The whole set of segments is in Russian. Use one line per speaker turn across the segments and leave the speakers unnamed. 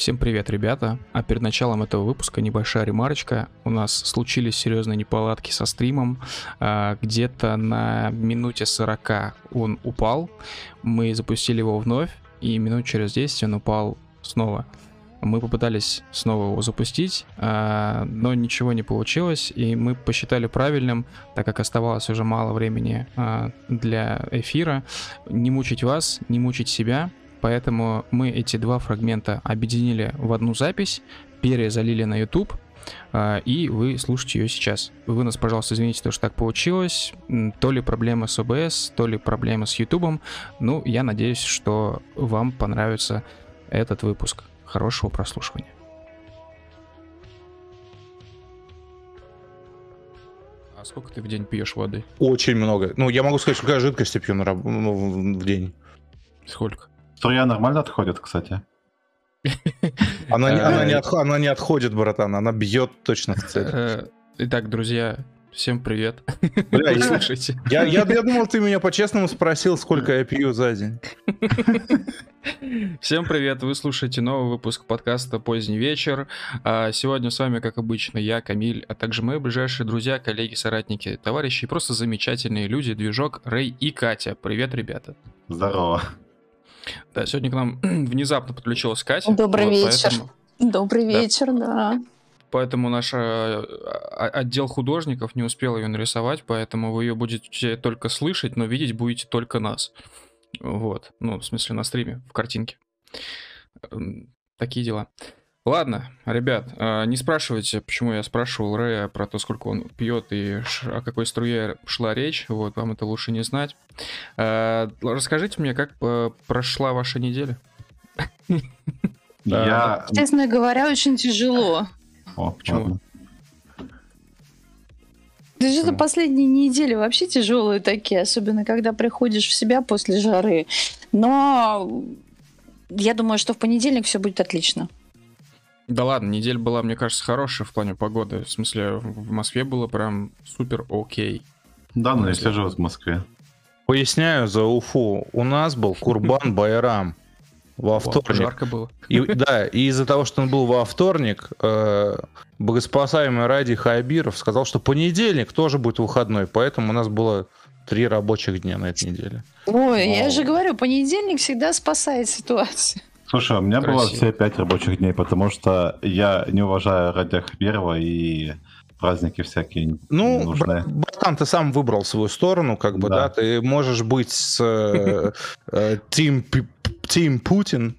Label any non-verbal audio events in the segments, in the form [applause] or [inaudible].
Всем привет, ребята. А перед началом этого выпуска небольшая ремарочка. У нас случились серьезные неполадки со стримом. А, где-то на минуте 40 он упал. Мы запустили его вновь, и минут через 10 он упал снова. Мы попытались снова его запустить, а, но ничего не получилось, и мы посчитали правильным, так как оставалось уже мало времени а, для эфира, не мучить вас, не мучить себя, Поэтому мы эти два фрагмента объединили в одну запись, перезалили на YouTube, а, и вы слушаете ее сейчас. Вы нас, пожалуйста, извините, то, что так получилось. То ли проблема с OBS, то ли проблема с YouTube. Ну, я надеюсь, что вам понравится этот выпуск. Хорошего прослушивания. А сколько ты в день пьешь воды?
Очень много. Ну, я могу сказать, сколько жидкости пью на, ну, в день.
Сколько?
Струя нормально отходит, кстати. [laughs]
Она, не, она, не отх, она не отходит, братан, она бьет точно в цель.
Э, итак, друзья, всем привет.
Бля, я, слушайте. Я, я, я думал, ты меня по-честному спросил, сколько я пью за день. [laughs]
Всем привет, вы слушаете новый выпуск подкаста «Поздний вечер». А сегодня с вами, как обычно, я, Камиль, а также мои ближайшие друзья, коллеги, соратники, товарищи, просто замечательные люди, движок Рэй и Катя. Привет, ребята.
Здорово.
Да, сегодня к нам [clears throat] внезапно подключилась Катя.
Добрый вот, вечер. Поэтому... Добрый вечер, да. да.
Поэтому наш э, отдел художников не успел ее нарисовать, поэтому вы ее будете только слышать, но видеть будете только нас. Вот. Ну, в смысле, на стриме, в картинке. Такие дела. Ладно, ребят, а, не спрашивайте, почему я спрашивал Рэя про то, сколько он пьет и о какой струе шла речь. Вот, вам это лучше не знать. А, расскажите мне, как э, прошла ваша неделя?
Я... Честно говоря, очень тяжело.
О, почему?
Да что-то последние недели вообще тяжелые такие, особенно когда приходишь в себя после жары. Но я думаю, что в понедельник все будет отлично.
Да ладно, неделя была, мне кажется, хорошая в плане погоды. В смысле, в Москве было прям супер окей.
Да, но если живут в Москве.
Поясняю за Уфу. У нас был Курбан [laughs] Байрам во вторник.
жарко было.
И, да, и из-за того, что он был во вторник, э, богоспасаемый Ради Хайбиров сказал, что понедельник тоже будет выходной, поэтому у нас было три рабочих дня на этой неделе.
Ой, Вау. я же говорю, понедельник всегда спасает ситуацию.
Слушай, у меня Красиво. было все пять рабочих дней, потому что я не уважаю Радия Хабирова и праздники всякие
ну, нужны. братан, ты сам выбрал свою сторону, как бы, да, да ты можешь быть с э, э, Тим Тим Путин,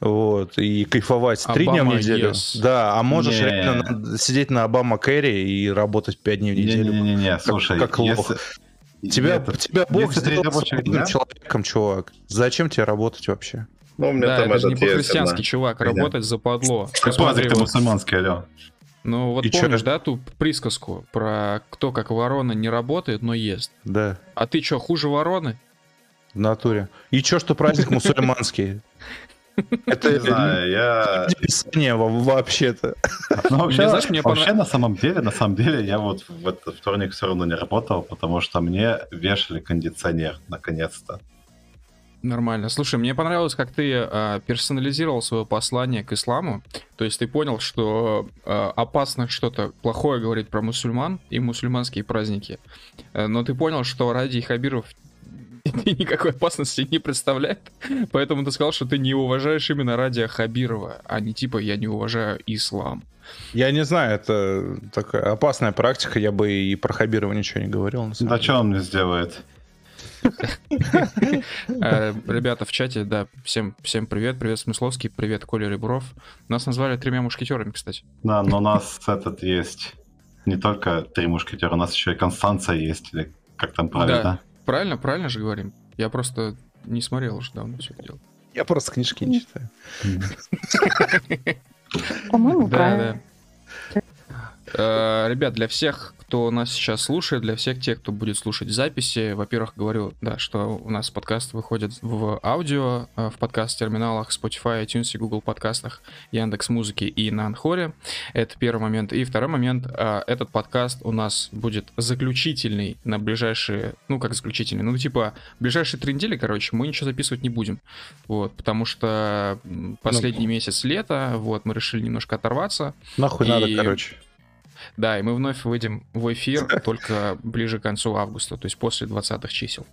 вот, и кайфовать три дня в неделю. Yes. Да, а можешь не. реально сидеть на Обама Кэрри и работать пять дней в неделю.
Не-не-не, слушай,
как, лох. Тебя, это, тебя Бог сделал человеком, чувак. Зачем тебе работать вообще?
Ну, у меня да, там это же не по-христиански, да. чувак, работать западло.
Пазик ты мусульманский, алло.
Ну вот и помнишь, чё? да, ту присказку про кто как ворона не работает, но ест?
Да.
А ты что, хуже вороны?
В натуре. И чё, что праздник мусульманский?
Это не знаю, я...
Писание вообще-то.
Ну, вообще, знаешь, мне вообще на самом деле, на самом деле, я вот в этот вторник все равно не работал, потому что мне вешали кондиционер, наконец-то.
Нормально. Слушай, мне понравилось, как ты э, персонализировал свое послание к исламу. То есть ты понял, что э, опасно что-то плохое говорить про мусульман и мусульманские праздники. Э, но ты понял, что ради Хабиров [laughs] никакой опасности не представляет. Поэтому ты сказал, что ты не уважаешь именно ради Хабирова, а не типа я не уважаю ислам.
Я не знаю, это такая опасная практика, я бы и про Хабирова ничего не говорил.
Да что он мне сделает?
Э, ребята в чате, да, всем, всем привет, привет Смысловский, привет Коля Ребров. Нас назвали тремя мушкетерами, кстати.
Да, но у нас этот есть не только три мушкетера, у нас еще и Констанция есть, или как там правильно? Да,
правильно, правильно же говорим. Я просто не смотрел уже давно все это дело.
Я просто книжки не читаю.
По-моему, правильно.
Да, да. Э, ребят, для всех, кто нас сейчас слушает, для всех тех, кто будет слушать записи, во-первых, говорю, да, что у нас подкаст выходит в аудио, э, в подкаст-терминалах Spotify, iTunes и Google подкастах, Яндекс Музыки и на Анхоре. Это первый момент. И второй момент, э, этот подкаст у нас будет заключительный на ближайшие, ну как заключительный, ну типа ближайшие три недели, короче, мы ничего записывать не будем. Вот, потому что последний ну, месяц лета, вот, мы решили немножко оторваться.
Нахуй и... надо, короче.
Да, и мы вновь выйдем в эфир [laughs] только ближе к концу августа, то есть после 20-х чисел.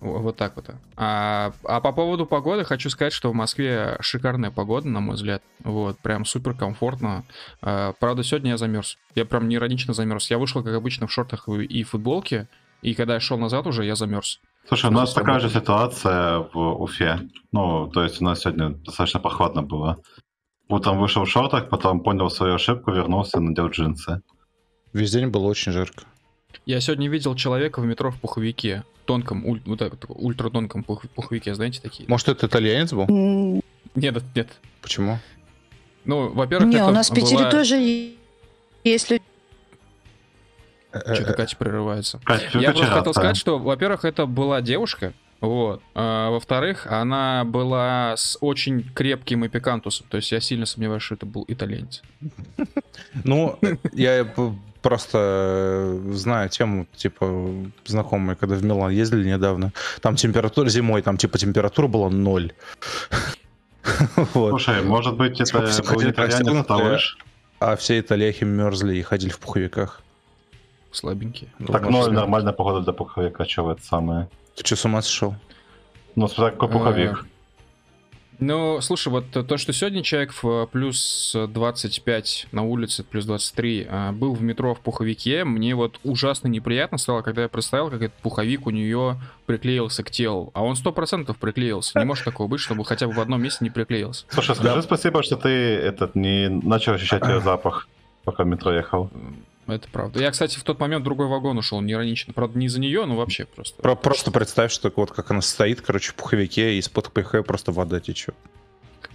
Вот так вот. А, а по поводу погоды хочу сказать, что в Москве шикарная погода, на мой взгляд. Вот, прям супер комфортно. А, правда, сегодня я замерз. Я прям не иронично замерз. Я вышел, как обычно, в шортах и футболке. И когда я шел назад уже, я замерз.
Слушай, у нас такая же ситуация в Уфе. Ну, то есть у нас сегодня достаточно похватно было. Утром вышел в шортах, потом понял свою ошибку, вернулся, надел джинсы.
Весь день было очень жарко.
Я сегодня видел человека в метро в пуховике. Тонком, уль, вот так, ультратонком пух, пуховике, знаете, такие.
Может, это итальянец был?
Нет, нет.
Почему?
Ну, во-первых,
Не, у нас в Питере была... тоже есть люди.
Что-то Катя прерывается. Катя, Я просто хотел сказать, что, во-первых, это была девушка, вот. А, во-вторых, она была с очень крепким эпикантусом. То есть я сильно сомневаюсь, что это был итальянец.
Ну, я просто знаю тему, типа, знакомые, когда в Милан ездили недавно. Там температура зимой, там типа температура была ноль. [laughs]
Слушай, может быть, это был итальянец,
а, все итальяхи мерзли и ходили в пуховиках.
Слабенькие.
Так, ну, нормальная погода для пуховика, что это самое.
Ты что, с ума сошел?
Ну, какой пуховик. А,
ну, слушай, вот то, что сегодня человек в плюс 25 на улице, плюс 23, а, был в метро в пуховике, мне вот ужасно неприятно стало, когда я представил, как этот пуховик у нее приклеился к телу. А он сто процентов приклеился. Не может такого быть, чтобы хотя бы в одном месте не приклеился.
Слушай, скажи да. спасибо, что ты этот не начал ощущать ее запах, пока в метро ехал.
Это правда. Я, кстати, в тот момент в другой вагон ушел, не иронично. Правда, не за нее, но вообще просто.
Про просто представь, что вот как она стоит, короче, в пуховике, и из-под ПХ просто вода течет.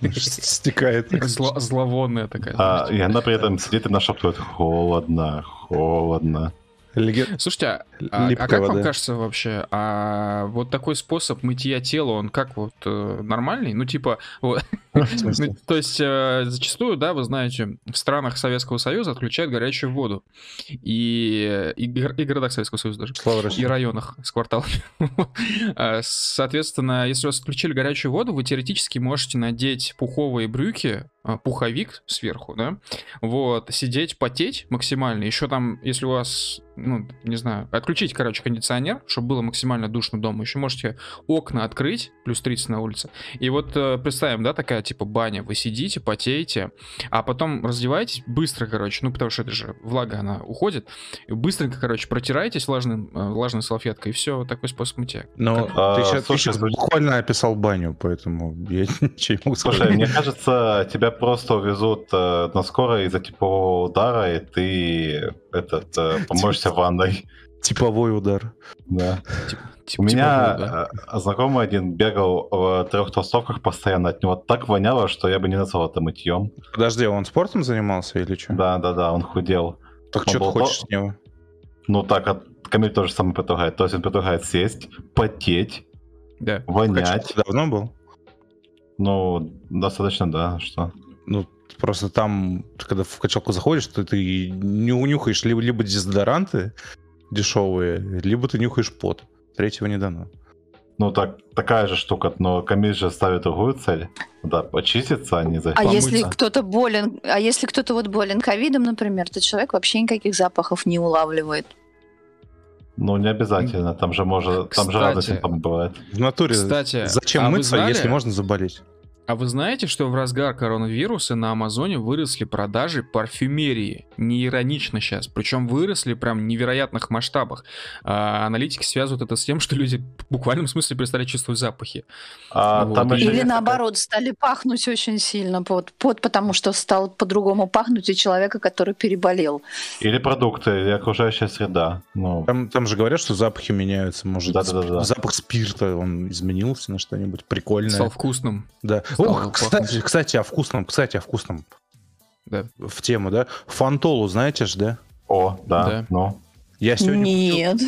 [laughs] Стекает.
Зловонная такая.
А, и она при этом сидит и нашептывает холодно, холодно.
Леген... Слушайте, а, а, а как вам кажется вообще, а вот такой способ мытья тела, он как вот э, нормальный? Ну, типа, вот, [laughs] ну, то есть э, зачастую, да, вы знаете, в странах Советского Союза отключают горячую воду. И, и, и городах Советского Союза даже. Слава и районах с кварталами. [laughs] А, соответственно, если у вас отключили горячую воду, вы теоретически можете надеть пуховые брюки, пуховик сверху, да, вот, сидеть, потеть максимально, еще там, если у вас, ну, не знаю, отключить, короче, кондиционер, чтобы было максимально душно дома, еще можете окна открыть, плюс 30 на улице, и вот э, представим, да, такая типа баня, вы сидите, потеете, а потом раздеваетесь быстро, короче, ну, потому что это же влага, она уходит, и быстренько, короче, протираетесь влажным, э, влажной салфеткой, и все, такой способ мытья.
Но а, ты, сейчас, слушай, ты сейчас буквально описал баню, поэтому я [laughs] ничего не могу
сказать. Слушай, мне кажется, тебя просто увезут э, на скорой из-за типового удара, и ты этот э, [laughs] поможешься ванной.
Типовой удар.
Да. Тип, У меня да. Э, знакомый один бегал в трех толстовках постоянно, от него так воняло, что я бы не назвал это мытьем.
Подожди, он спортом занимался или что?
Да, да, да, он худел.
Так он что ты хочешь с него?
Ну так, от... Камиль тоже самое предлагает. То есть он предлагает сесть, потеть, да. вонять.
давно был?
Ну, достаточно, да, что.
Ну, просто там, когда в качалку заходишь, то ты не унюхаешь либо, либо дезодоранты дешевые, либо ты нюхаешь пот. Третьего не дано.
Ну, так, такая же штука, но Камиль же ставит другую цель. Да, почиститься, а не за
А если кто-то болен, а если кто-то вот болен ковидом, например, то человек вообще никаких запахов не улавливает.
Ну, не обязательно, там же может, там же разные симптомы бывают.
В натуре, Кстати, зачем а мыться, если можно заболеть?
А вы знаете, что в разгар коронавируса на Амазоне выросли продажи парфюмерии? Не иронично сейчас. Причем выросли прям в невероятных масштабах. А, аналитики связывают это с тем, что люди в буквальном смысле перестали чувствовать запахи.
А, вот. там Или наоборот, стали пахнуть очень сильно. Вот, вот потому что стал по-другому пахнуть у человека, который переболел.
Или продукты, или окружающая среда.
Ну. Там, там же говорят, что запахи меняются. Может, да, да, да, запах спирта, он изменился на что-нибудь прикольное.
Стал вкусным.
Да. Ох, кстати, кстати, о вкусном, кстати, о вкусном.
Да.
В тему, да? Фантолу знаете же, да?
О, да,
Да.
ну.
Я сегодня
Нет.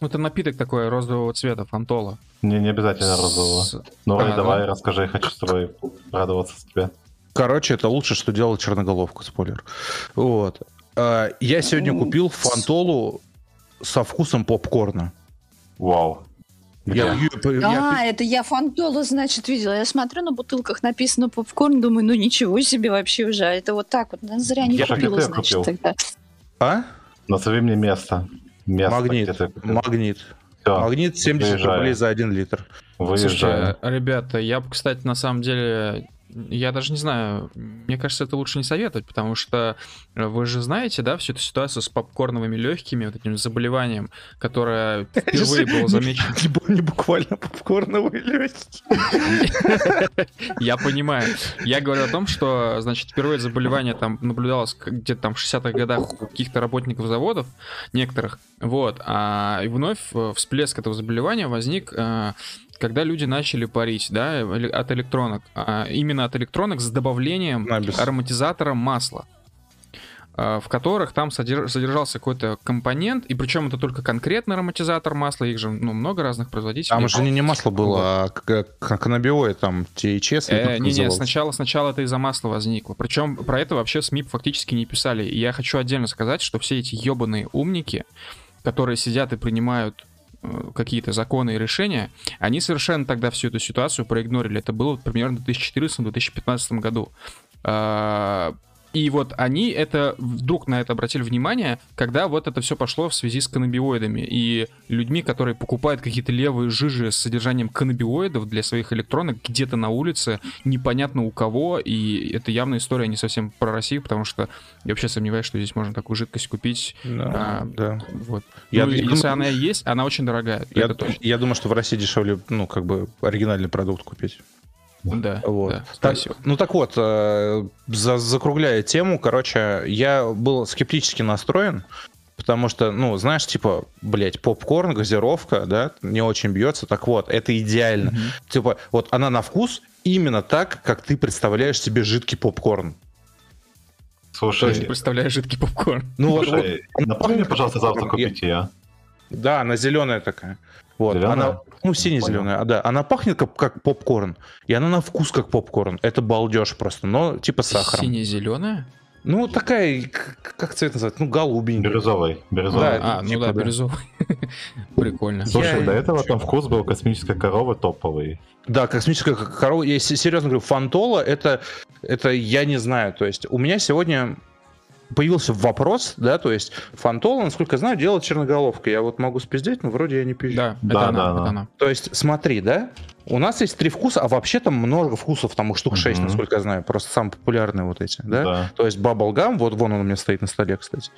Ну, это напиток такой розового цвета, фантола.
Не, не обязательно розового.
С-
Ну,
А,
давай,
да?
расскажи, я хочу с тобой радоваться с тебе.
Короче, это лучше, что делал черноголовка, спойлер. Вот. А, Я сегодня купил фантолу со вкусом попкорна.
Вау.
Я, я-
А, это я фантола, значит, видела. Я смотрю, на бутылках написано попкорн, думаю, ну ничего себе вообще уже. А Это вот так вот. Ну, Зря не
Я
купила, значит,
купил?
тогда.
А?
Назови мне место. Место,
Магнит. Магнит.
Всё,
Магнит 70
выезжаю.
рублей за 1 литр.
выезжаю.
Слушайте, ребята, я бы, кстати, на самом деле, я даже не знаю, мне кажется, это лучше не советовать, потому что э, вы же знаете, да, всю эту ситуацию с попкорновыми легкими, вот этим заболеванием, которое впервые было замечено.
Не бу- Не буквально попкорновые легкие.
Я понимаю. Я говорю о том, что, значит, впервые заболевание там наблюдалось где-то там в 60-х годах у каких-то работников заводов, некоторых, вот, а вновь э, всплеск этого заболевания возник, э, когда люди начали парить, да, от электронок, а именно от электронок с добавлением
Набис.
ароматизатора масла э, в которых там содерж- содержался какой-то компонент, и причем это только конкретный ароматизатор масла, их же ну, много разных производителей.
Там же не, не масло было, а каннабиоид, там THS.
Э, не, не, сначала, сначала это из-за масла возникло. Причем про это вообще СМИ фактически не писали. И я хочу отдельно сказать, что все эти ебаные умники, которые сидят и принимают какие-то законы и решения, они совершенно тогда всю эту ситуацию проигнорили. Это было примерно в 2014-2015 году. А, И вот они это вдруг на это обратили внимание, когда вот это все пошло в связи с каннабиоидами и людьми, которые покупают какие-то левые жижи с содержанием каннабиоидов для своих электронок где-то на улице, непонятно у кого, и это явная история не совсем про Россию, потому что я вообще сомневаюсь, что здесь можно такую жидкость купить.
Да,
А,
да.
Вот.
Я-
Ну,
я
если
думаю-
она есть, она очень дорогая.
Я, я думаю, что в России дешевле, ну, как бы, оригинальный продукт купить.
Да,
Вот.
да,
Так,
спасибо.
ну так вот, э, за- закругляя тему, короче, я был скептически настроен, потому что, ну, знаешь, типа, блядь, попкорн, газировка, да, не очень бьется. Так вот, это идеально.
Мгм.
Типа, вот она на вкус именно так, как ты представляешь себе жидкий попкорн.
То есть
Слушай,
представляешь жидкий попкорн.
Ну
слушай,
вот,
напомни мне, пожалуйста, завтра
Я-
купить ее.
Да, она зеленая такая. Вот,
Зелёная?
она, ну, сине-зеленая, да. Она пахнет как, как попкорн, и она на вкус как попкорн. Это балдеж просто, но типа с сахаром.
Сине-зеленая?
Ну, такая, как цвет называется? Ну, голубенькая.
Бирюзовый. Бирюзовый.
Да,
А, ну
типа,
да,
да.
бирюзовый. [laughs] Прикольно.
Слушай,
Я-
до этого там вкус был космической коровы топовый.
Да, космическая корова. Я се- серьезно говорю, фантола это, это я не знаю. То есть у меня сегодня появился вопрос, да, то есть фантола, насколько я знаю, делает черноголовка. Я вот могу спиздеть, но вроде я не пизжу.
Да,
Да,
это она,
да,
это
да.
она.
То есть смотри, да, у нас есть три вкуса, а вообще там много вкусов, там их штук
Мгм.
6, насколько я знаю, просто самые популярные вот эти, да.
Да.
То есть Bubblegum, вот вон он у меня стоит на столе, кстати.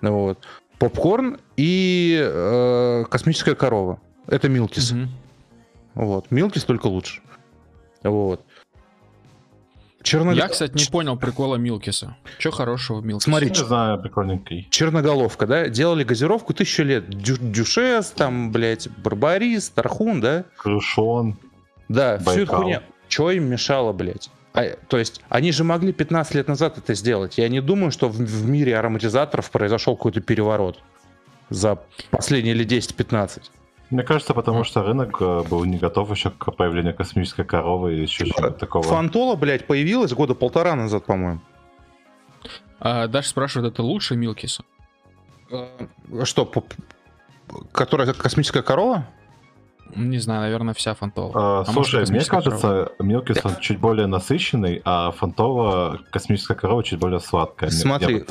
Ну Вот. Попкорн и э, космическая корова. Это Милкис.
Мгм.
Вот. Милкис только лучше. Вот. Черного...
Я, кстати, не понял прикола Милкиса. Че хорошего в Милкисе?
Смотри,
Не знаю, прикольненький.
Черноголовка, да? Делали газировку тысячу лет. Дю- Дюшес, там, блядь, Барбарис, Тархун, да?
Крушон.
Да, всю эту
Байкал.
хуйню. Чего им мешало, блядь? А, то есть, они же могли 15 лет назад это сделать. Я не думаю, что в, в мире ароматизаторов произошел какой-то переворот за последние лет 10-15.
Мне кажется, потому что рынок э, был не готов еще к появлению космической коровы и еще чего-то такого.
Фантола, блядь, появилась года полтора назад, по-моему.
А, Даша спрашивает, это лучше Милкиса?
Э, Что, по- которая космическая корова?
Не знаю, наверное, вся фантола.
А,
А
слушай,
может,
мне кажется, Милкис он чуть более насыщенный, а Фантова, космическая корова, чуть более сладкая.
Смотри,
я бы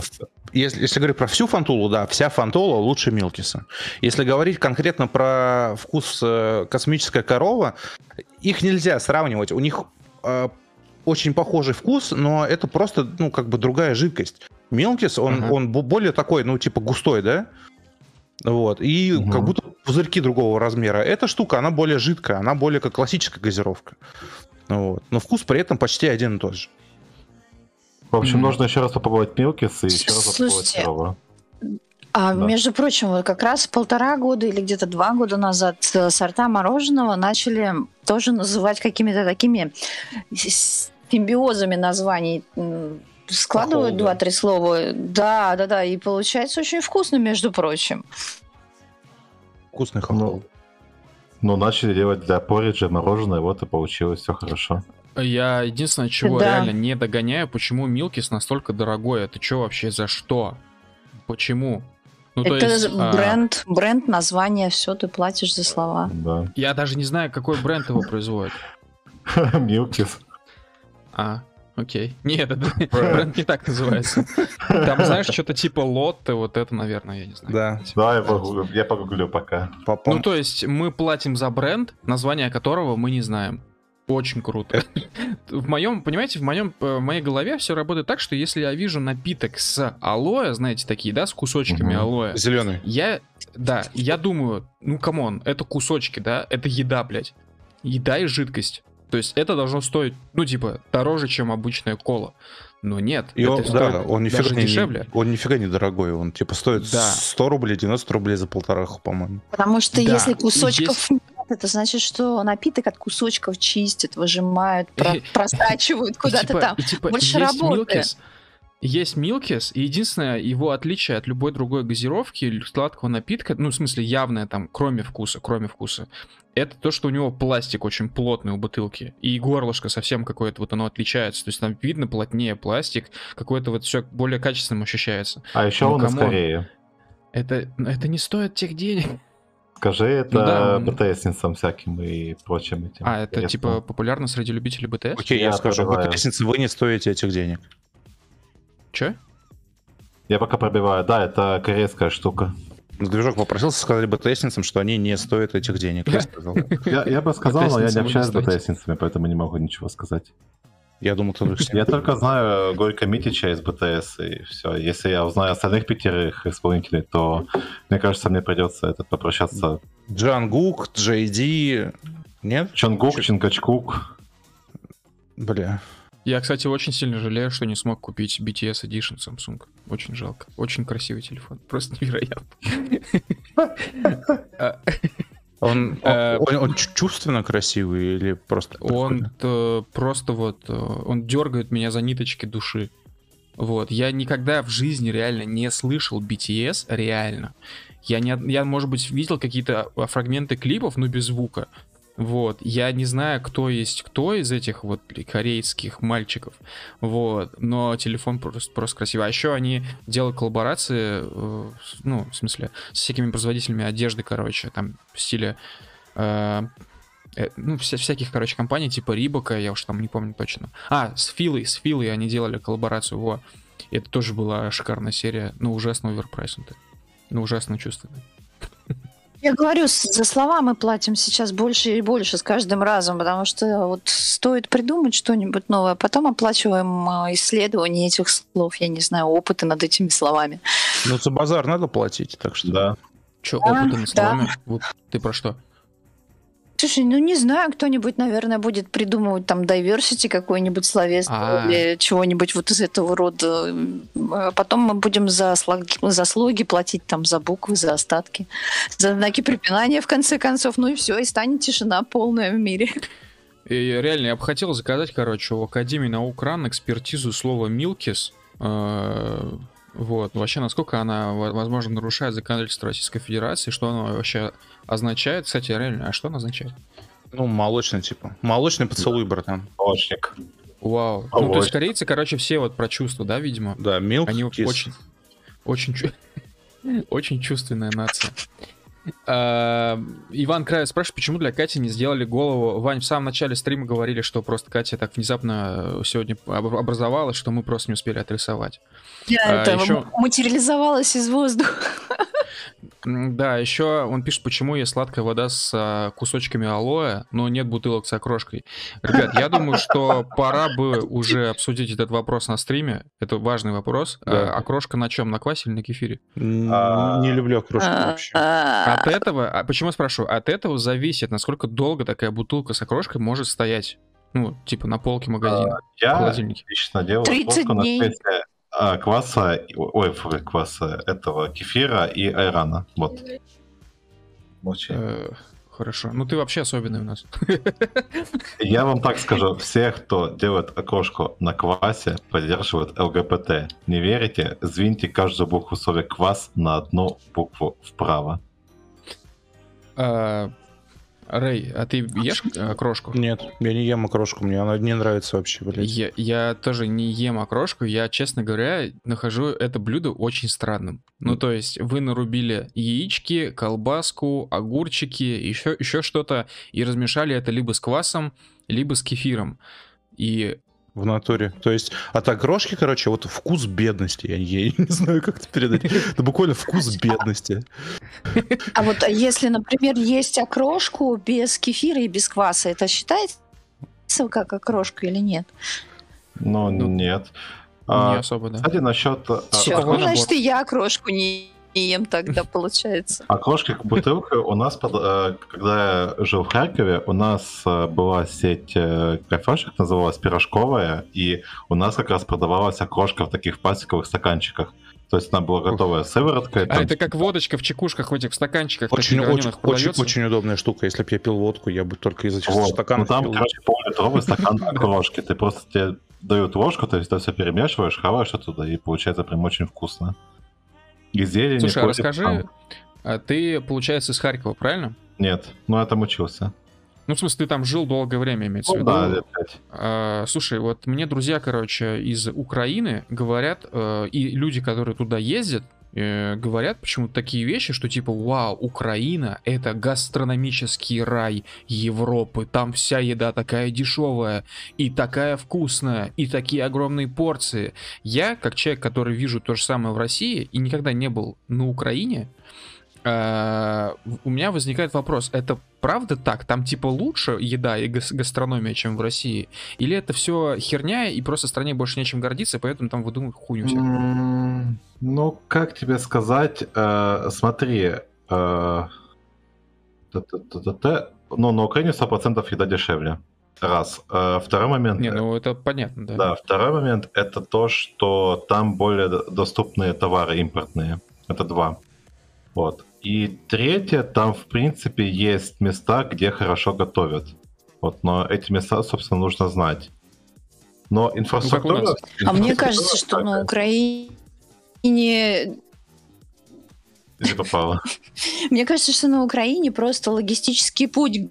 Если, если говорить про всю фантулу, да, вся фантола лучше Милкиса. Если говорить конкретно про вкус э, космическая корова, их нельзя сравнивать. У них э, очень похожий вкус, но это просто, ну, как бы другая жидкость. Милкис, он,
Ага.
он бо- более такой, ну, типа густой, да? Вот. И
Мгм.
как будто пузырьки другого размера. Эта штука, она более жидкая, она более как классическая газировка. Вот. Но вкус при этом почти один и тот же.
В общем, нужно еще раз попробовать Милкис и еще раз попробовать корову.
А
Да.
между прочим, вот как раз полтора года или где-то два года назад э, сорта мороженого начали тоже называть какими-то такими симбиозами названий. Складывают два-три слова. Да, да, да. И получается очень вкусно, между прочим.
Вкусный хохол.
Ну, начали делать для пориджа мороженое, вот и получилось, все хорошо.
Я единственное, чего
Да.
реально не догоняю, почему Милкис настолько дорогой. Это что вообще за что? Почему? Ну, то
Это
есть, а,
бренд, бренд, название, все, ты платишь за слова.
Да.
я даже не знаю, какой бренд его производит. [laughs]
Милкис.
А, окей. Нет, это [laughs] бренд не так называется. Там, знаешь, [laughs] что-то типа лотты, вот это, наверное, я не знаю.
Да.
Да, я погуглю, я погуглю пока.
Попом-
Ну, то есть мы платим за бренд, название которого мы не знаем. Очень круто. В моем, понимаете, в моем, э, в моей голове все работает так, что если я вижу напиток с алоэ, знаете, такие, да, с кусочками
Мгм.
алоэ,
Зеленый.
я, да, я думаю, ну, come on, это кусочки, да, это еда, блядь. Еда и жидкость. То есть это должно стоить, ну, типа, дороже, чем обычная кола. Но нет,
И
это
он,
стоит
да, он нифига
даже
не,
дешевле.
он нифига не дорогой, он типа стоит
Да.
100 рублей, 90 рублей за полтораху, по-моему.
Потому что
Да,
если кусочков нет, это значит, что напиток от кусочков чистят, выжимают, про- [laughs] просачивают куда-то
типа-
там.
типа
Больше
есть
работы.
Есть Милкис, и единственное его отличие от любой другой газировки или сладкого напитка, ну, в смысле, явное там, кроме вкуса, кроме вкуса, это то, что у него пластик очень плотный у бутылки, и горлышко совсем какое-то вот оно отличается, то есть там видно плотнее пластик, какое-то вот все более качественным ощущается.
А еще
Ну,
он
камон.
Кореи.
Это, это не стоит тех денег.
Скажи это
Ну да,
БТСницам всяким и прочим этим.
А, это
интересным.
типа популярно среди любителей БТС?
Окей, я,
Я
скажу, лестницы, вы не стоите этих денег.
Че?
Я пока пробиваю. Да, это корейская штука.
Движок попросился, сказали БТСницам, что они не стоят этих денег. Я сказал. [laughs]
Я, я бы сказал, но я не общаюсь с. БТСницами, поэтому не могу ничего сказать.
Я думал, кто
Я только знаю Горько Митича из БТС, и все. Если я узнаю остальных пятерых исполнителей, то, мне кажется, мне придется этот попрощаться.
Джангук, Джей Ди. Нет?
Чонгук,
Чё-
Чингачкук.
Бля.
Я, кстати, очень сильно жалею, что не смог купить BTS Edition Samsung. Очень жалко. Очень красивый телефон. Просто [laughs] невероятно. А, [laughs]
Он,
Э,
он, он чу- чувственно красивый или просто...
Он э, просто вот... э, Он дергает меня за ниточки души. Вот. Я никогда в жизни реально не слышал BTS, реально. Я, не, я может быть, видел какие-то а, фрагменты клипов, но без звука. Вот. Я не знаю, кто есть кто из этих вот корейских мальчиков. Вот. Но телефон просто, просто красивый. А еще они делают коллаборации, э, ну, в смысле, с всякими производителями одежды, короче, там, в стиле... э, э, ну, вся- всяких, короче, компаний, типа Рибока, я уж там не помню точно. А, с Филой, с Филой они делали коллаборацию, во. Это тоже была шикарная серия, ну, ужасно оверпрайснутая. Ну, ужасно чувственная.
Я говорю, за слова мы платим сейчас больше и больше с каждым разом, потому что вот стоит придумать что-нибудь новое, а потом оплачиваем а, исследование этих слов, я не знаю, опыты над этими словами.
Ну, за базар надо платить, так что...
Да.
Че,
Да,
опытными
да.
словами? Вот ты про что?
Слушай, ну не знаю, кто-нибудь, наверное, будет придумывать там diversity какой-нибудь словесный
А.
или чего-нибудь вот из этого рода. А Потом мы будем за слоги, за слоги платить там за буквы, за остатки, за знаки препинания в конце концов. Ну и все, и станет тишина полная в мире.
И реально, я бы хотел заказать, короче, у Академии наук РАН экспертизу слова «милкис». Вот, вообще, насколько она, во- возможно, нарушает законодательство Российской Федерации, что она вообще означает. Кстати, реально, а что она означает?
Ну, молочный, типа. Молочный поцелуй, братан.
Молочник.
Вау.
А
Ну, то есть корейцы, короче, все вот про чувства, да, видимо?
Да, milk
Они
kiss.
очень, очень, [laughs] очень чувственная нация. А, Иван Краев спрашивает, почему для Кати не сделали голову. Вань, в самом начале стрима говорили, что просто Катя так внезапно э, сегодня об- образовалась, что мы просто не успели отрисовать.
Я
А,
это
ещё-
материализовалась из воздуха.
Да, еще он пишет, почему есть сладкая вода с а, кусочками алоэ, но нет бутылок с окрошкой. Ребят, я думаю, что пора бы уже обсудить этот вопрос на стриме. Это важный вопрос.
Да.
А, окрошка на чем? На квасе или на кефире?
А,
Не люблю окрошку вообще.
От этого, а почему я спрашиваю? От этого зависит, насколько долго такая бутылка с окрошкой может стоять. Ну, типа на полке магазина, в
Я
холодильнике.
лично делаю
30
сборку на
дней.
Кваса, и- ой, фу, кваса этого кефира и айрана. Вот. Молчи.
Э, хорошо. Ну ты вообще особенный у нас. [laughs]
Я вам так скажу, все, кто делает окрошку на квасе, поддерживают ЛГБТ. Не верите? Звиньте каждую букву в слове квас на одну букву вправо.
А, Рэй, а ты ешь э, крошку?
Нет, я не ем окрошку, мне она не нравится вообще, блядь.
Я, я тоже не ем окрошку, я, честно говоря, нахожу это блюдо очень странным. Ну, то есть, вы нарубили яички, колбаску, огурчики, еще, еще что-то, и размешали это либо с квасом, либо с кефиром. И
В натуре. То есть от окрошки, короче, вот вкус бедности. Я, я не знаю, как это передать. Это буквально вкус бедности.
А вот а если, например, есть окрошку без кефира и без кваса, это считается как окрошка или нет?
Но
Ну,
нет.
не
А,
особо, да.
Кстати, насчет а,
какой
ну, значит, и я окрошку не ем тогда, получается.
окрошки к бутылке у нас, под- э, когда я жил в Харькове, у нас э, была сеть э, кафешек, называлась «Пирожковая», и у нас как раз продавалась окрошка в таких пластиковых стаканчиках. То есть она была готовая сыворотка.
А
там
это как водочка в чекушках, в этих стаканчиках
Очень, очень, очень, очень удобная штука. Если бы я пил водку, я бы только из этих
Вот. Ну,
стаканов
там,
пил.
короче, пол-литровый стакан [laughs] окрошки. Ты просто тебе дают ложку, то есть ты все перемешиваешь, хаваешь оттуда, и получается прям очень вкусно. И зелень,
Слушай, а расскажи,
там.
а ты, получается, из Харькова, правильно?
Нет, ну я там учился.
Ну, в смысле, ты там жил долгое время, имеется в
Ну
виду.
да, лет пять.
А, слушай, вот мне друзья, короче, из Украины говорят, э, и люди, которые туда ездят, э, говорят почему-то такие вещи, что типа, вау, Украина — это гастрономический рай Европы, там вся еда такая дешевая, и такая вкусная, и такие огромные порции. Я, как человек, который вижу то же самое в России, и никогда не был на Украине, у меня возникает вопрос, это правда так? Там типа лучше еда и гас- гастрономия, чем в России? Или это все херня, и просто стране больше нечем гордиться, поэтому там выдумывают хуйню всякую?
Ну, как тебе сказать, э, смотри, э, ну, на Украине 100% еда дешевле. Раз. Э, Второй момент.
Не, ну это понятно, да.
Да, второй момент это то, что там более доступные товары импортные. Это два. Вот. И третье, там в принципе есть места, где хорошо готовят. Вот, но эти места, собственно, нужно знать. Но инфраструктура...
нас.
А мне кажется, что на. Украине...
Не попало. [laughs]
Мне кажется, что на Украине просто логистический путь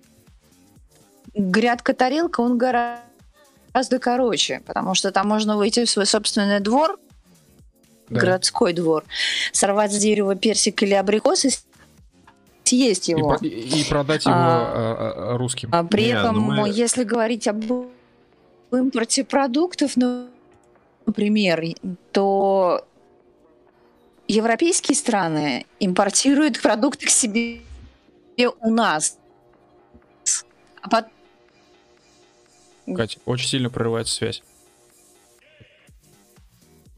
грядка-тарелка, он гораздо короче, потому что там можно выйти в свой собственный двор,
Да.
городской двор, сорвать с дерева персик или абрикос и съесть его.
и- и продать его
А.
а, а, русским.
А при
Не,
этом,
ну мы-
если говорить об импорте продуктов, ну, например, то европейские страны импортируют продукты к себе у нас. А пот-
Катя, очень сильно прерывается связь.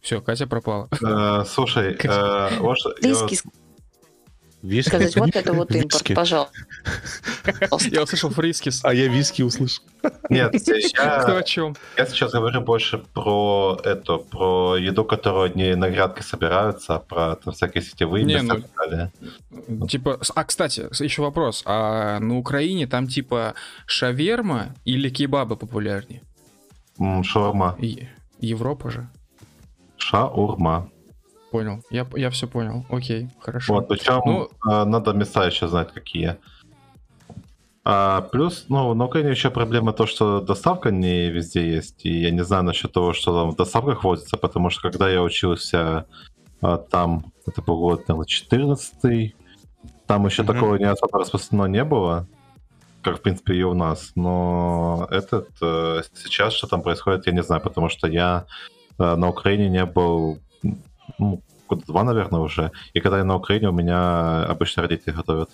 Все, Катя пропала.
Э, Слушай, э,
Виски.
сказать, вот это вот импорт,
Виски.
пожалуйста. [laughs]
Я услышал Friskies.
А я виски услышал.
нет, [laughs]
Кто о
я,
чем?
я сейчас говорю больше про эту, про еду, которую они на грядке собираются, про там, всякие сетевые
Не,
места
ну-
и так далее.
Типа, а, кстати, еще вопрос. А на Украине там типа шаверма или кебабы популярнее?
Шаурма.
И- Европа же.
Шаурма.
Понял. Я, я все понял. Окей, хорошо.
Вот, причем
Ну-
э, надо места еще знать, какие. А, плюс, ну, на Украине еще проблема то, что доставка не везде есть. И я не знаю насчет того, что там в доставках возится, потому что когда я учился а, там, это был год, наверное, 14 там еще
Мгм.
такого не особо распространено не было, как, в принципе, и у нас. Но этот, э, сейчас что там происходит, я не знаю, потому что я на Украине не был ну, года два, наверное, уже. И когда я на Украине, у меня обычно родители готовят.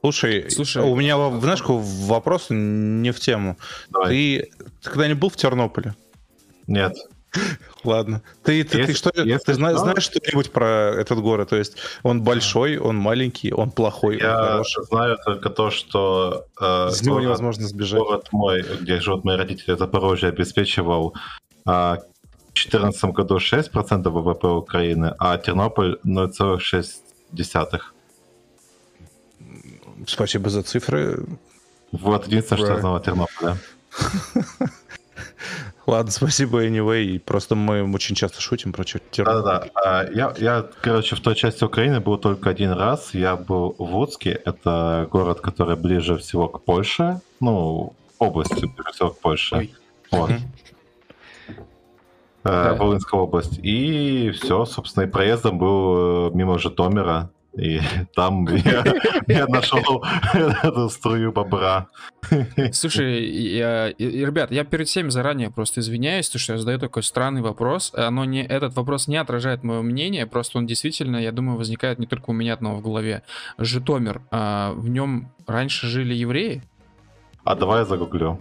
Слушай,
Слушай,
у меня, в- знаешь, вопрос не в тему.
Давай.
Ты, ты когда-нибудь был в Тернополе?
Нет.
Ладно. Ты, ты, ты
Если-
что,
если
ты зна-
что-
знаешь что-нибудь про этот город? То есть он большой, он маленький, он плохой, он
Я
хороший.
знаю только то, что э,
Из него
город,
невозможно сбежать.
город мой, где живут мои родители, Запорожье, обеспечивал а, в 2014 году 6% ВВП Украины, а Тернополь 0,6%.
Спасибо за цифры.
Вот, единственное, что я знал о Тернополе. [laughs]
Ладно, спасибо anyway. Просто мы очень часто шутим про Тернополь.
Да-да-да. Я, я, короче, в той части Украины был только один раз. Я был в Луцке. Это город, который ближе всего к Польше. Ну, область, ближе всего к Польше.
Ой.
Вот. Э, Волынская область. И все, собственно, и проездом был э, мимо Житомира. И [laughs] там я, [laughs] я нашел [laughs] эту струю бобра.
Слушай, я, и- ребят, я перед всеми заранее просто извиняюсь, то, что я задаю такой странный вопрос. Оно не, этот вопрос не отражает мое мнение, просто он действительно, я думаю, возникает не только у меня одного в голове. Житомир, а, в нем раньше жили евреи?
А давай я загуглю.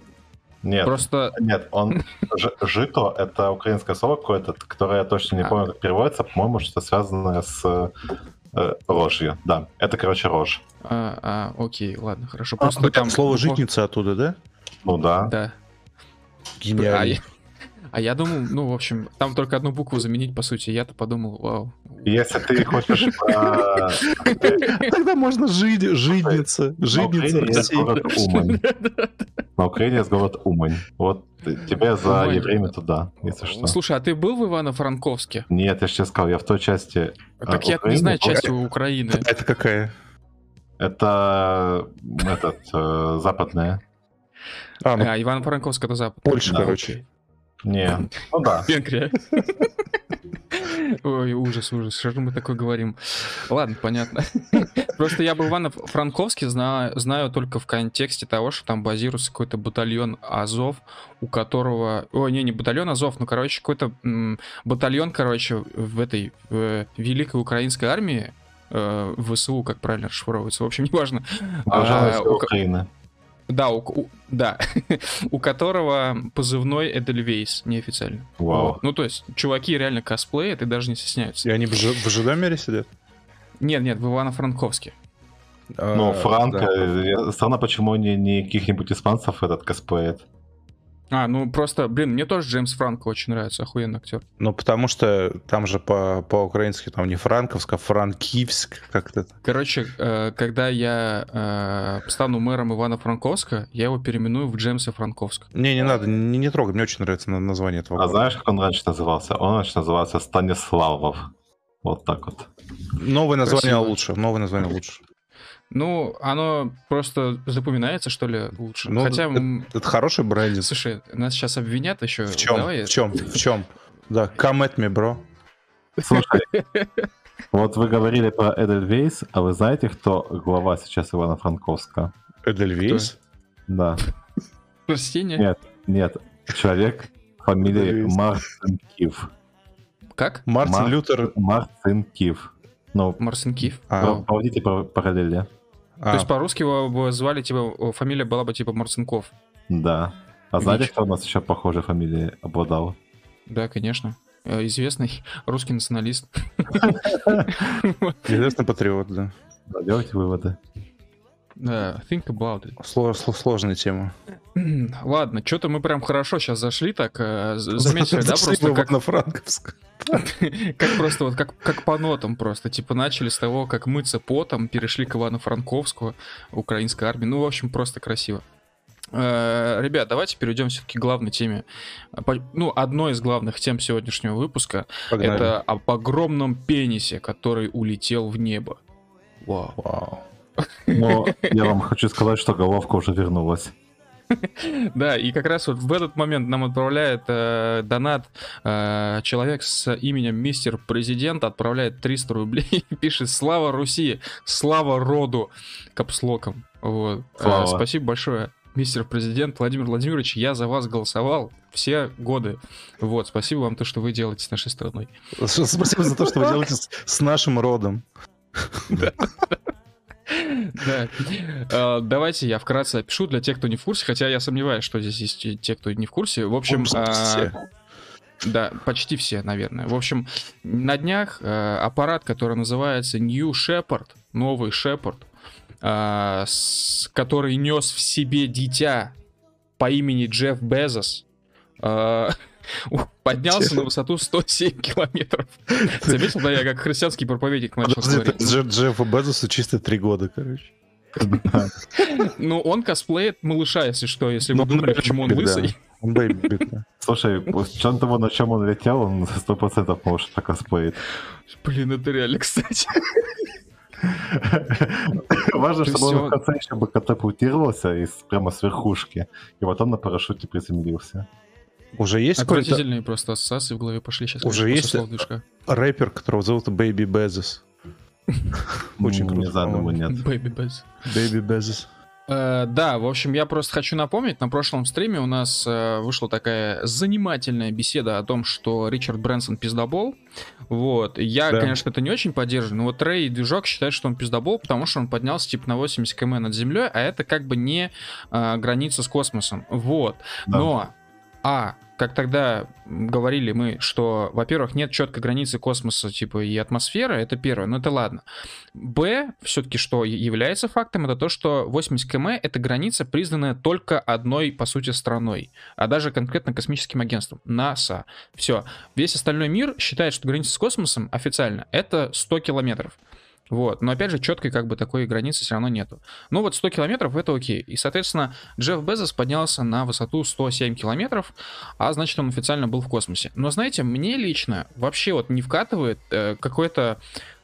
Нет,
Просто
нет, он [laughs] жито это украинское слово какое-то, которое я точно не
А.
помню, как переводится. По-моему, что-то связанное с э, рожью. Да, это, короче, рожь.
А, а, окей, ладно, хорошо.
А,
Просто там
слово житница оттуда, да?
Ну да.
Да.
Гениально.
А я думал, ну, в общем, там только одну букву заменить, по сути. Я-то подумал, вау.
Если ты хочешь про... [laughs]
Тогда можно жить, жидница,
На
жидница.
На Украине есть город Умань. Вот тебе за евреями туда, если что.
Слушай, а ты был в Ивано-Франковске?
Нет, я же тебе сказал, я в той части...
Так
А,
я не знаю частью Украины.
Это какая?
Это этот, э, западная.
А, ну,
А, Ивано-Франковск это запад.
Польша,
Да,
короче.
Не, ну да. [laughs]
Венгрия. [laughs] Ой, ужас, ужас, что же мы такое говорим? Ладно, понятно. [laughs] Просто я был в Ивано-Франковске, знаю, знаю только в контексте того, что там базируется какой-то батальон Азов, у которого... Ой, не, не батальон Азов, ну, короче, какой-то батальон, короче, в этой в Великой Украинской армии, э, ВСУ, как правильно расшифровывается, в общем, неважно. А,
Пожалуйста,
у ко-
Украины.
Да, у, у- да, [laughs] у которого позывной Эдельвейс, неофициально.
Вау.
Вот. Ну, то есть, чуваки реально косплеят и даже не стесняются.
И они в Жи- в Житомире сидят?
Нет, нет, в Ивано-Франковске.
Ну,
А,
Франко,
да.
я- странно, почему не, не каких-нибудь испанцев этот косплеит.
А, ну просто, блин, мне тоже Джеймс Франко очень нравится, охуенный актер.
Ну, потому что там же по- по-украински там не Франковск, а Франкивск, как-то.
Короче, э, когда я э, стану мэром Ивано-Франковска, я его переименую в Джеймса Франковск.
Не, не надо, не, не трогай, мне очень нравится на- название этого
А
города.
знаешь, как он раньше назывался? Он раньше назывался Станиславов. Вот так вот.
Новое название
Красиво.
лучше, новое название лучше.
Ну, оно просто запоминается, что ли, лучше.
Ну,
Хотя,
это- Это хороший брендинг.
слушай, нас сейчас обвинят еще.
В чем?
Давай.
В чем? В чем? Да, come at me, bro.
Слушай, [laughs] вот вы говорили про Эдельвейс, а вы знаете, кто глава сейчас Ивана-Франковска?
Эдельвейс?
Да.
Прости, не?
Нет, нет. Человек фамилией
Эдельвейс.
Марцинкив.
Как?
Мартин
Мар-
Лютер.
Марцинкив. Ну,
Марсен Киев.
А,
про- проводите пар- параллели.
То
а,
есть по-русски его бы звали, типа, фамилия была бы типа Марцинков.
Да. А знаете,
Вич.
кто у нас еще похожей фамилией обладал?
Да, конечно. Э, Известный русский националист. [laughs] [laughs]
известный патриот. Да,
Делайте выводы.
Да, think about it.
Сло- сло- сложная тема. [clears throat]
Ладно, что-то мы прям хорошо сейчас зашли, так э, заметили, да, просто как,
Ивано-Франковск. [laughs]
как просто вот как, как по нотам просто, типа начали с того, как мыться потом, перешли к Ивано-Франковску, украинской армии, ну, в общем, просто красиво. Э, Ребят, давайте перейдем все-таки к главной теме. Ну, одной из главных тем сегодняшнего выпуска
Погнали.
это об огромном пенисе, который улетел в небо. Вау.
Вау.
Но я вам хочу сказать, что головка уже вернулась. [laughs]
Да, и как раз вот в этот момент нам отправляет э, донат э, человек с именем Мистер Президент, отправляет 300 рублей [laughs] и пишет «Слава Руси! Слава роду!» капслоком. Вот. Э,
Слава.
спасибо большое, Мистер Президент Владимир Владимирович, я за вас голосовал все годы. Вот, спасибо вам то, что вы делаете с нашей страной.
Спасибо за то, что вы [laughs] делаете с- с нашим родом.
Да. Э, Давайте я вкратце опишу для тех, кто не в курсе, хотя я сомневаюсь, что здесь есть те, кто не в курсе. В общем, а, Да, почти все, наверное. В общем, на днях э, аппарат, который называется New Shepard, новый Shepard, э, который нес в себе дитя по имени Джефф Безос, поднялся на высоту 107 километров. Заметил, да, я как христианский проповедник начал говорить.
Дже- Джеффа Безоса чисто три года, короче.
Ну, он косплеит малыша, если что, если вы думали, почему он лысый.
Он baby, да.
Слушай, с чем того, на чем он летел, он сто процентов может так косплеить.
Блин, это реально, кстати.
Важно, чтобы он в конце еще бы катапультировался из, прямо с верхушки, и потом на парашюте приземлился.
Уже есть
Отвратительные просто ассоциации в голове пошли сейчас.
Уже есть-
движка.
рэпер, которого зовут Baby Bezos. [laughs] Очень
М,
круто,
думаю,
по-моему.
нет.
Baby Bez.
Baby Bezos.
Э, да, в общем, я просто хочу напомнить, на прошлом стриме у нас э, вышла такая занимательная беседа о том, что Ричард Брэнсон пиздобол. Вот. Я,
Да.
конечно, это не очень поддерживаю, но вот Рэй и Движок считают, что он пиздобол, потому что он поднялся типа на 80 км над землей, а это как бы не э, граница с космосом. Вот.
Да.
Но, а, как тогда говорили мы, что, во-первых, нет четкой границы космоса, типа, и атмосферы, это первое, но это ладно. Б, все-таки, что является фактом, это то, что 80 км — это граница, признанная только одной, по сути, страной, а даже конкретно космическим агентством, НАСА. Все. Весь остальной мир считает, что граница с космосом официально — это 100 километров. Вот. Но опять же, четкой как бы такой границы все равно нету. Ну вот 100 километров это окей. И, соответственно, Джефф Безос поднялся на высоту 107 километров, а значит, он официально был в космосе. Но знаете, мне лично вообще вот не вкатывает э, какой-то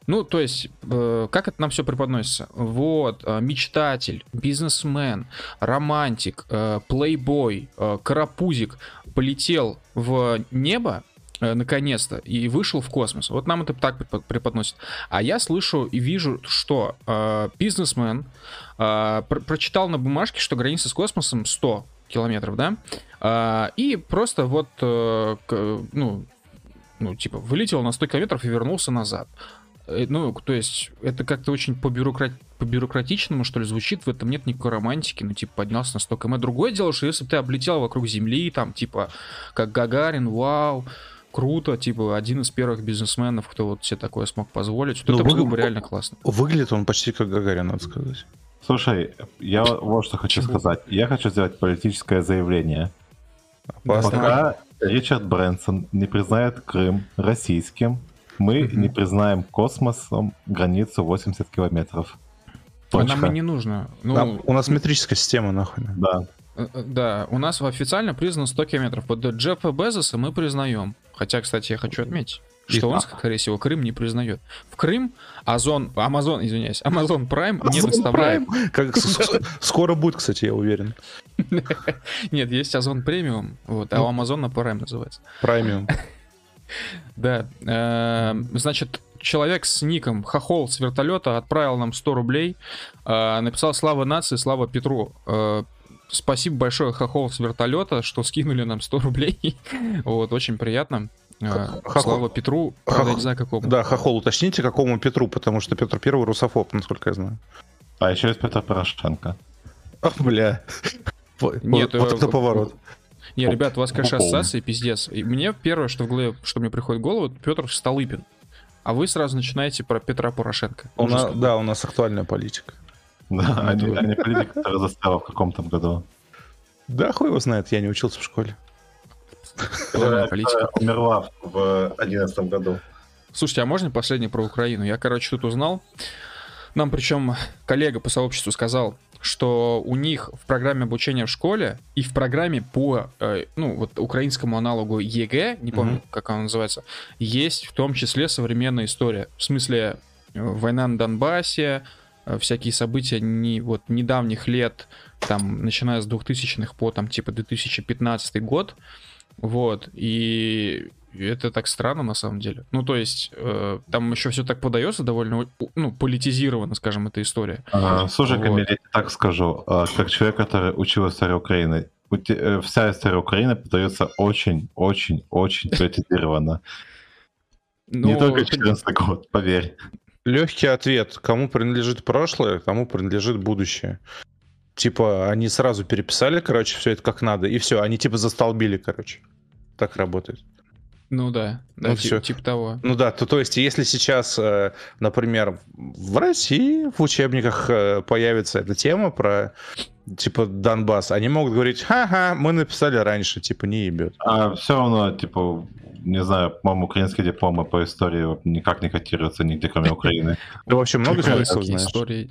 ну, то есть, э, как это нам все преподносится? Вот, э, мечтатель, бизнесмен, романтик, э, плейбой, э, карапузик полетел в небо, наконец-то, и вышел в космос. Вот нам это так препод- преподносит. А я слышу и вижу, что э, бизнесмен э, пр- прочитал на бумажке, что граница с космосом 100 километров, да, А, и просто вот, э, к- ну, ну, типа, вылетел на 100 километров и вернулся назад. Э, Ну, то есть, это как-то очень по-бюрократ... по-бюрократичному, что ли, звучит, в этом нет никакой романтики, ну, типа, поднялся на 100 км. Другое дело, что если бы ты облетел вокруг Земли, там, типа, как Гагарин, вау, круто, типа, один из первых бизнесменов, кто вот себе такое смог позволить, вот
Ну,
это
вы-
было бы реально классно.
Выглядит он почти как Гагарин, надо сказать.
Слушай, я вот что хочу
Чего?
сказать. Я хочу сделать политическое заявление.
Опасно.
Пока Ричард Брэнсон не признает Крым российским, мы
Мгм.
не признаем космосом границу 80 километров. Точка.
нам и не нужно. Ну,
Нам- у нас метрическая система, нахуй.
Да.
Э, э, Да, у нас официально признано 100 километров. Вот Джеффа Безоса мы признаем. Хотя, кстати, я хочу отметить, что он, скорее всего, Крым не признает. В Крым Озон, Амазон, извиняюсь, Амазон Прайм не.
Prime? Как скоро будет, кстати, я уверен. [laughs]
Нет, есть Озон Премиум, вот, а
Ну.
у Амазона Прайм называется.
Премиум. [laughs]
Да, э, значит, человек с ником Хохол с вертолета отправил нам 100 рублей, э, написал «Слава нации, слава Петру». Э, Спасибо большое, Хохол с вертолета, что скинули нам 100 рублей. [laughs] Вот, очень приятно. Э,
Хохол-
Слава Петру, правда, я
Хохол-
не знаю какому.
Да, Хохол, уточните, какому Петру, потому что Петр Первый русофоб, насколько я знаю.
А еще есть Петр Порошенко.
Ах, бля. Вот
Нет,
вот
э,
это поворот.
Не, ребят, у вас, конечно, ассоциации пиздец. И мне первое, что в голове, что мне приходит в голову, это Петр Столыпин. А вы сразу начинаете про Петра Порошенко.
У нас, да, у нас актуальная политика.
Да,
Ну,
они, они политика, которая застряла в каком-то году.
Да, хуй его знает, я не учился в школе.
Политика.
умерла в 2011 году.
Слушайте, а можно последнее про Украину? Я, короче, тут узнал. Нам причем коллега по сообществу сказал, что у них в программе обучения в школе и в программе по, э, ну, вот украинскому аналогу ЕГЭ, не помню,
Мгм.
как она называется, есть в том числе современная история. В смысле, э, война на Донбассе, э, всякие события не, вот, недавних лет, там, начиная с 2000-х по, там, типа, 2015 год, вот, и это так странно на самом деле. Ну, то есть, э, там еще все так подается довольно, ну, политизировано, скажем, эта история.
А, Слушай,
Вот.
Камиль, я так скажу. а, Как человек, который учил историю Украины, э, вся история Украины подается очень-очень-очень [laughs] политизированно. Не
Но
только
это-
14 год, поверь.
Легкий ответ. Кому принадлежит прошлое, кому принадлежит будущее. Типа, они сразу переписали, короче, все это как надо, и все, они типа застолбили, короче. Так работает.
Ну да, да,
Ну
ти-
всё.
типа того.
Ну да, то, то есть, если сейчас, э, например, в России в учебниках э, появится эта тема про типа Донбасс, они могут говорить, ха-ха, мы написали раньше, типа не ебет.
А все равно, типа, не знаю, по-моему, украинские дипломы по истории никак не котируются нигде, кроме Украины. [laughs]
Ты вообще много
такие
знаешь?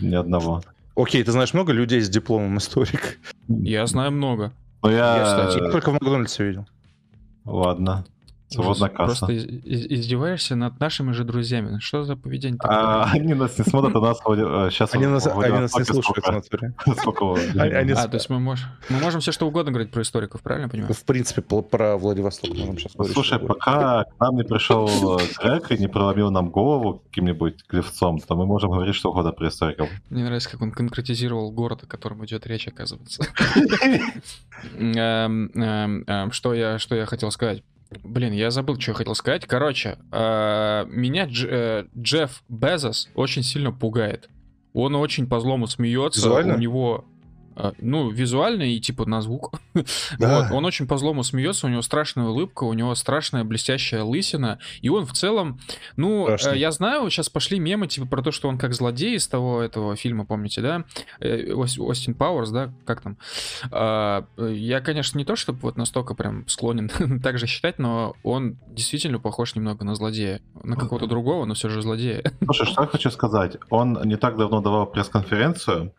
Ни одного.
Окей, ты знаешь много людей с дипломом историк?
Я знаю много.
Но я...
Я, кстати, только в Макдональдсе видел.
Ладно. Свободная касса.
Просто из- из- издеваешься над нашими же друзьями. Что за поведение такое?
А, [laughs] они нас не смотрят, у нас сейчас...
Они нас, не слушают, [laughs]
А, то есть мы можем, мы можем все что угодно говорить про историков, правильно я понимаю?
В принципе, про Владивосток можем сейчас говорить.
Слушай, пока к нам не пришел э, Грег и не проломил нам голову каким-нибудь клевцом, то мы можем говорить что угодно про историков.
Мне нравится, как он конкретизировал город, о котором идет речь, оказывается. [laughs] Эм, эм, эм, Что я что я хотел сказать? Блин, я забыл, что я хотел сказать. Короче, э, меня Дж- э, Джефф Безос очень сильно пугает. Он очень по злому смеется.
Визуально?
У него ну, визуально и типа на звук. [laughs]
Да.
Вот, он очень по злому смеется, у него страшная улыбка, у него страшная блестящая лысина, и он в целом, ну, э, я знаю, сейчас пошли мемы типа про то, что он как злодей из того этого фильма, помните, да? Э, Ос- Остин Пауэрс, да, как там? А, э, я, конечно, не то, чтобы вот настолько прям склонен [laughs] так же считать, но он действительно похож немного на злодея, на какого-то другого, но все же злодея. [laughs]
Слушай, что я хочу сказать. Он не так давно давал пресс-конференцию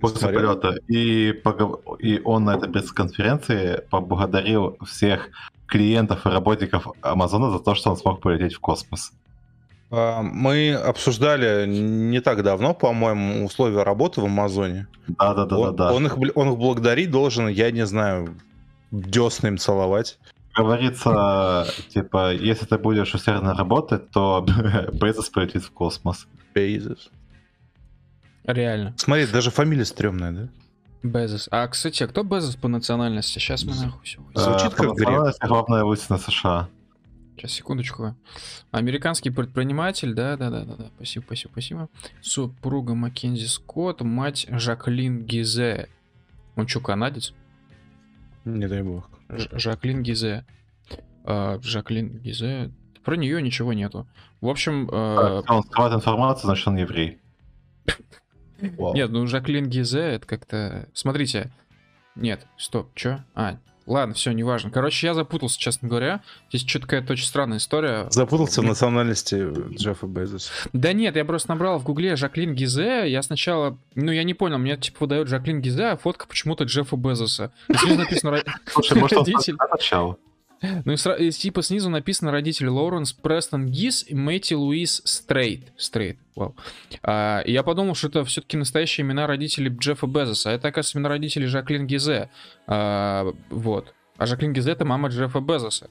после полета, и, погов- и он на этой пресс-конференции поблагодарил всех клиентов и работников Амазона за то, что он смог полететь в космос.
А, Мы обсуждали не так давно, по-моему, условия работы в Амазоне.
Да-да-да-да.
Он,
да.
он их, он их благодарить должен, я не знаю, десна им целовать.
Говорится, типа, если ты будешь усердно работать, то [laughs] Безос полетит в космос.
Безос.
Реально.
Смотри, даже фамилия стрёмная, да?
Безос. А, кстати, а кто Безос по национальности? Сейчас мы нахуй все.
Звучит
Э,
как
национальности главная лысина США.
Сейчас, секундочку. Американский предприниматель, да, да, да, да, да. Спасибо, спасибо, спасибо. Супруга Маккензи Скотт, мать Жаклин Гизе. Он что, канадец?
Не дай бог.
Ж- Жаклин Гизе. А, Жаклин Гизе. Про нее ничего нету. В общем, э,
Если он скрывает информацию, значит он еврей. [laughs]
Вау.
нет, ну Жаклин Гизе, это как-то... Смотрите. Нет, стоп, чё? А, ладно, все, неважно. Короче, я запутался, честно говоря. Здесь что-то какая-то очень странная история.
Запутался в национальности Джеффа Безоса.
Да нет, я просто набрал в гугле Жаклин Гизе, я сначала, ну я не понял, мне типа выдают Жаклин Гизе, а фотка почему-то Джеффа Безоса. Снизу написано ро-
Слушай, может он
родитель? Ну и и типа снизу написано родители Лоуренс Престон Гиз и Мэтти Луис Стрейт. Стрейт, вау. А, и я подумал, что это все-таки настоящие имена родителей Джеффа Безоса, а это, оказывается, имена родителей Жаклин Гизе. А, вот. А Жаклин Гизе это мама Джеффа Безоса.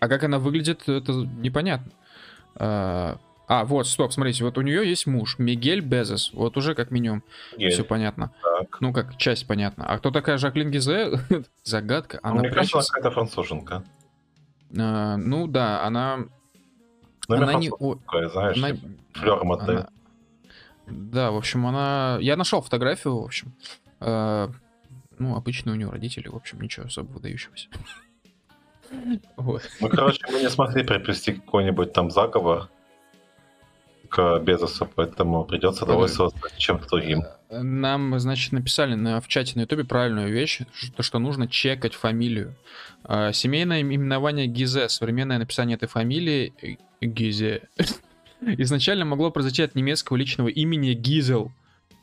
А как она выглядит, это непонятно. А, а, вот, стоп, смотрите, вот у нее есть муж, Мигель Безос. Вот уже как минимум все понятно.
Так.
Ну, как часть понятно. А кто такая Жаклин Гизе? [laughs] Загадка. Она
Мне кажется, она
прячется.
какая-то француженка.
А, ну да, она...
Ну,
она не...
французское, знаешь,
она-
типа,
она- Да, в общем, она... Я нашел фотографию, в общем. А, Ну, обычно у нее родители, в общем, ничего особо выдающегося. [laughs] Вот.
Ну, короче, мы не смогли приплести какой-нибудь там заговор к Безосу, поэтому придется довольствоваться чем-то другим.
Нам, значит, написали на, в чате на ютубе правильную вещь, что, что нужно чекать фамилию. А, семейное именование Гизе, современное написание этой фамилии э, Гизе, [laughs] изначально могло произойти от немецкого личного имени Гизел.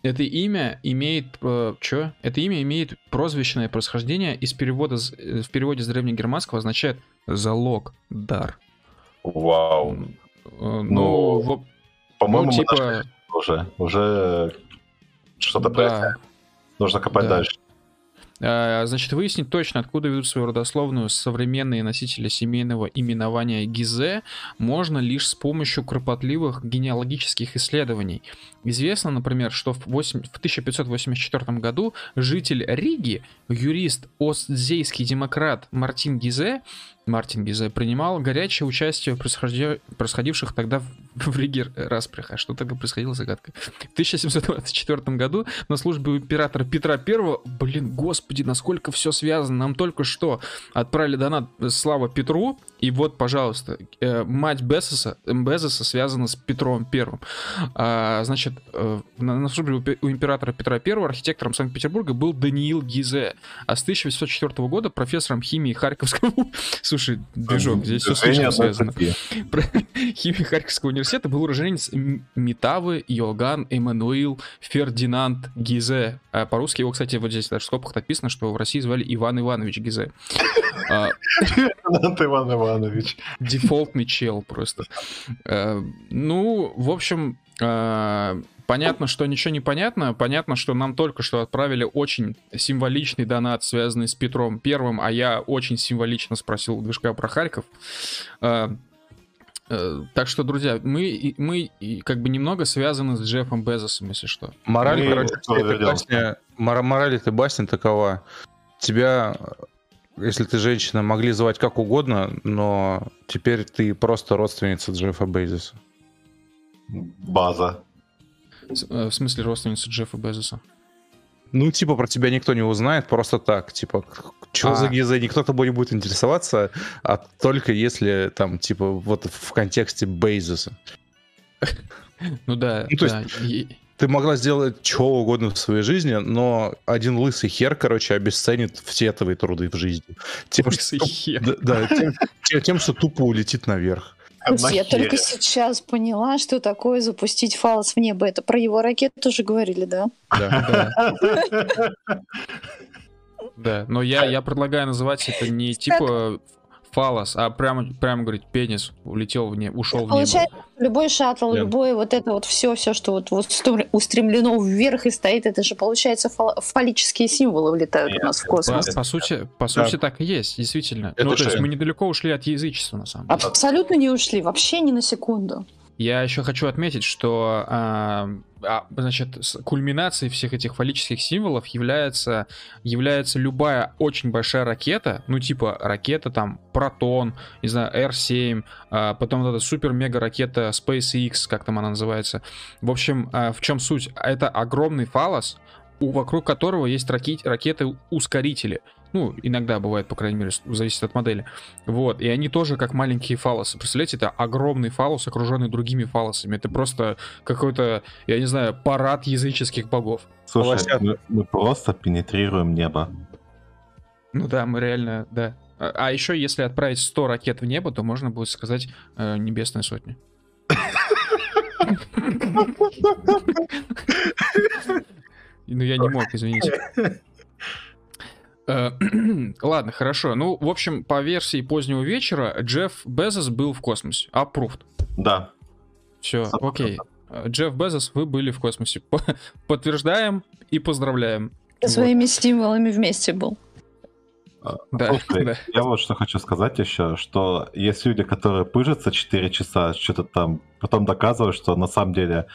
Это имя имеет... Э, чё? Это имя имеет прозвищное происхождение из перевода, э, в переводе с древнегерманского означает «залог», «дар».
Вау.
Э,
Ну,
Ну,
По-моему,
ну,
мы
типа...
нашли уже. Уже что-то
Да.
происходит. Нужно копать
Да.
дальше.
А, Значит, выяснить точно, откуда ведут свою родословную современные носители семейного именования Гизе, можно лишь с помощью кропотливых генеалогических исследований. Известно, например, что в, 8 в 1584 году житель Риги, юрист остзейский демократ Мартин Гизе, Мартин Гизе принимал горячее участие в происходи- происходивших тогда в, в Риге распрях. А что тогда происходило, загадка. В 1724 году на службе императора Петра I, блин, господи, насколько все связано. Нам только что отправили донат э, Слава Петру, и вот, пожалуйста, э, мать Безоса, Безоса связана с Петром Первым. А, значит, э, на, службе у, пе- у императора Петра I архитектором Санкт-Петербурга был Даниил Гизе, а с 1804 года профессором химии Харьковского [laughs] Слушай, движок, здесь все слишком связано. Про [laughs] химию Харьковского университета был уроженец Метавы, Йоган, Эммануил, Фердинанд Гизе. А по-русски его, кстати, вот здесь даже в скобках написано, что в России звали Иван Иванович Гизе. [laughs]
Фердинанд Иван Иванович.
Дефолтный чел просто. А, ну, в общем, а, Понятно, что ничего не понятно. Понятно, что нам только что отправили очень символичный донат, связанный с Петром Первым, а я очень символично спросил у движка про Харьков. А, э, так что, друзья, мы, мы как бы немного связаны с Джеффом Безосом, если что.
Мораль, мы короче, этой басни, мораль этой басни такова. Тебя, если ты женщина, могли звать как угодно, но теперь ты просто родственница Джеффа Безоса.
База.
Э, в смысле родственница Джеффа Безоса?
Ну, типа, про тебя никто не узнает просто так. Типа, что а. за гиза, никто тобой не будет интересоваться, а только если там, типа, вот в контексте Бейзоса.
Ну да,
ну, то да. Есть, ты могла сделать что угодно в своей жизни, но один лысый хер, короче, обесценит все твои труды в жизни.
Тем, лысый что, хер.
Да, тем, тем, что тупо улетит наверх.
Я только сейчас поняла, что такое запустить фалос в небо. Это про его ракету тоже говорили, да?
Да. [laughs] Да, но я, я предлагаю называть это не типа фалос, а прямо, прямо говорить, пенис улетел в небо, ушел в
небо. любой шаттл, yeah. любое вот это вот все, все, что вот, вот устремлено вверх и стоит, это же получается фал- фаллические символы улетают yeah. у нас в космос.
По, по сути, по сути да. так и есть, действительно. Это ну, то есть мы недалеко ушли от язычества, на самом
деле. Абсолютно не ушли, вообще ни на секунду.
Я еще хочу отметить, что а, а, значит, кульминацией всех этих фаллических символов является, является любая очень большая ракета, ну типа ракета там Протон, не знаю, R7, а, потом вот эта супер-мега ракета SpaceX, как там она называется. В общем, а, в чем суть? Это огромный фалос, у, вокруг которого есть ракет, ракеты-ускорители. Ну, иногда бывает, по крайней мере, зависит от модели. Вот, и они тоже как маленькие фалосы. Представляете, это огромный фалос, окруженный другими фалосами. Это просто какой-то, я не знаю, парад языческих богов.
Слушай, мы, мы просто пенетрируем небо.
Ну да, мы реально, да. А, а еще, если отправить 100 ракет в небо, то можно будет сказать э, небесная сотня. [laughs] Ну, я не мог, извините. Э, [clears throat] ладно, хорошо. Ну, в общем, по версии позднего вечера, Джефф Безос был в космосе. Approved.
Да.
Все, окей. Э, Джефф Безос, вы были в космосе. [laughs] Подтверждаем и поздравляем.
Своими вот. стимулами вместе был.
А, да, Слушай, да. Я вот что хочу сказать еще, что есть люди, которые пыжатся 4 часа, что-то там, потом доказывают, что на самом деле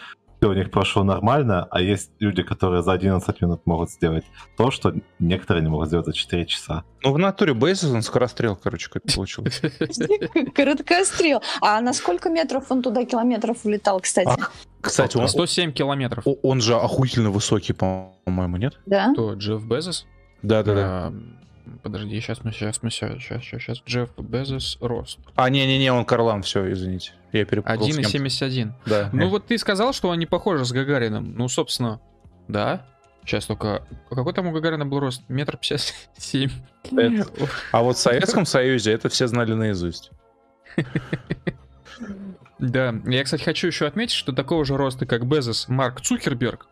все у них прошло нормально, а есть люди, которые за 11 минут могут сделать то, что некоторые не могут сделать за 4 часа.
Ну, в натуре Бейзис, он скорострел, короче, как [laughs] получилось.
Короткострел. А на сколько метров он туда километров улетал, кстати? А,
кстати, он... 107 километров.
Он же охуительно высокий, по-моему, нет?
Да.
Кто, Джефф Безос?
Да-да-да.
Подожди, сейчас мы, сейчас мы, сейчас, сейчас, сейчас. Джефф Безос рост.
А, не-не-не, он Карлан, все, извините. Я перепутал
1,71.
Да.
Ну вот ты сказал, что они похожи с Гагарином. Ну, собственно, да. Сейчас только... Какой там у Гагарина был рост? Метр пятьдесят семь.
А вот в Советском Союзе это все знали наизусть. [laughs]
Да, я, кстати, хочу еще отметить, что такого же роста, как Безос, Марк Цукерберг,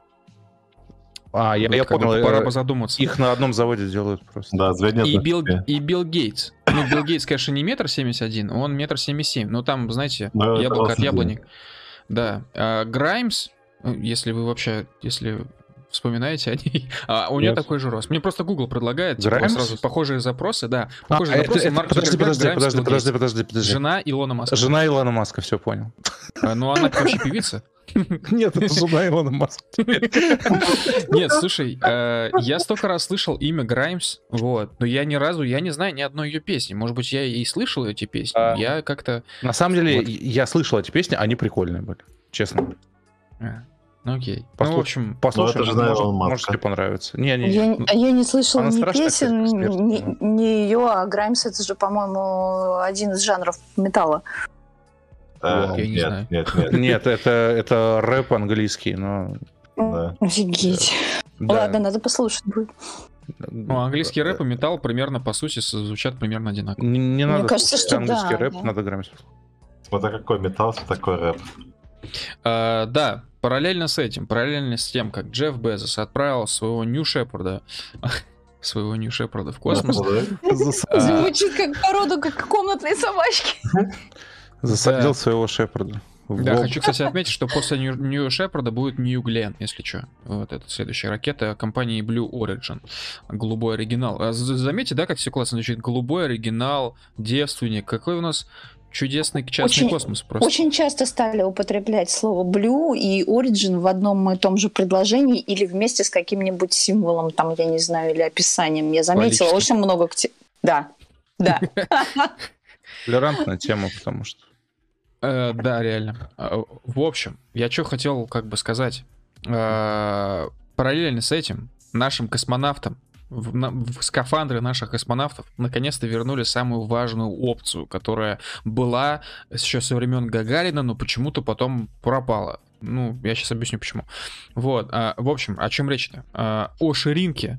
а, я, я понял.
Пора бы задуматься.
Их на одном заводе делают просто.
Да, звенят.
И Билл, и Билл Гейтс. Ну, Билл Гейтс, конечно, не метр семьдесят один, он метр семьдесят семь. Но там, знаете, да, яблоко от яблони. Да. А, Граймс, ну, если вы вообще, если вспоминаете о ней. [laughs] А у нее такой же рост. Мне просто Google предлагает типа, сразу похожие запросы, да. А, похожие
а, запросы. Это, это, подожди, подожди, Граймс, подожди, подожди, подожди, подожди.
Жена Илона Маска.
Жена Илона Маска, все понял.
А, ну, она вообще певица. [laughs]
Нет, это жена Илона Маска. [laughs]
Нет, слушай, э, я столько раз слышал имя Граймс, вот, но я ни разу, я не знаю ни одной ее песни. Может быть, я и слышал эти песни. А, я как-то...
На самом деле, я слышал эти песни, они прикольные были, честно.
А, ну окей. ну, в общем,
послушаем, ну, может, может тебе понравится.
Не, не, я, ну, я не слышал ни песен, ни, ни ее, а Граймс это же, по-моему, один из жанров металла.
А, я не нет, знаю.
Нет, нет. Нет, это, это рэп английский, но...
Да. Офигеть. Да. Ладно, надо послушать будет.
Ну, английский рэп и металл примерно, по сути, звучат примерно одинаково.
Не, не
Мне
надо
кажется,
слушать
что
английский
да,
рэп,
да.
надо грамотно.
Смотря какой металл, такой рэп.
А, да, параллельно с этим, параллельно с тем, как Джефф Безос отправил своего Нью Шепарда, [laughs] своего Нью Шепарда в космос, [laughs] а,
Звучит как породу, как комнатные собачки. [laughs]
Засадил своего Шепарда.
Да, хочу, кстати, отметить, что после Нью, Шепарда будет Нью Глен, если что. Вот это следующая ракета компании Blue Origin. Голубой оригинал. А заметьте, да, как все классно звучит? Голубой оригинал, девственник. Какой у нас чудесный частный
Очень-
космос просто.
Очень часто стали употреблять слово blue и origin в одном и том же предложении или вместе с каким-нибудь символом, там, я не знаю, или описанием. Я заметила очень много... Да, да. [laughs]
Толерантная тема, потому что.
Э, да, реально. А, В общем, я что хотел как бы сказать. Э, Параллельно с этим нашим космонавтам в, на- в скафандры наших космонавтов наконец-то вернули самую важную опцию, которая была еще со времен Гагарина, но почему-то потом пропала. Ну, я сейчас объясню почему. Вот, а, в общем, о чем речь-то? А, о ширинке.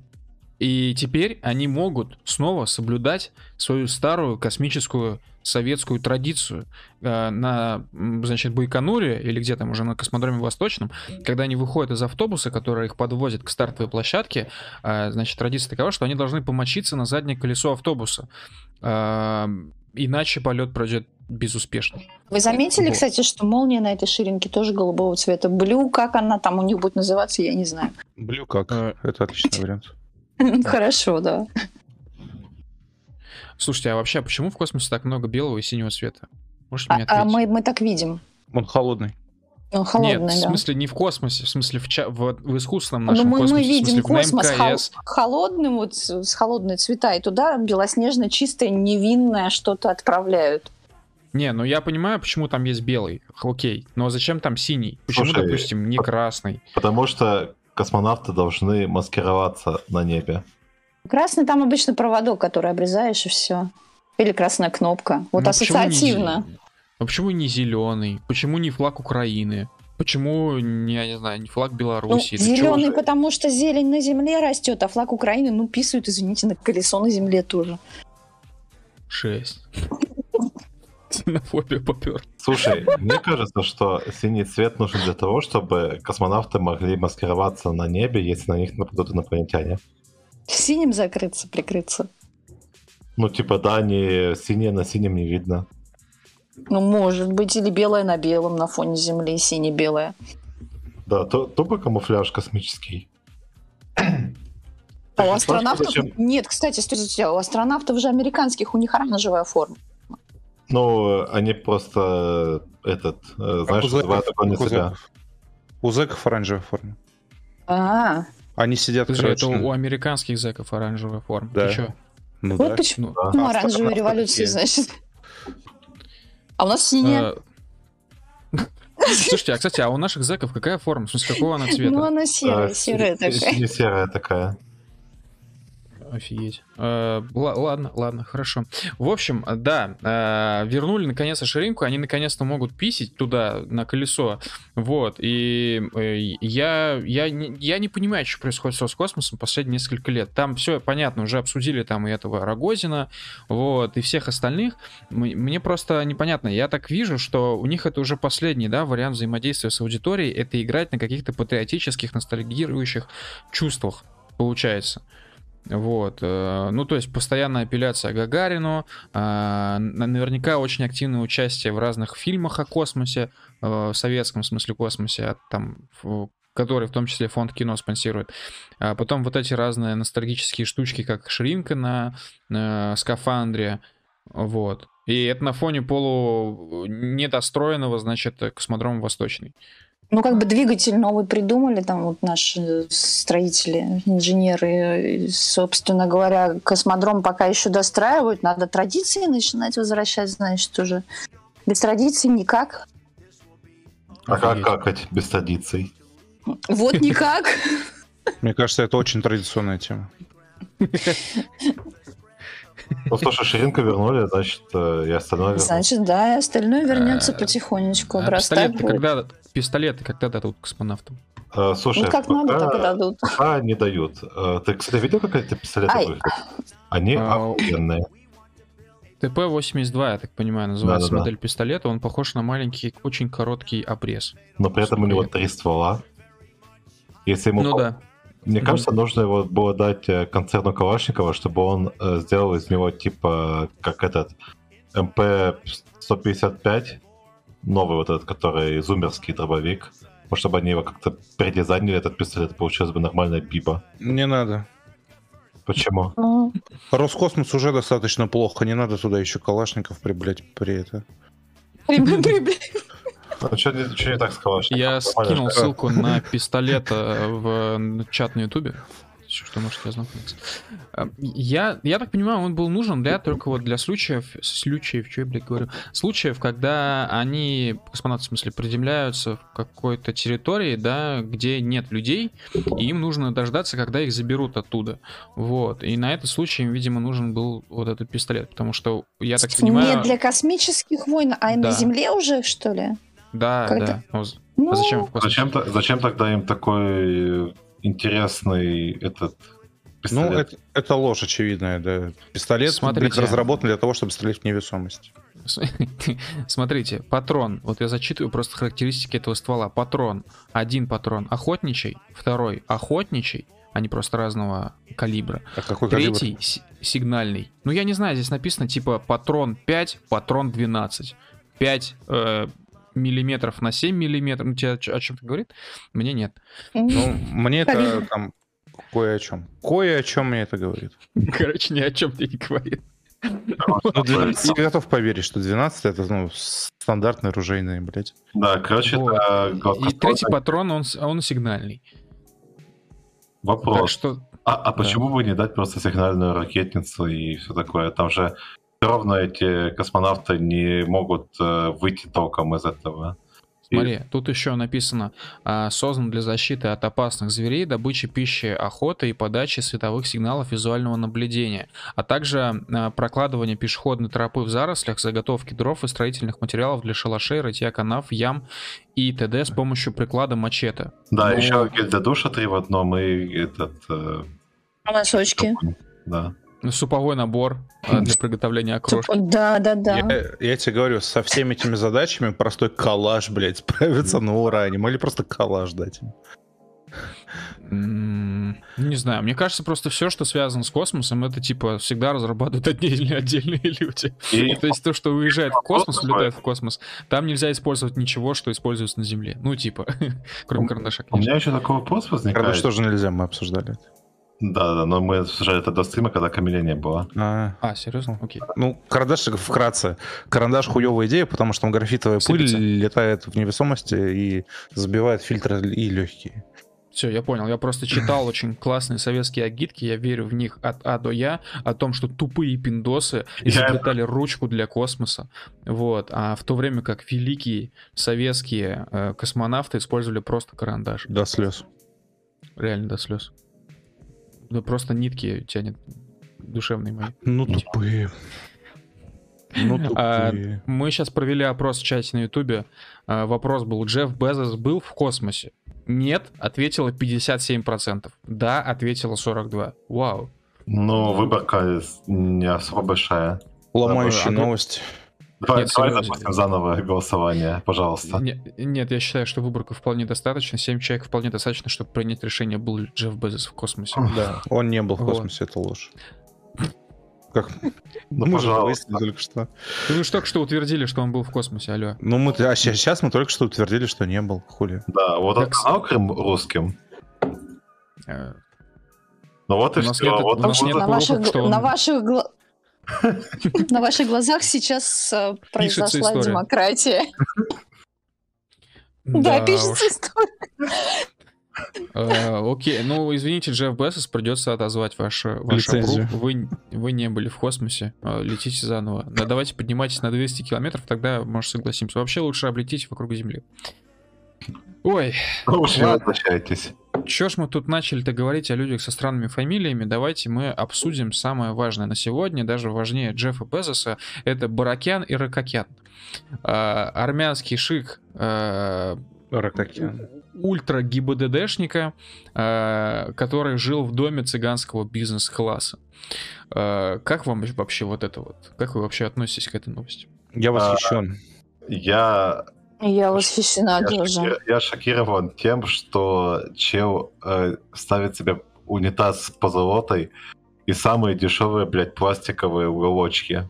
И теперь они могут снова соблюдать свою старую космическую советскую традицию э, на, значит, Байконуре или где там уже на космодроме Восточном, когда они выходят из автобуса, который их подвозит к стартовой площадке, э, значит, традиция такова, что они должны помочиться на заднее колесо автобуса. Э, Иначе полет пройдет безуспешно.
Вы заметили,
Вот.
кстати, что молния на этой ширинке тоже голубого цвета? Блю, как она там у них будет называться, я не знаю.
Блю как?
Э.
Это отличный вариант. [laughs]
Хорошо, да.
Слушайте, а вообще, а почему в космосе так много белого и синего цвета? Можете
А,
мне
а
ответить?
мы, мы так видим.
Он холодный.
Ну, холодный,
Нет, в
да.
смысле не в космосе, в смысле в, ча- в, в искусственном
Ну,
нашем
мы,
космосе,
мы
в смысле
видим
в- на
космос хол-
МКС.
холодным, вот с, холодные цвета, и туда белоснежно чистое, невинное что-то отправляют.
Не, ну я понимаю, почему там есть белый, окей, но зачем там синий? Почему,
Слушай,
допустим, не красный?
Потому что космонавты должны маскироваться на небе.
Красный там обычно проводок, который обрезаешь, и все. Или красная кнопка. Вот
Ну, почему не
ассоциативно.
Ну почему не зеленый? Почему не флаг Украины? Почему, не, я не знаю, не флаг
Ну,
Беларуси? Чего
зеленый, потому что зелень на земле растет, а флаг Украины, ну, писают, извините, на колесо на земле тоже.
Шесть. Ксенофобия попер.
Слушай, мне кажется, что синий цвет нужен для того, чтобы космонавты могли маскироваться на небе, если на них нападут инопланетяне.
Синим закрыться, прикрыться.
Ну, типа, да, не синее на синем не видно.
Ну, может быть, или белое на белом на фоне земли, сине-белое.
Да, то, тупо камуфляж космический.
А у астронавтов...
зачем-
Нет, кстати, у астронавтов же американских, у них оранжевая форма.
Ну, они просто этот, э, знаешь,
у зэков,
называют такое на
как у
себя.
зэков. У зэков оранжевая форма.
А,
Они сидят, короче,
это у американских зэков оранжевая форма.
Да.
Ты чё?
ну
вот
да.
почему
Да.
ну,
А
оранжевая революция, значит. А у нас синяя.
э, Слушайте, а кстати, а у наших зэков какая форма? В смысле, какого она цвета?
Ну, она серая,
А,
серая такая.
Сине-серая такая.
Офигеть. Э, ла- ладно, ладно, хорошо. В общем, да, э, вернули наконец-то ширинку, они наконец-то могут писить туда, на колесо. Вот, и э, я, я, не, я не понимаю, что происходит с космосом последние несколько лет. Там все понятно, уже обсудили там и этого Рогозина, вот, и всех остальных. Мне просто непонятно, я так вижу, что у них это уже последний, да, вариант взаимодействия с аудиторией, это играть на каких-то патриотических, ностальгирующих чувствах, получается. Вот, э, ну то есть постоянная апелляция Гагарину, а, на- наверняка очень активное участие в разных фильмах о космосе, э, в советском смысле космосе, от там, который в том числе фонд кино спонсирует. А потом вот эти разные ностальгические штучки, как ширинка на э, скафандре, вот. И это на фоне полу недостроенного, значит, космодрома Восточный.
Ну, как бы двигатель новый придумали, там вот наши строители, инженеры, и, собственно говоря, космодром пока еще достраивают, надо традиции начинать возвращать, значит, уже. Без традиций никак.
А как какать без традиций?
Вот никак.
Мне кажется, это очень традиционная тема.
Ну, слушай, ширинку вернули, значит, э, и остальное.
Значит, да, и остальное вернется
Э,
потихонечку.
А
будет.
когда, пистолеты когда дадут космонавтам?
Э, Слушай,
Ну, как надо,
пока-
так и дадут.
пока не дают. Э, Ты, кстати, видел, как эти пистолеты
Ай.
выглядят? Они
А,
охуенные.
ТП-82, я так понимаю, называется
Да-да-да.
модель пистолета. Он похож на маленький, очень короткий обрез.
Но при этом у него три ствола. Если ему
Ну да.
Мне кажется, нужно его было дать э, концерну Калашникова, чтобы он э, сделал из него типа как этот МП-155, новый вот этот, который зумерский дробовик. Может, чтобы они его как-то передизайнили, этот пистолет, получилось бы нормальная биба.
Не надо.
Почему?
Ну,
Роскосмос уже достаточно плохо, не надо туда еще калашников приблять при это.
приб-
Ну, что не, так с Калашниковым?
Я скинул ссылку на пистолет э, в чат на ютубе. Если Что можете ознакомиться. Э, Я, я так понимаю, он был нужен для только вот для случаев, случаев, что я, блядь, говорю, случаев, когда они, космонавты, в смысле, приземляются в какой-то территории, да, где нет людей, и им нужно дождаться, когда их заберут оттуда. Вот. И на этот случай им, видимо, нужен был вот этот пистолет, потому что, я так понимаю...
Не для космических войн, а
Да.
на Земле уже, что ли?
Да,
когда-
да. Ну, А зачем?
Зачем, зачем тогда им такой э, интересный этот
Ну,
пистолет?
это, это ложь очевидная, да. Пистолет
Смотрите.
разработан для того, чтобы стрелять в невесомость. [laughs]
Смотрите, патрон. Вот я зачитываю просто характеристики этого ствола. Патрон. Один патрон охотничий, второй охотничий, они просто разного калибра.
А какой
Третий си- сигнальный. Ну, я не знаю, здесь написано типа патрон 5, патрон 12. 5 э, миллиметров на 7 миллиметров. Ну, тебе о чем-то говорит? Мне нет.
Ну, мне это там кое о чем. Кое о чем мне это говорит.
Короче, ни о чем тебе не говорит.
Ну, 12 я готов поверить, что 12 это ну, стандартный оружейный, блядь.
Да, короче,
Вот.
это
И третий патрон, он, он сигнальный. Так
вопрос.
что
А, а почему бы не дать просто сигнальную ракетницу и все такое? Там же все равно эти космонавты не могут э, выйти толком из этого.
Смотри, тут еще написано, а, создан для защиты от опасных зверей, добычи пищи, охоты и подачи световых сигналов визуального наблюдения, а также а, прокладывание пешеходной тропы в зарослях, заготовки дров и строительных материалов для шалашей, рытья канав, ям и т.д. с помощью приклада мачете.
Да,
Ну,
еще гель для душа три в одном и этот... э,
носочки.
да.
Суповой набор а, для приготовления окрошки.
Да, да, да.
Я, я тебе говорю, со всеми этими задачами простой коллаж, блядь, [laughs] справится на ура. Не могли просто коллаж дать им.
Не знаю, мне кажется, просто все, что связано с космосом, это типа всегда разрабатывают отдельные, [laughs] отдельные люди.
И [laughs]
То есть то, что уезжает в космос, улетает в космос, там нельзя использовать ничего, что используется на Земле. Ну, типа, кроме карандаша,
у меня еще такой вопрос возникает.
Правда, что же нельзя, мы обсуждали это.
Да, да, но мы обсуждали это до стрима, когда Камиля не было.
А,
А, серьезно? Окей.
ну, карандаш вкратце. Карандаш хуевая идея, потому что там графитовая
Сыпется.
пыль летает в невесомости и забивает фильтры и легкие.
Все, я понял. Я просто читал [clears throat] очень классные советские агитки, я верю в них от А до Я, о том, что тупые пиндосы изобретали ручку для космоса. Вот. А в то время как великие советские э, космонавты использовали просто карандаш.
До слез.
Реально до слез. Да просто нитки тянет душевные мои.
Ну, тупые. Ну,
А. Мы сейчас провели опрос в чате на Ютубе. А, Вопрос был, Джефф Безос был в космосе? Нет, ответило 57%. Да, ответило 42%. Вау.
Ну, выборка не особо большая.
Ломающая
а,
новость.
Давай,
Нет,
давай запустим заново голосование, пожалуйста.
Не- Нет, я считаю, что выборка вполне достаточно. 7 человек вполне достаточно, чтобы принять решение, был ли Джефф Безос в космосе.
Да, он не был в
Вот.
космосе, это ложь. [laughs] Как?
Ну,
мы же
пожалуйста.
выяснили только что.
Вы же только что утвердили, что он был в космосе, алло.
Ну, мы, а сейчас мы только что утвердили, что не был. Хули.
Да, вот
Так
он Крым русским.
Э,
Ну вот и
У нас
все.
нет-
вот
нет
на, ваших,
что он-
на ваших на ваших глазах сейчас э, произошла демократия. Да, пишется история.
Э, Окей, ну извините, Джефф Безос, придется отозвать ваш,
Лицензию.
аппрув. Вы, вы не были в космосе, э, летите заново. Да, давайте поднимайтесь на 200 километров, тогда, может, согласимся. Вообще лучше облетите вокруг Земли. Ой, Ладно.
возвращайтесь.
Чё ж мы тут начали-то говорить о людях со странными фамилиями, давайте мы обсудим самое важное на сегодня, даже важнее Джеффа Безоса, это Баракян и Ракакян. А, армянский шик, а,
Рококен.
ультра ГИБДДшника, э, который жил в доме цыганского бизнес-класса. Э, как вам вообще вот это вот? Как вы вообще относитесь к этой новости?
Я восхищен.
Я
Я восхищена
Я,
тоже.
шоки- я шокирован тем, что чел э, ставит себе унитаз с позолотой и самые дешевые, блядь, пластиковые уголочки.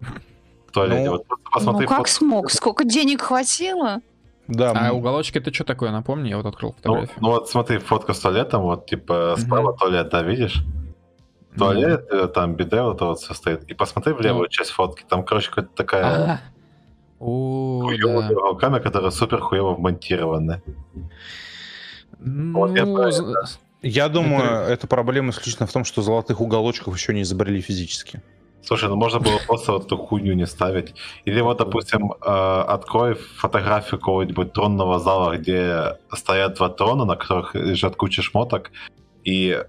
В туалете.
Ну,
вот просто посмотри
ну как
фото-
смог? Сколько денег хватило?
Да,
А
м,
уголочки это что такое? Напомни, я вот открыл
Ну,
фотографию.
ну вот смотри, фотка с туалетом, вот типа справа туалет, да, видишь? Туалет, э, там биде вот это вот все стоит. И посмотри в левую
Ну.
часть фотки, там, короче, какая-то такая
А. О,
хуёвая
да.
уголками, которая супер хуево вмонтирована. Вот я
Ну, з-
я думаю,
это-
эта проблема исключительно в том, что золотых уголочков еще не изобрели физически.
Слушай, ну можно было просто вот эту хуйню не ставить. Или вот, допустим, э, открой фотографию какого-нибудь тронного зала, где стоят два трона, на которых лежат куча шмоток, и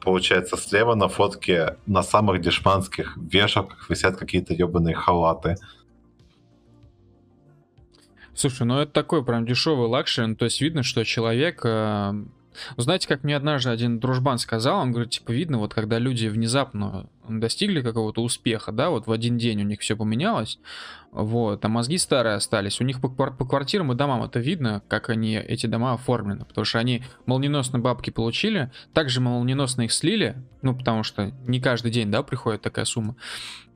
получается слева на фотке на самых дешманских вешалках висят какие-то ебаные халаты.
Слушай, ну это такой прям дешевый luxury, ну, то есть видно, что человек... э, знаете, как мне однажды один дружбан сказал, он говорит, типа, видно, вот когда люди внезапно достигли какого-то успеха, да, вот в один день у них все поменялось, вот, а мозги старые остались, у них по, по квартирам и домам это видно, как они, эти дома оформлены, потому что они молниеносно бабки получили, также молниеносно их слили, ну, потому что не каждый день, да, приходит такая сумма,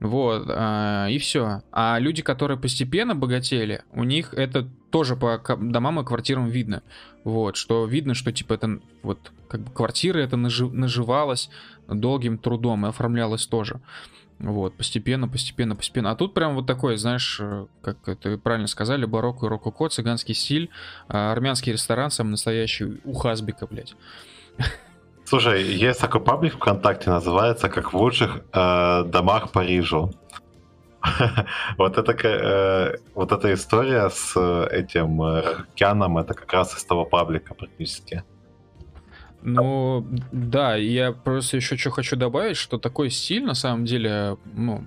вот, а, и все. А люди, которые постепенно богатели, у них это тоже по домам и квартирам видно. Вот, что видно, что типа это вот как бы квартира это нажи- наживалась долгим трудом и оформлялась тоже. Вот, постепенно, постепенно, постепенно. А тут прям вот такой, знаешь, э, как это правильно сказали, барокко и рококо, цыганский стиль, а, армянский ресторан, самый настоящий, у Хазбика, блядь.
Слушай, есть такой паблик ВКонтакте, называется «Как в лучших э, домах Парижу». [laughs] Вот это, э, вот эта история с э, этим э, Рокяном, это как раз из того паблика практически.
Ну, да, я просто еще что хочу добавить, что такой стиль, на самом деле, ну,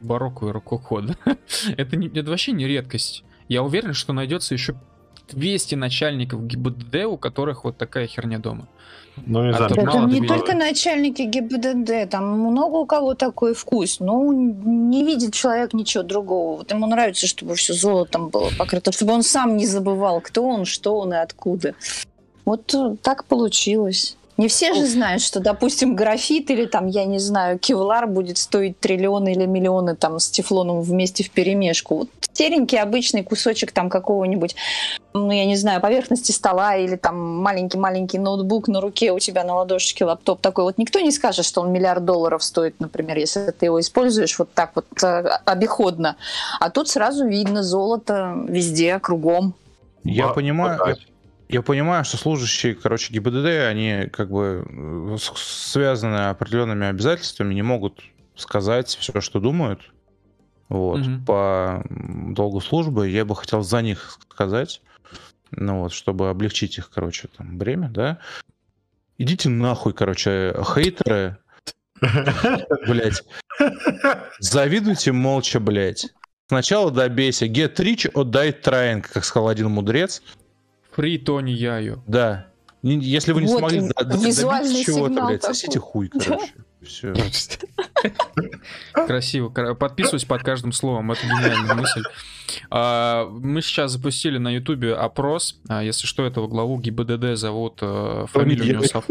барокко и рококо, да, [laughs] это, не, это вообще не редкость. Я уверен, что найдется еще 200 начальников ГИБДД, у которых вот такая херня дома.
Ну, не
А
знаю,
ты
не только начальники ГИБДД, там много у кого такой вкус. Ну, не видит человек ничего другого. Вот ему нравится, чтобы все золотом было покрыто, чтобы он сам не забывал, кто он, что он и откуда. Вот э, так получилось. Не все же знают, что, допустим, графит или там, я не знаю, кевлар будет стоить триллионы или миллионы там с тефлоном вместе в перемешку. Вот серенький обычный кусочек там какого-нибудь, ну, я не знаю, поверхности стола или там маленький-маленький ноутбук на руке у тебя на ладошечке лаптоп такой. Вот никто не скажет, что он миллиард долларов стоит, например, если ты его используешь вот так вот э, обиходно. А тут сразу видно золото везде, кругом.
Я понимаю, я. Я понимаю, что служащие, короче, ГИБДД, они как бы э, связаны определенными обязательствами, не могут сказать все, что думают. Вот.
Мгм.
По долгу службы я бы хотел за них сказать, ну вот, чтобы облегчить их, короче, там, бремя, да. Идите нахуй, короче, хейтеры, [laughs] блять. Завидуйте молча, блять. Сначала добейся. Get rich or die trying, как сказал один мудрец.
Фри Тони Яю.
Да. Если вы не
Вот
смогли
и
до- до-
визуальный
добиться чего-то, блядь, сосите хуй, короче. Все. [laughs]
Красиво. кра- Подписываюсь под каждым словом. Это гениальная мысль. А, Мы сейчас запустили на Ютубе опрос. А, Если что, этого главу ГИБДД зовут э, фамилию у него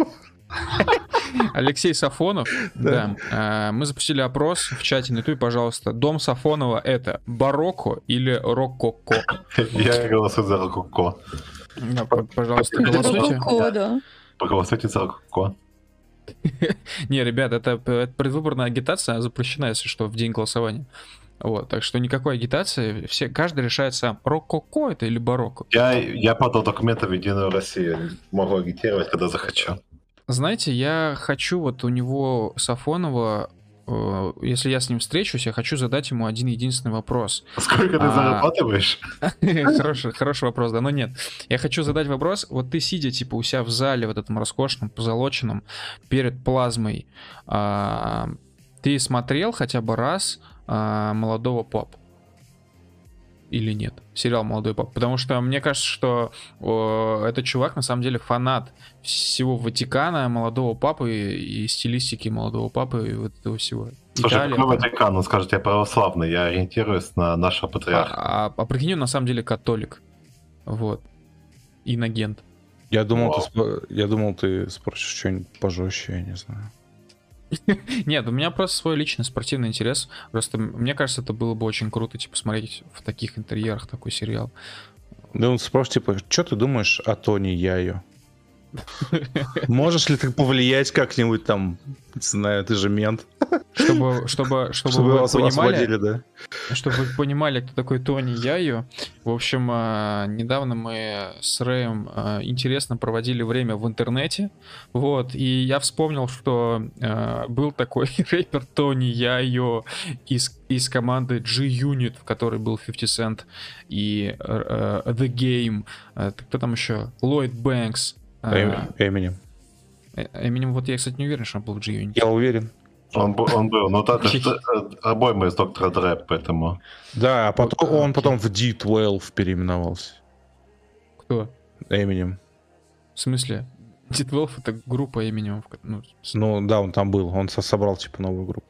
[laughs] Алексей Сафонов. Да. А, Мы запустили опрос в чате на Ютубе, пожалуйста. Дом Сафонова это барокко или рококо? [laughs]
Я голосую за Рококо.
Да, Пожалуйста, голосуйте.
Да.
Проголосуйте за Рококо. [laughs]
Не, ребят, это, это предвыборная агитация, она запрещена, если что, в день голосования. Вот, так что никакой агитации, все, каждый решает сам, рококо это или барокко.
Я, я подал документы в Единую Россию. Могу агитировать, когда захочу.
Знаете, я хочу вот у него, Сафонова, если я с ним встречусь, я хочу задать ему один единственный вопрос.
Сколько ты
А.
зарабатываешь? [laughs]
Хороший, хороший вопрос, да, но нет. Я хочу задать вопрос, вот ты сидя, типа, у себя в зале, в этом роскошном, позолоченном, перед плазмой, а, ты смотрел хотя бы раз а, молодого папу? Или нет? Сериал «Молодой папа». Потому что мне кажется, что о, этот чувак на самом деле фанат всего Ватикана, молодого папы и стилистики молодого папы и вот этого всего.
Слушай, Италия, какой Ватикан? Он скажет, я православный, я ориентируюсь на нашего патриарха.
А, а, а прикинь, он на самом деле католик. Вот. Инагент.
Я думал, ты, я думал, ты спросишь что-нибудь пожестче, я не знаю. [laughs]
Нет, у меня просто свой личный спортивный интерес. Просто мне кажется, это было бы очень круто, типа, смотреть в таких интерьерах такой сериал.
Да он спросит, типа, что ты думаешь о Тони Яйо? Можешь ли ты повлиять как-нибудь там, не знаю, ты же мент.
Чтобы, чтобы, чтобы, чтобы вы понимали, да? чтобы вы понимали, кто такой Тони Яю. В общем, а, недавно мы с Рэем а, интересно проводили время в интернете. Вот, и я вспомнил, что а, был такой [laughs] рэпер Тони Яйо из, из команды G-Unit, в которой был 50 Cent и The Game. Кто там еще? Ллойд Бэнкс.
Эминем.
Эминем, вот я, кстати, не уверен, что он был в G-Unit.
Я уверен.
Он, он был, но это обойма из Доктора Дре, поэтому...
Да, а потом, он потом в D12 переименовался.
Кто?
Эминем.
В смысле? D12 это группа Эминем.
Ну, ну да, он там был, он собрал типа новую группу.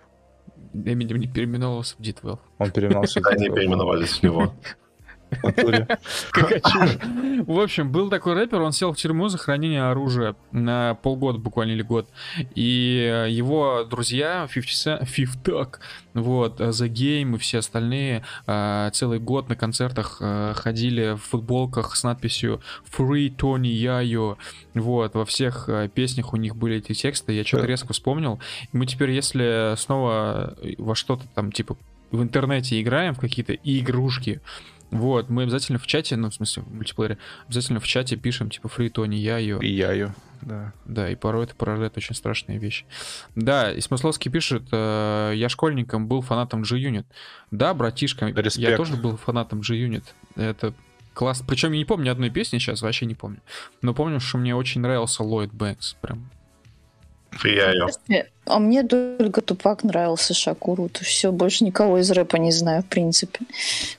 Эминем не переименовался в D12.
Он переименовался в
D12. Они переименовались в него. [laughs] [laughs]
В общем, был такой рэпер, он сел в тюрьму за хранение оружия на полгода буквально или год. И его друзья, 50 Talk, вот, The Game и все остальные а, целый год на концертах ходили в футболках с надписью Free Tony Yayo. Вот, во всех песнях у них были эти тексты. Я что-то резко вспомнил. И мы теперь, если снова во что-то там, типа, в интернете играем в какие-то игрушки, вот, мы обязательно в чате, ну, в смысле, в мультиплеере, обязательно в чате пишем, типа, фри Тони, я ее.
И я ее, да.
Да, и порой это порождает очень страшные вещи. Да, и Смысловский пишет, э, я школьником был фанатом G-Unit. Да, братишка, Респект. я тоже был фанатом G-Unit. Это класс. Причем я не помню ни одной песни сейчас, вообще не помню. Но помню, что мне очень нравился Ллойд Бэнкс. Прям
Сияю.
А мне только Тупак нравился Шакуру. То все, больше никого из рэпа не знаю, в принципе.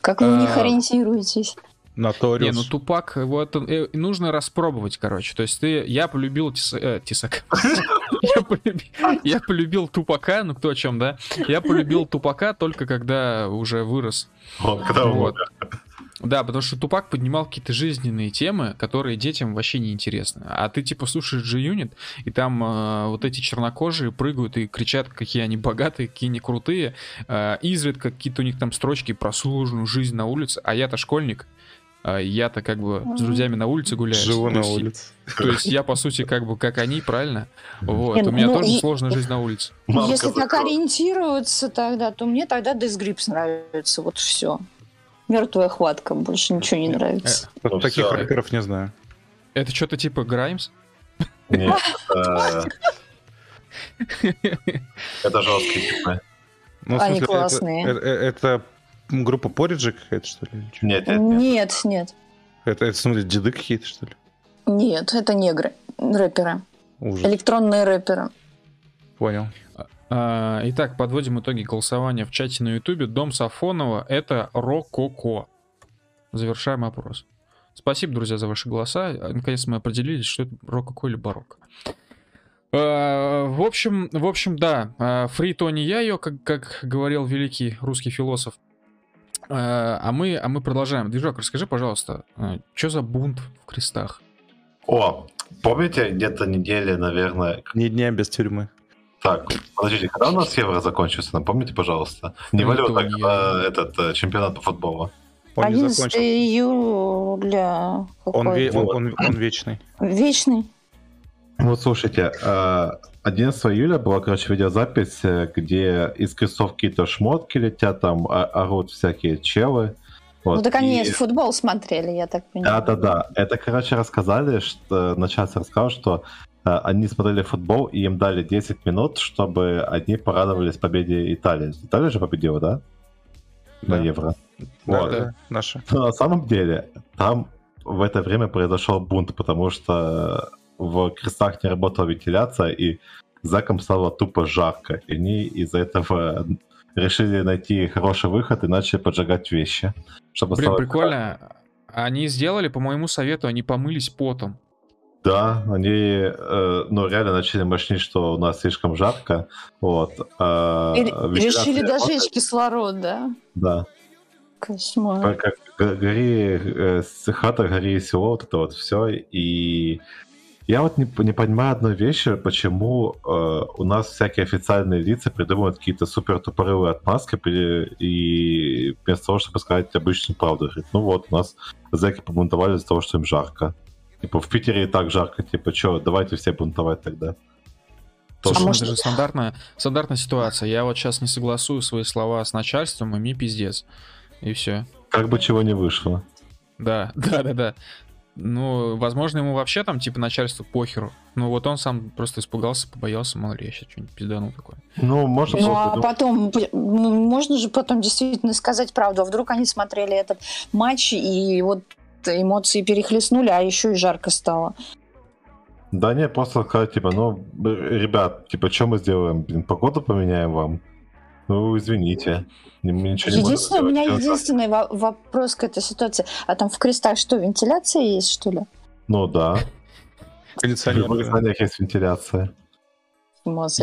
Как вы в них а, ориентируетесь?
Наториус. Не, ну Тупак, вот э, нужно распробовать, короче. То есть ты, я полюбил тис, э, Тисак. [laughs] я, полюбил, Тупака, ну кто о чем, да? Я полюбил Тупака только когда уже вырос.
Вот, когда вот.
Да, потому что Тупак поднимал какие-то жизненные темы, которые детям вообще не интересны. А ты типа слушаешь G-Unit, и там э, вот эти чернокожие прыгают и кричат, какие они богатые, какие они крутые. Э, изредка какие-то у них там строчки про сложную жизнь на улице, а я-то школьник. Э, я-то как бы с друзьями на улице гуляю.
Живу на улице.
То есть я, по сути, как бы как они, правильно? Вот. У меня ну, тоже сложная жизнь на улице.
Если так ориентироваться тогда, то мне тогда Death Grips нравится. Вот все. Мертвая хватка, больше ничего не нравится.
Э, ну, таких рэперов не знаю.
Это что-то типа Граймс?
Нет, [laughs] это жесткие типа.
Ну, Они классные.
Это группа Porridge какая-то, что ли?
Нет,
нет, нет. Нет,
Это, это, в смысле, деды какие-то, что ли?
Нет, это негры, рэперы. Ужас. Электронные рэперы.
Понял.
А, итак, подводим итоги голосования в чате на Ютубе. Дом Сафонова — это Рококо. Завершаем опрос. Спасибо, друзья, за ваши голоса. Наконец мы определились, что это Рококо или Барокко. А, в общем, в общем, да, Фри Тони Яйо, как, как говорил великий русский философ. А, а мы, а мы продолжаем. Движок, расскажи, пожалуйста, что за бунт в крестах?
О, помните, где-то недели, наверное...
Ни дня без тюрьмы.
Так, подождите, когда у нас евро закончился? Напомните, пожалуйста. Не валюта, а этот э, чемпионат по футболу.
Он 11 июля.
Он, ве- он, он, он вечный.
Вечный.
Вот слушайте, 11 э, июля была, короче, видеозапись, э, где из крестов какие-то шмотки летят, там орут всякие челы.
Вот. Ну так они и... футбол смотрели, я так понимаю.
Да-да-да. Это, короче, рассказали, что начальник рассказал, что они смотрели футбол, и им дали 10 минут, чтобы они порадовались победе Италии. Италия же победила, да?
да.
На Евро.
Да, вот. да, наша.
Но на самом деле, там в это время произошел бунт, потому что в крестах не работала вентиляция, и заком стало тупо жарко. И они из-за этого решили найти хороший выход и начали поджигать вещи.
Чтобы Блин, прикольно. Они сделали, по моему совету, они помылись потом.
Да, они, э, ну, реально начали мощнить, что у нас слишком жарко. Вот.
А, решили дожечь кислород, да?
Да.
Кошмар.
Как гори, э, хата, гори село, вот это вот все. И я вот не, не понимаю одной вещи, почему э, у нас всякие официальные лица придумывают какие-то супер тупорылые отмазки и вместо того, чтобы сказать обычную правду. Говорит, ну вот, у нас зэки побунтовали из-за того, что им жарко. Типа в Питере и так жарко, типа, что, давайте все бунтовать тогда.
Слушай, а может... это же стандартная, стандартная ситуация. Я вот сейчас не согласую свои слова с начальством, и мне пиздец. И все.
Как бы чего не вышло.
Да, [laughs] да, да, да. Ну, возможно, ему вообще там, типа, начальство похеру. Ну, вот он сам просто испугался, побоялся, мало ли, я сейчас что-нибудь пизданул такое.
Ну, можно... Ну, а потом, ну, можно же потом действительно сказать правду. А вдруг они смотрели этот матч, и вот эмоции перехлестнули, а еще и жарко стало.
Да не, просто сказать, типа, ну, ребят, типа, что мы сделаем? Блин, погоду поменяем вам? Ну, извините.
Ничего Единственное, у меня единственный вопрос к этой ситуации. А там в крестах что, вентиляция есть, что ли?
Ну да.
Кондиционер. В
есть вентиляция.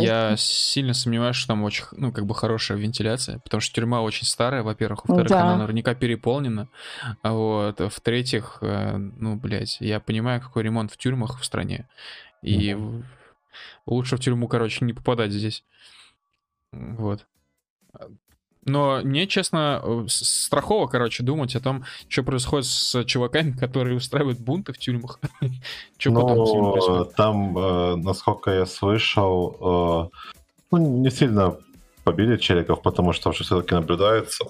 Я сильно сомневаюсь, что там очень, ну, как бы хорошая вентиляция, потому что тюрьма очень старая, во-первых, во-вторых, да. она наверняка переполнена, а вот, в-третьих, э, ну, блядь, я понимаю, какой ремонт в тюрьмах в стране, и mm лучше в тюрьму, короче, не попадать здесь, вот. Но мне, честно, э, страхово, короче, думать о том, что происходит с чуваками, которые устраивают бунты в тюрьмах. [laughs]
Что потом с ними происходит? Там, э, насколько я слышал, э, ну, не сильно побили челиков, потому что уже все-таки наблюдается.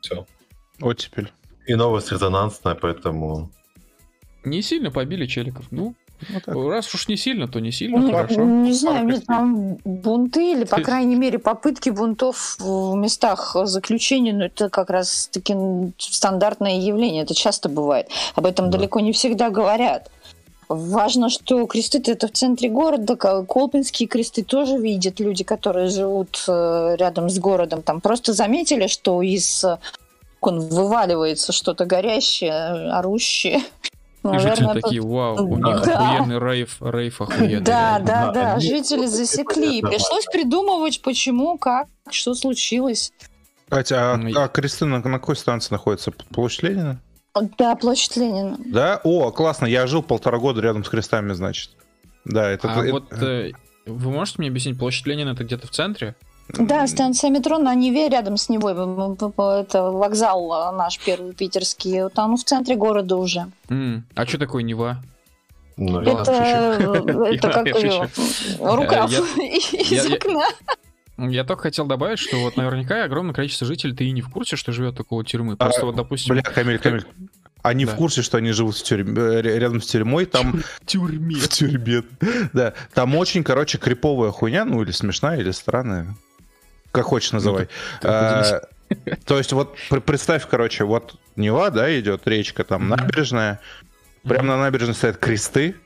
Все.
Оттепель.
И новость резонансная, поэтому...
Не сильно побили челиков, ну, ну, Раз уж не сильно, то не сильно, ну, хорошо.
Не знаю, мне там бунты или, по крайней мере, попытки бунтов в местах заключения, ну, это как раз таки стандартное явление, это часто бывает. Об этом да. далеко не всегда говорят. Важно, что кресты это в центре города, Колпинские кресты тоже видят люди, которые живут э, рядом с городом. Там просто заметили, что из он вываливается что-то горящее, орущее.
Наверное, жители тут... такие, вау, у них да. охуенный рейв, рейв охуенный.
Да, да, да, да, жители засекли. Пришлось придумывать, почему, как, что случилось.
Катя, а, а кресты на, какой станции находятся? Площадь Ленина?
Да, площадь Ленина.
Да? О, классно, я жил полтора года рядом с крестами, значит. Да, это...
А это... вот э, вы можете мне объяснить, площадь Ленина это где-то в центре?
Да, станция метро на Неве, рядом с Невой. Это вокзал а, наш первый питерский. Там в центре города уже.
Mm. А что такое Нева?
Ну, это, [laughs] это как рукав [laughs] из окна.
Я только хотел добавить, что вот наверняка огромное количество жителей ты и не в курсе, что живет такого тюрьмы. Просто а, вот, допустим...
Бля, Камиль, Камиль, они да. в курсе, что они живут в тюрьме, э, рядом с тюрьмой, там...
Тюрьме. [laughs]
В тюрьме. Да, там очень, короче, криповая хуйня, ну или смешная, или странная. Как хочешь называй. Ну, а, [laughs] то есть вот представь, короче, вот Нева, да, идет речка, там набережная, прямо на набережной стоят кресты,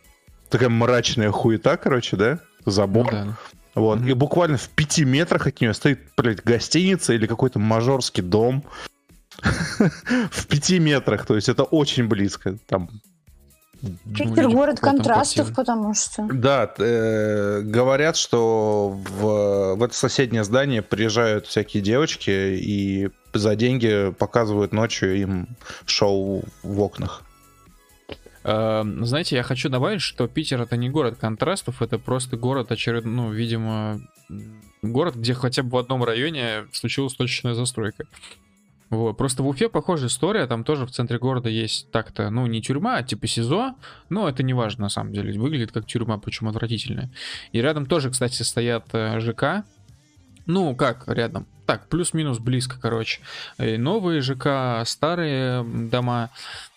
такая мрачная хуета, короче, да, забор. Ну вот. И буквально в пяти метрах от нее стоит, блядь, гостиница или какой-то мажорский дом. [laughs] в пяти метрах, то есть это очень близко. Там
Питер город контрастов, потому что...
Да, э, говорят, что в, в это соседнее здание приезжают всякие девочки и за деньги показывают ночью им шоу в окнах.
Э, знаете, я хочу добавить, что Питер это не город контрастов, это просто город очередной, ну, видимо, город, где хотя бы в одном районе случилась точечная застройка. Вот. Просто в Уфе похожая история, там тоже в центре города есть так-то, ну, не тюрьма, а типа СИЗО, но это не важно на самом деле, выглядит как тюрьма, причем отвратительная. И рядом тоже, кстати, стоят э, ЖК, ну, как рядом, так, плюс-минус близко, короче. И новые ЖК, старые дома.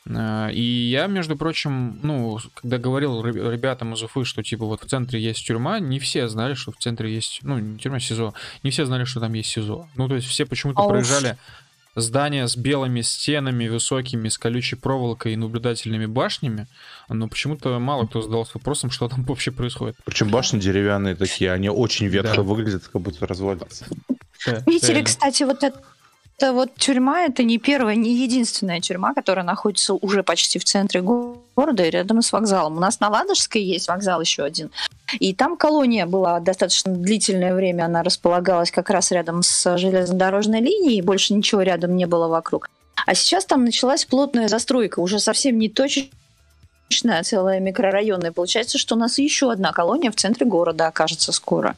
Э, и я, между прочим, ну, когда говорил ребятам из Уфы, что типа вот в центре есть тюрьма, не все знали, что в центре есть, ну, не тюрьма, СИЗО, не все знали, что там есть СИЗО. Ну, то есть все почему-то а проезжали... Уж здание с белыми стенами, высокими, с колючей проволокой и наблюдательными башнями, но почему-то мало кто задался вопросом, что там [laughs] вообще происходит.
Причем башни деревянные такие, они очень ветхо да. выглядят, как будто развалятся.
В Питере, кстати, вот это это вот тюрьма, это не первая, не единственная тюрьма, которая находится уже почти в центре города и рядом с вокзалом. У нас на Ладожской есть вокзал еще один. И там колония была достаточно длительное время, она располагалась как раз рядом с железнодорожной линией, больше ничего рядом не было вокруг. А сейчас там началась плотная застройка, уже совсем не точечная, а целая микрорайонная. Получается, что у нас еще одна колония в центре города окажется скоро.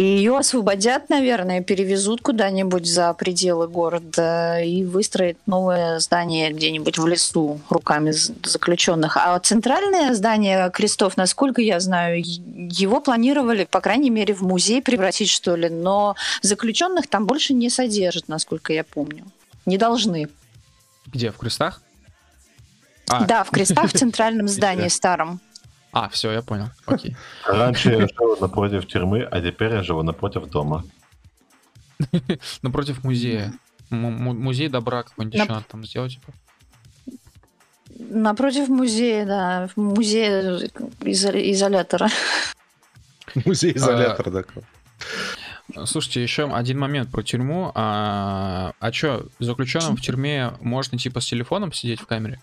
И ее освободят, наверное, перевезут куда-нибудь за пределы города и выстроят новое здание где-нибудь в лесу руками заключенных. А центральное здание крестов, насколько я знаю, его планировали, по крайней мере, в музей превратить, что ли. Но заключенных там больше не содержат, насколько я помню. Не должны.
Где, в крестах?
А. Да, в крестах в центральном [laughs] здании старом.
А, все, я понял. Окей.
Раньше я жил напротив тюрьмы, а теперь я живу напротив дома. [laughs]
Напротив музея. Музей добра какой-нибудь еще надо там сделать. Типа.
Напротив музея, да. [laughs] Музей изолятора.
Музей изолятора,
да. Слушайте, еще один момент про тюрьму. А, а что, заключенным в тюрьме можно типа с телефоном сидеть в камере?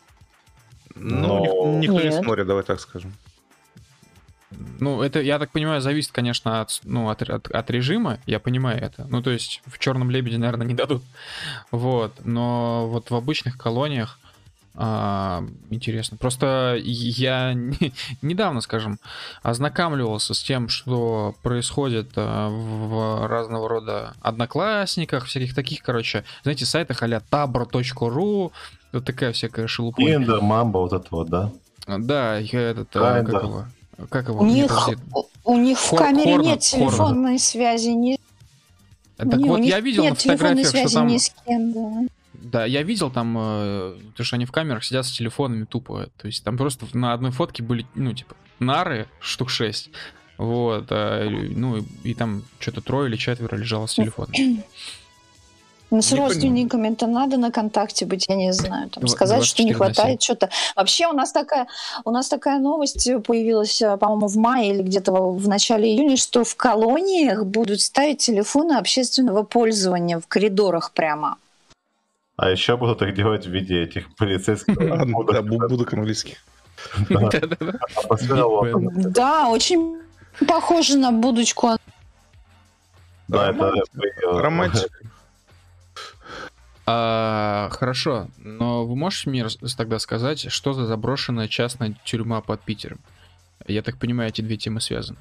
Ну, никто не смотрит, давай так скажем.
Ну, это, я так понимаю, зависит, конечно, от, ну, от, от, от режима, я понимаю это. Ну, то есть в черном лебеде, наверное, не дадут. Вот. Но вот в обычных колониях а, интересно. Просто я не, [laughs] недавно, скажем, ознакомливался с тем, что происходит а, в разного рода одноклассниках, всяких таких, короче, знаете, сайтах а-ля tabro.ru, вот такая всякая шелупа.
Tinder, Мамба, вот это вот, да?
Да, я этот, а, как его? Как его?
У них, у них в камере Хорна, нет телефонной Хорна. связи. Не...
Так не, вот я видел на фотографиях, что там... Ни с кем, да. Да, я видел там, э, то, что они в камерах сидят с телефонами тупо. То есть там просто на одной фотке были, ну, типа, нары штук 6. Вот, а, ну, и, и там что-то трое или четверо лежало с телефоном. [clears throat]
Ну, с не родственниками это надо на контакте быть, я не знаю, там, сказать, что не хватает что-то. Вообще у нас такая, у нас такая новость появилась, э, по-моему, в мае или где-то в начале июня, что в колониях будут ставить телефоны общественного пользования в коридорах прямо.
А еще будут их делать в виде этих полицейских [laughs]
будок английских. [laughs]
Да, очень похоже на будочку.
Да, это
романтика.
А, хорошо, но вы можете мне тогда сказать, что за заброшенная частная тюрьма под Питером? Я так понимаю, эти две темы связаны.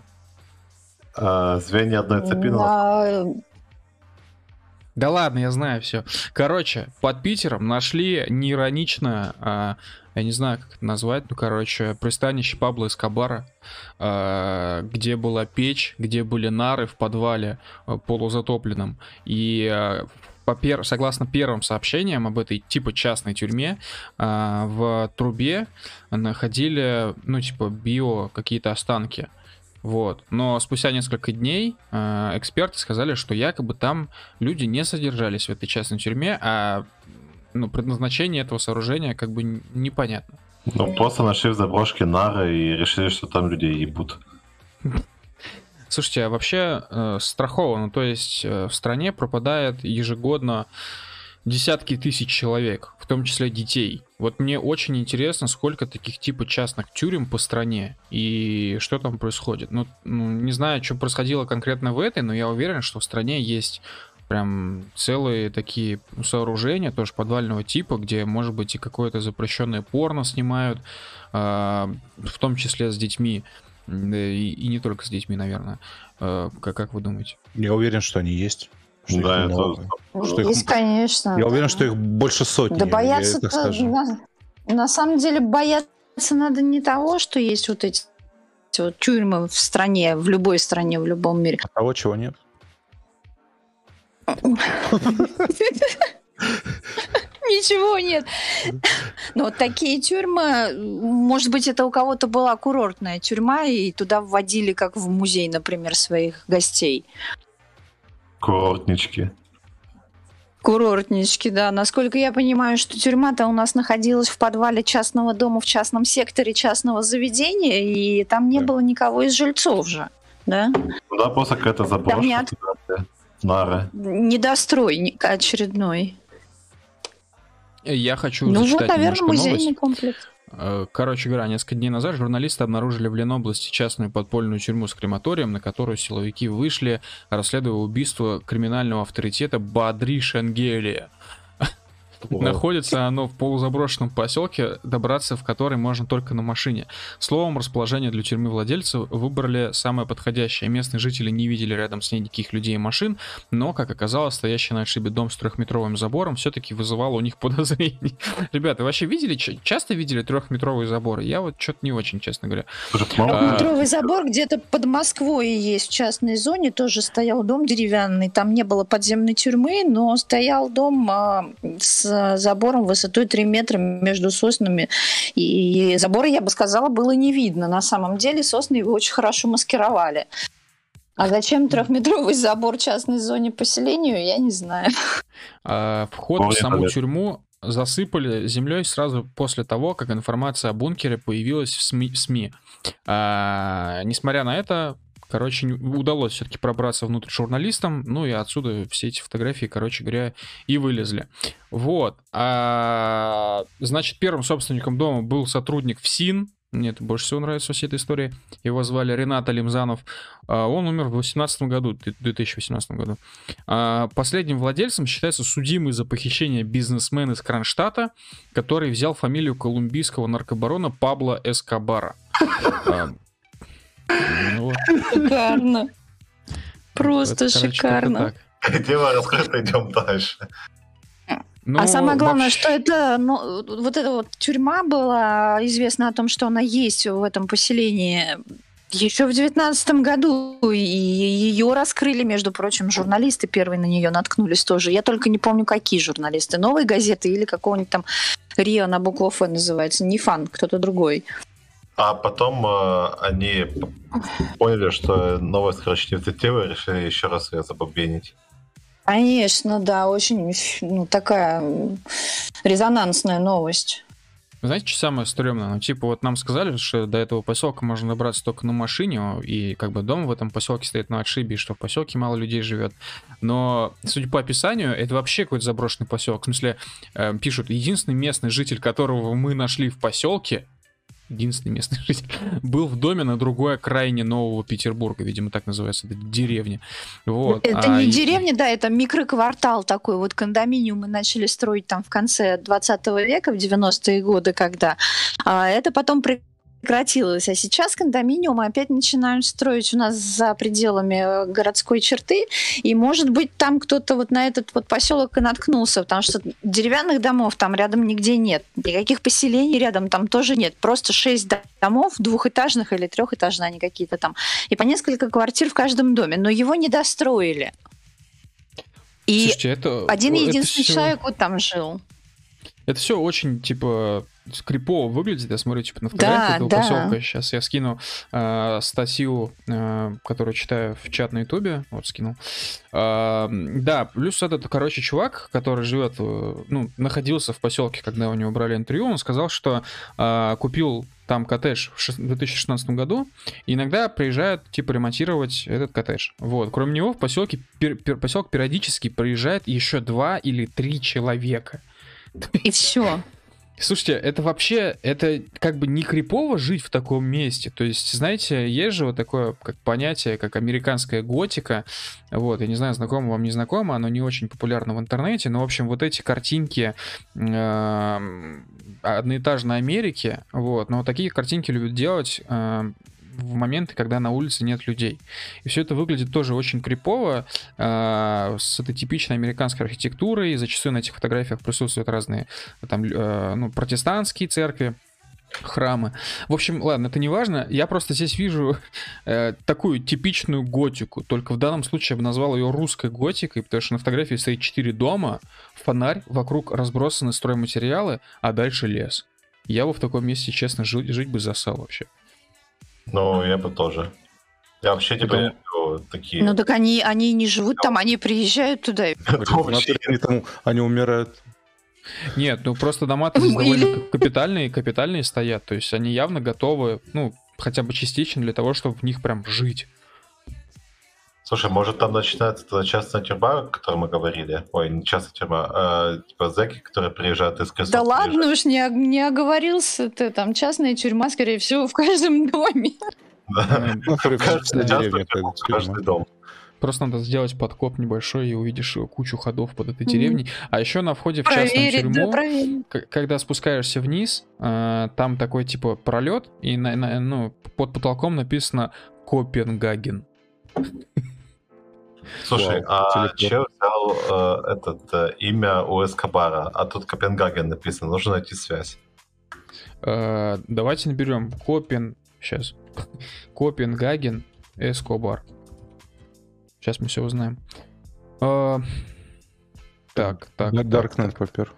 А, звенья одной цепи. Да.
да ладно, я знаю все. Короче, под Питером нашли неиронично, а, я не знаю, как это назвать, ну, короче, пристанище Пабло Эскобара, а, где была печь, где были нары в подвале а, полузатопленном, и а, по пер... согласно первым сообщениям об этой типа частной тюрьме, э, в трубе находили, ну, типа, био какие-то останки. Вот. Но спустя несколько дней э, эксперты сказали, что якобы там люди не содержались в этой частной тюрьме, а ну, предназначение этого сооружения как бы непонятно.
Ну, просто нашли в заброшке нары и решили, что там людей ебут. [laughs]
Слушайте, а вообще э, страховано, то есть э, в стране пропадает ежегодно десятки тысяч человек, в том числе детей. Вот мне очень интересно, сколько таких типа частных тюрем по стране и что там происходит. Ну, ну, не знаю, что происходило конкретно в этой, но я уверен, что в стране есть прям целые такие сооружения, тоже подвального типа, где, может быть, и какое-то запрещенное порно снимают, э, в том числе с детьми. И, и не только с детьми, наверное. Э, как, как вы думаете?
Я уверен, что они есть. Что
да, их много.
Это... Что есть, их... конечно.
Я да. уверен, что их больше сотни.
Да бояться на, на самом деле бояться надо не того, что есть вот эти вот тюрьмы в стране, в любой стране, в любом мире.
А того, чего нет? [laughs] [laughs] [laughs]
Ничего нет. Но вот такие тюрьмы, может быть, это у кого-то была курортная тюрьма, и туда вводили, как в музей, например, своих гостей.
Курортнички.
Курортнички, да. Насколько я понимаю, что тюрьма-то у нас находилась в подвале частного дома в частном секторе частного заведения, и там не было никого из жильцов же, да?
Ну да, просто какая-то заброшка. Там не, от... Нара.
Недострой очередной.
Я хочу
Ну вот,
зачитать
наверное,
немножко новость.
музейный комплекс.
Э, Короче говоря, несколько дней назад журналисты обнаружили в Ленобласти частную подпольную тюрьму с крематорием, на которую силовики вышли, расследуя убийство криминального авторитета Бадри Шенгелия. Находится оно в полузаброшенном поселке, добраться в который можно только на машине. Словом, расположение для тюрьмы владельцев выбрали самое подходящее. Местные жители не видели рядом с ней никаких людей и машин, но, как оказалось, стоящий на отшибе дом с трехметровым забором все-таки вызывал у них [laughs] подозрений. Ребята, вообще видели, часто видели трехметровые заборы? Я вот что-то не очень, честно говоря. А,
Метровый забор где-то под Москвой есть в частной зоне, тоже стоял дом деревянный, там не было подземной тюрьмы, но стоял дом а, с забором высотой 3 метра между соснами, и забора, я бы сказала, было не видно. На самом деле сосны его очень хорошо маскировали. А зачем трехметровый забор в частной зоне поселению, я не знаю.
А, Вход в саму тюрьму засыпали землей сразу после того, как информация о бункере появилась в СМИ. в СМИ. А, несмотря на это, короче, удалось все-таки пробраться внутрь журналистам, ну и отсюда все эти фотографии, короче говоря, и вылезли. Вот. А, значит, первым собственником дома был сотрудник ФСИН. Мне это больше всего нравится всей этой истории. Его звали Ренат Алимзанов. А, Он умер в 2018 году, в 2018 году. А, Последним владельцем считается судимый за похищение бизнесмен из Кронштадта, который взял фамилию колумбийского наркобарона Пабло Эскобара. [laughs]
Шикарно. Просто шикарно.
Дело раскрыто, идем дальше.
Ну,
а самое главное,
вообще-
что это, ну, вот эта вот тюрьма была известна о том, что она есть в этом поселении еще в девятнадцатом году, и ее раскрыли, между прочим, журналисты первые на нее наткнулись тоже. Я только не помню, какие журналисты. Новые газеты или какого-нибудь там Рио на букву Ф называется. Не фан, кто-то другой.
А потом э, они поняли, что новость, короче, не взлетела, и решили еще раз ее забубенить.
Конечно, да, очень ну, такая резонансная новость.
Знаете, что самое стрёмное? Ну, типа, вот нам сказали, что до этого поселка можно добраться только на машине, и как бы дом в этом поселке стоит на отшибе, и что в поселке мало людей живет. Но, судя по описанию, это вообще какой-то заброшенный поселок. В смысле, э, пишут, единственный местный житель, которого мы нашли в поселке, единственный местный [laughs] житель, был в доме на другой окраине Нового Петербурга, видимо, так называется, это деревня. Вот.
Это
А
не
и-
деревня, да, это микроквартал такой. Вот кондоминиумы начали строить там в конце 20 века, в 90-е годы, когда. А это потом прекратилось. А сейчас кондоминиумы опять начинают строить у нас за пределами э, городской черты. И, может быть, там кто-то вот на этот вот поселок и наткнулся, потому что деревянных домов там рядом нигде нет. Никаких поселений рядом там тоже нет. Просто шесть до- домов, двухэтажных или трехэтажных они какие-то там. И по несколько квартир в каждом доме. Но его не достроили. И
Слушайте, это,
один
это
единственный
всё-
человек вот там жил.
Это все очень, типа, крипово выглядит. Я смотрю, типа, на
Да,
фотографии этого
да.
поселка. Сейчас я скину э, статью, э, которую читаю в чат на Ютубе. Вот, скинул. А, да, плюс этот, короче, чувак, который живет, э, ну, находился в поселке, когда у него брали интервью, он сказал, что э, купил там коттедж в шест- 2016 году, и иногда приезжают, типа, ремонтировать этот коттедж. Вот. Кроме него в поселке, пер- пер- поселок периодически приезжает еще два или три человека.
И все.
Слушайте, это вообще, это как бы не крипово жить в таком месте. То есть, знаете, есть же вот такое как понятие, как американская готика. Вот, я не знаю, знакомо вам, не знакомо, оно не очень популярно в интернете, но, в общем, вот эти картинки эм, одноэтажной Америки, вот, но такие картинки любят делать эм, в моменты, когда на улице нет людей. И все это выглядит тоже очень крипово, э, с этой типичной американской архитектурой. Зачастую на этих фотографиях присутствуют разные там, э, ну, протестантские церкви, храмы. В общем, ладно, это не важно. Я просто здесь вижу э, такую типичную готику. Только в данном случае я бы назвал ее русской готикой, потому что на фотографии стоит 4 дома, фонарь, вокруг разбросаны стройматериалы, а дальше лес. Я бы в таком месте, честно, жить, жить бы засал вообще.
Ну, я бы тоже. Я вообще типа люблю такие...
Ну так они, они не живут там, они приезжают туда. [laughs]
Они, там, умирают.
Нет, ну просто здесь
Ну,
довольно капитальные, капитальные стоят. То есть они явно готовы, ну, хотя бы частично для того, чтобы в них прям жить.
Слушай, может там начинается тогда частная тюрьма, о которой мы говорили? Ой, не частная тюрьма, а типа зэки, которые приезжают из крестов.
Да ладно уж, не, не оговорился ты. Там частная тюрьма, скорее всего, в каждом [laughs] доме.
Да.
Ну, на
частная
деревне
каждый дом.
Просто надо сделать подкоп небольшой, и увидишь кучу ходов под этой деревней. А еще на входе в частную
Проверить, да,
тюрьму,
проверить.
к- когда спускаешься вниз, э, там такой типа пролет, и на, на- ну, под потолком написано Копенгаген.
Слушай,
Вау,
а чел взял э, этот, э, имя у Эскобара, а тут Копенгаген написано, нужно найти связь.
Э, давайте наберем Копен... Сейчас. Копенгаген Эскобар. Сейчас мы все узнаем. Э, так, так.
На
так,
Darknet попер.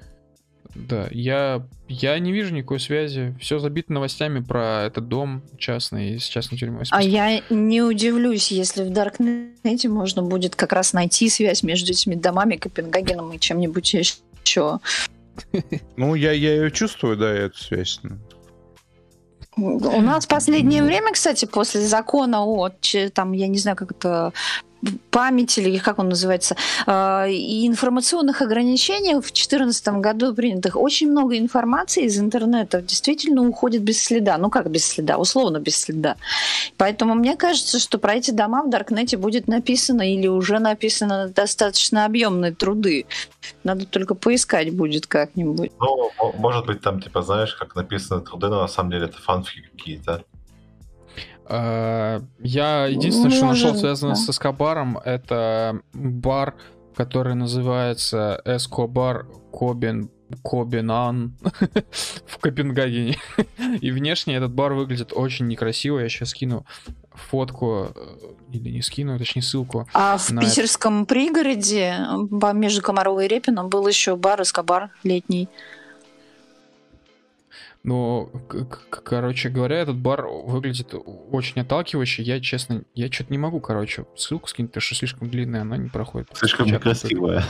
Да, я, я не вижу никакой связи. Все забито новостями про этот дом частный, с частной тюрьмой.
А я не удивлюсь, если в Даркнете можно будет как раз найти связь между этими домами, Копенгагеном и чем-нибудь еще.
Ну, я, я ее чувствую, да, эту связь.
У нас в последнее время, кстати, после закона о, там, я не знаю, как это, памяти или как он называется, э, и информационных ограничениях в 2014 году принятых, очень много информации из интернета действительно уходит без следа. Ну как без следа? Условно без следа. Поэтому мне кажется, что про эти дома в Даркнете будет написано или уже написано достаточно объемные труды. Надо только поискать будет как-нибудь.
Ну, мо- может быть, там, типа, знаешь, как написано труды, но на самом деле это фанфики какие-то.
А, Я единственное, что нашел связано с Эскобаром, это бар, который называется Эскобар Кобен Кобенан [laughs] в Копенгагене. [laughs] И внешне этот бар выглядит очень некрасиво. Я сейчас скину фотку, э, или не скину, точнее ссылку.
А в питерском пригороде ба- между Комаровой и Репином был еще бар Эскобар летний.
Но, к- к- короче говоря, этот бар выглядит очень отталкивающе. Я, честно, я что-то не могу, короче, ссылку скинуть, потому что слишком длинная, она не проходит.
Слишком некрасивая.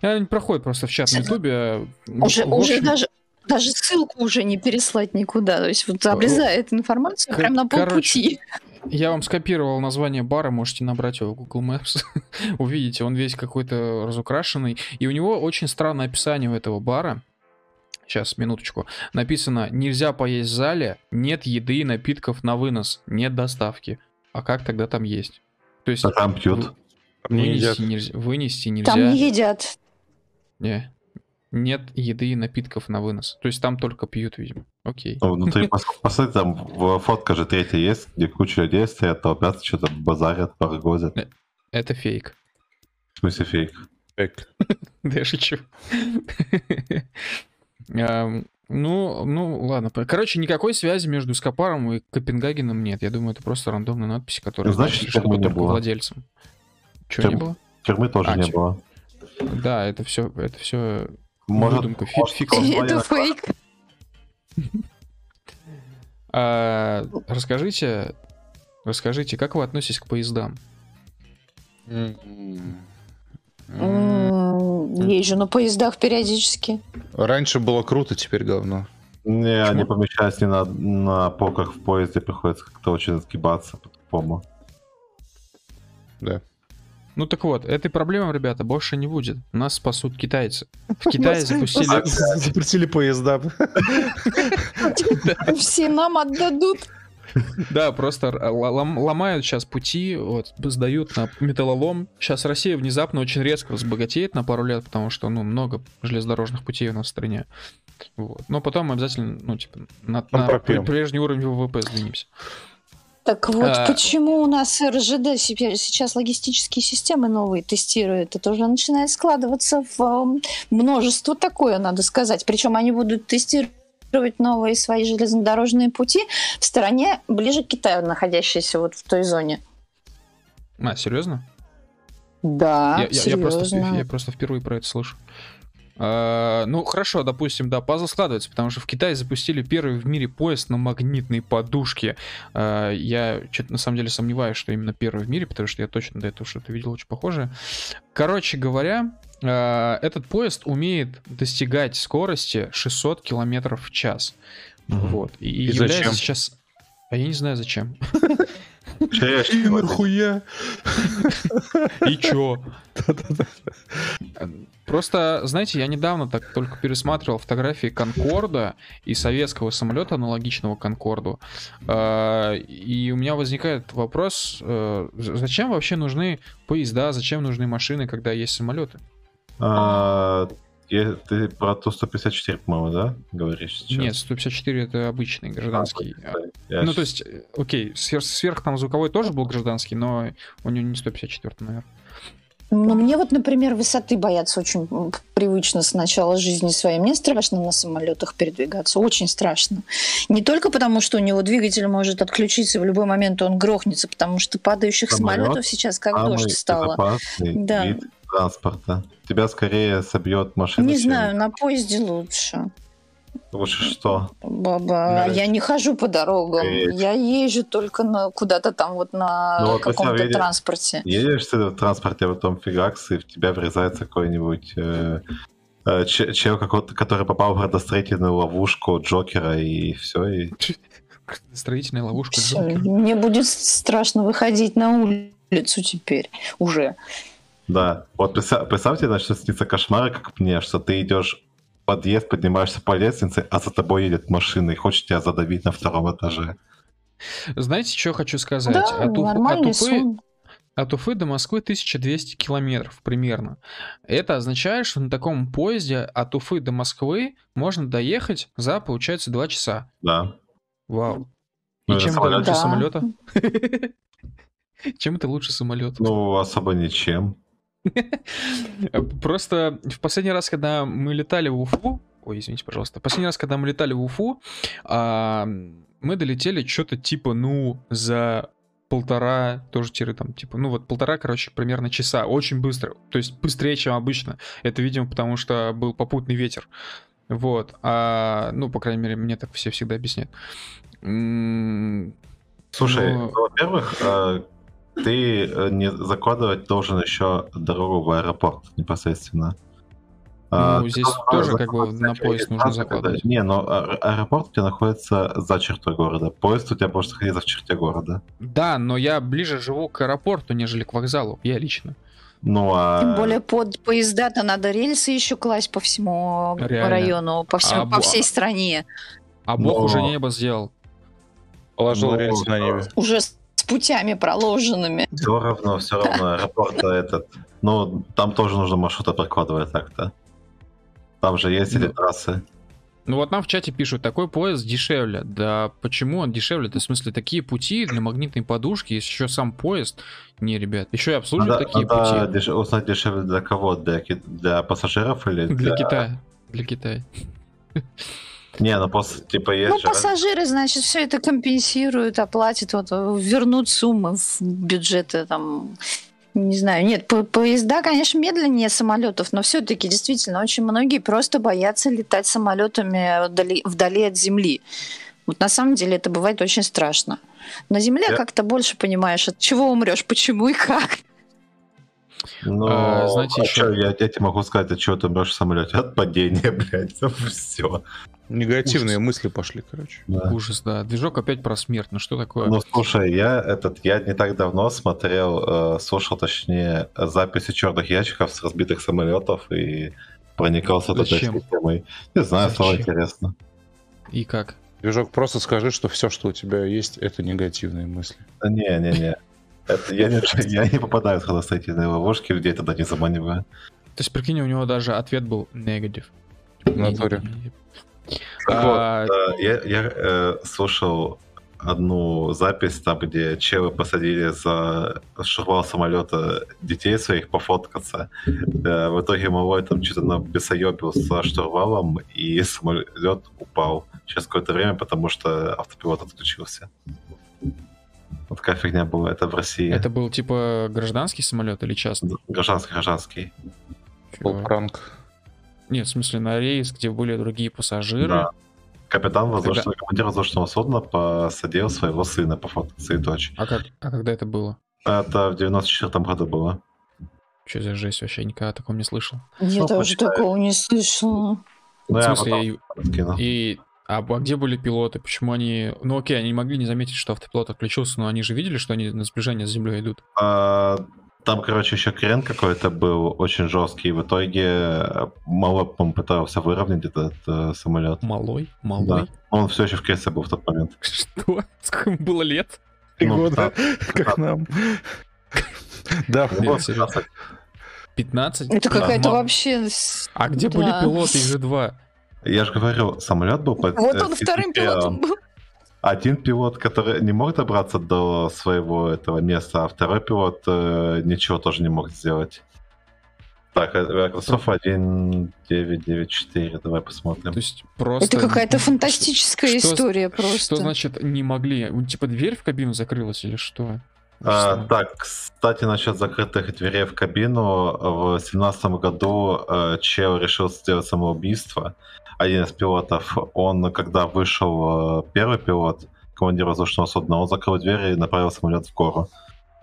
Она не проходит просто в чат на Ютубе.
Уже,
В
уже
общем,
даже, даже ссылку уже не переслать никуда. То есть вот обрезает информацию
Кор-
прямо на
короче,
полпути.
Я вам скопировал название бара, можете набрать его в Google Maps. [laughs] Увидите, он весь какой-то разукрашенный. И у него очень странное описание у этого бара. Сейчас, минуточку. Написано, нельзя поесть в зале, нет еды и напитков на вынос, нет доставки. А как тогда там есть? То есть
А там пьют.
Не едят.
вынести нельзя. Вынести нельзя.
Там не едят.
Не. Нет еды и напитков на вынос. То есть там только пьют, видимо. Окей.
Ну, Внутри, [laughs] пос- посмотри, там в- фотка же третья есть, где куча людей стоят, толпятся, что-то базарят, паргозят.
Это фейк.
В смысле фейк.
Так. [laughs]
Да я шучу. [laughs] Ну, ну, ладно. Короче, никакой связи между Скопаром и Копенгагеном нет. Я думаю, это просто рандомная надпись, которая
Ну, значит,
значит, что
тюрьмы не
только
было.
владельцем. Чего не
Тюрьм-
было?
Тюрьмы тоже
А,
не
тю-
было.
Да, это все, это все
Может,
выдумка, фи-
может,
фикс.
название
Это фейк. [laughs]
А, расскажите, расскажите, как вы относитесь к поездам?
Езжу на поездах периодически.
Раньше было круто, теперь говно.
Не,
Почему?
они помещаются не на, на полках в поезде, приходится как-то очень сгибаться по-тупому.
Ну так вот, этой проблемы, ребята, больше не будет. Нас спасут китайцы. В [laughs] Китае запустили... [laughs]
Запретили поезда. [laughs]
Все нам отдадут. [laughs]
Да, просто ломают сейчас пути, вот, сдают на металлолом. Сейчас Россия внезапно очень резко разбогатеет на пару лет, потому что, ну, много железнодорожных путей у нас в стране. Вот. Но потом мы обязательно, ну, типа, на, на прежний уровень ВВП сдвинемся.
Так вот,
А.
почему у нас РЖД сейчас логистические системы новые тестируют? Это уже начинает складываться в множество такое, надо сказать. Причем они будут тестировать новые свои железнодорожные пути в стороне ближе к Китаю, находящейся вот в той зоне.
А, серьезно?
Да,
я, я- я просто,
серьезно.
я просто впервые про это слышу. А, ну, хорошо, допустим, да, пазл складывается, потому что в Китае запустили первый в мире поезд на магнитной подушке. А, я что-то на самом деле сомневаюсь, что именно первый в мире, потому что я точно до этого что-то видел очень похожее. Короче говоря, этот поезд умеет достигать скорости 600 километров в час.
Мгм.
Вот. И,
И
является
зачем?
сейчас... А я не знаю зачем. [laughs]
И нахуя? [laughs]
И чё? Просто, знаете, я недавно так только пересматривал фотографии Конкорда и советского самолета, аналогичного Конкорду. А, и у меня возникает вопрос, э, зачем вообще нужны поезда, зачем нужны машины, когда есть самолеты?
А, ты про Ту-154, по-моему, да, говоришь сейчас?
Нет, 154 это обычный гражданский.
А, я
ну, то есть, э, окей, сверх, сверх там звуковой тоже был гражданский, но у него не 154, наверное.
Ну, мне вот, например, высоты бояться очень привычно с начала жизни своей. Мне страшно на самолетах передвигаться, очень страшно. Не только потому, что у него двигатель может отключиться, в любой момент он грохнется, потому что падающих
Самолет
самолетов сейчас как дождь стало. Да.
вид транспорта. Тебя скорее собьет машина,
Не
чем-
знаю, на поезде лучше.
Лучше что?
Баба,
Да.
я не хожу по дорогам.
Едь.
Я езжу только на куда-то там вот на
Ну, вот
каком-то
едешь-
транспорте.
Едешь ты в транспорте, а потом фигакс, и в тебя врезается какой-нибудь э, э, че- чел, какой-то, который попал в градостроительную ловушку Джокера, и все, и [laughs]
Строительная ловушка.
Всё,
Джокер.
Мне будет страшно выходить на улицу теперь уже.
Да, вот представь- представьте, начнут сниться кошмары, как мне, что ты идешь подъезд, поднимаешься по лестнице, а за тобой едет машина и хочет тебя задавить на втором этаже.
Знаете, что хочу сказать?
Да,
от, Уфы, от, Уфы, от Уфы до Москвы 1200 километров примерно. Это означает, что на таком поезде от Уфы до Москвы можно доехать за, получается, 2 часа.
Да.
Вау.
Ну,
И чем это
самолет.
лучше
Да.
самолета? [laughs] Чем это лучше самолета?
Ну, особо ничем. [laughs]
Просто в последний раз, когда мы летали в Уфу, ой, извините, пожалуйста, последний раз, когда мы летали в Уфу, а, мы долетели что-то типа, ну, за полтора, тоже тире там, типа, ну вот полтора, короче, примерно часа, очень быстро, то есть быстрее, чем обычно. Это, видимо, потому что был попутный ветер. Вот, а, ну, по крайней мере, мне так все всегда объясняют.
Слушай, ну, во-первых, э, ты э, не закладывать должен еще дорогу в аэропорт непосредственно. А,
Ну,
ты
здесь тоже как бы на поезд нужно закладывать.
Не, но а- аэропорт у тебя находится за чертой города. Поезд у тебя может находиться в черте города.
Да, но я ближе живу к аэропорту, нежели к вокзалу, я лично.
Ну, а...
Тем более под поезда-то надо рельсы еще класть по всему
Реально.
району, по, всему,
А
по всей стране.
А Бог
Но-
уже небо сделал.
Положил
Ну,
рельсы на небе.
Уже путями проложенными.
Все равно, все равно аэропорт этот. Ну, там тоже нужно маршруты прокладывать так-то. Там же есть эти
Ну.
трассы.
Ну вот нам в чате пишут, такой поезд дешевле. Да почему он дешевле? Это в смысле такие пути для магнитной подушки, есть еще сам поезд. Не, ребят, еще и обслуживают
Надо,
такие
надо
пути.
деш- узнать дешевле для кого? Для, для пассажиров или
Для Китая. Для Китая. [laughs]
Не, ну просто типа есть
Ну,
же-
пассажиры, значит, все это компенсируют, оплатят, вот, вернут суммы в бюджеты там. Не знаю, нет, по- поезда, конечно, медленнее самолетов, но все-таки действительно очень многие просто боятся летать самолетами вдали, вдали от земли. Вот на самом деле это бывает очень страшно. На земле
Я-
как-то больше понимаешь, от чего умрешь, почему и как.
Ну,
А, знаете,
а
еще-
я, я тебе могу сказать, от чего ты умрешь в самолете? От падения, [laughs] блядь. Все.
Негативные мысли пошли, короче.
Ужас, да. Движок опять про смерть. Ну что такое?
Ну, слушай, я этот, я не так давно смотрел, э, слушал, точнее, записи черных ящиков с разбитых самолетов и проникался этой системой. Не знаю, стало
Зачем?
интересно.
И как?
Движок, просто скажи, что все, что у тебя есть, это негативные мысли.
Да Не, не, не. Это я, не, я не попадаю в ходостроительные ловушки, людей туда не заманиваю.
То есть, прикинь, у него даже ответ был негатив.
В натуре.
А,
вот, э, я, я э, слушал одну запись, там, где челы посадили за штурвал самолета детей своих пофоткаться. Э, в итоге малой там что-то на бесоебил со штурвалом, и самолет упал через какое-то время, потому что автопилот отключился. Вот такая фигня была. Это в России.
Это был типа гражданский самолет или частный?
Гражданский, гражданский.
Был
Чё?
пранк.
Нет, в смысле на рейс, где были другие пассажиры.
Да. Капитан воздушного, командир воздушного судна посадил своего сына пофоткаться и дочь.
А, как, а когда это было?
Это в 94 году было.
Что за жесть вообще? Никогда о таком не слышал.
Я тоже
почитаю.
такого не слышала.
Ну,
в
я
смысле,
потом скину.
и, и А, а где были пилоты? Почему они... Ну окей, они не могли не заметить, что автопилот отключился, но они же видели, что они на сближение с землей идут.
А, там, короче, еще крен какой-то был очень жесткий. И в итоге э, Малой, по пытался выровнять этот э, самолет.
Малой? Малой? Да.
Он все еще в кресле был в тот момент. [laughs]
Что? Сколько ему было лет?
Три ну, года, как нам.
Да, 15?
Это какая-то вообще...
А где были пилоты? Же два.
Я же говорю, самолет был...
Под... Вот он вторым пилотом был.
Один пилот, который не мог добраться до своего этого места, а второй пилот э, ничего тоже не мог сделать. Так, Microsoft 1994, давай посмотрим.
То есть просто...
Это какая-то фантастическая
что,
история просто.
Что значит не могли? Типа дверь в кабину закрылась или что?
А, так, кстати, насчет закрытых дверей в кабину. В 2017 году э, Чел решил сделать самоубийство один из пилотов, он, когда вышел э, первый пилот, командир воздушного судна, он закрыл дверь и направил самолет в гору.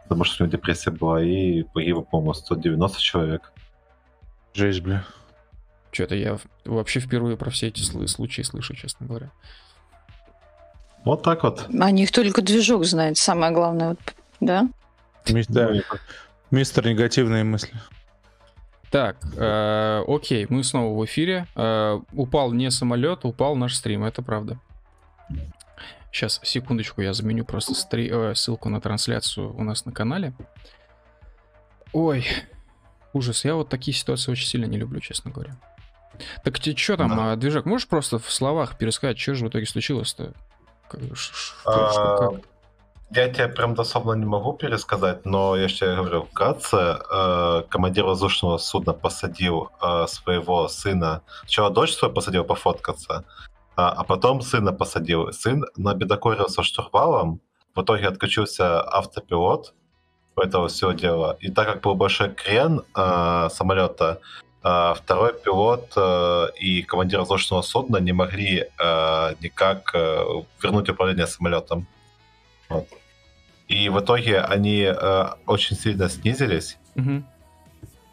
Потому что у него депрессия была, и погибло, по-моему, 190 человек.
Жесть, бля.
Что-то я вообще впервые про все эти случаи слышу, честно говоря.
Вот так вот.
О них только движок знает, самое главное, да?
Да, мистер негативные мысли.
Так, э, окей, мы снова в эфире. Э, упал не самолет, упал наш стрим, это правда. Сейчас, секундочку, я заменю просто стри... э, ссылку на трансляцию у нас на канале. Ой, ужас, я вот такие ситуации очень сильно не люблю, честно говоря. Так ты что там, да. движок, можешь просто в словах пересказать, что же в итоге случилось-то?
А, я тебе прям дословно не могу пересказать, но я же говорю, вкратце, э, командир воздушного судна посадил э, своего сына, сначала дочь свою посадил пофоткаться, а, а потом сына посадил. Сын набедокорился штурвалом, в итоге отключился автопилот этого всего дела. И так как был большой крен э, самолета, э, второй пилот э, и командир воздушного судна не могли э, никак э, вернуть управление самолетом. Вот. И в итоге они э, очень сильно снизились.
Угу.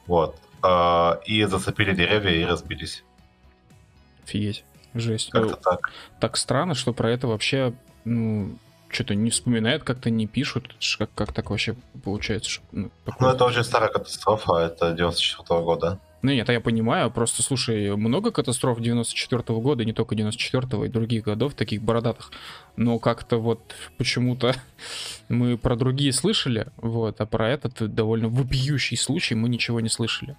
Вот. Э, и зацепили деревья и разбились.
Офигеть. Жесть.
Как-то э, так.
Так странно, что про это вообще ну, что-то не вспоминают, как-то не пишут. Как, как так вообще получается? Что,
ну, такое... ну, это очень старая катастрофа, это 94 -го года.
Ну нет, я понимаю, просто, слушай, много катастроф 94 -го года, не только 94-го, и других годов, таких бородатых, но как-то вот почему-то [laughs] мы про другие слышали, вот, а про этот довольно вопиющий случай мы ничего не слышали.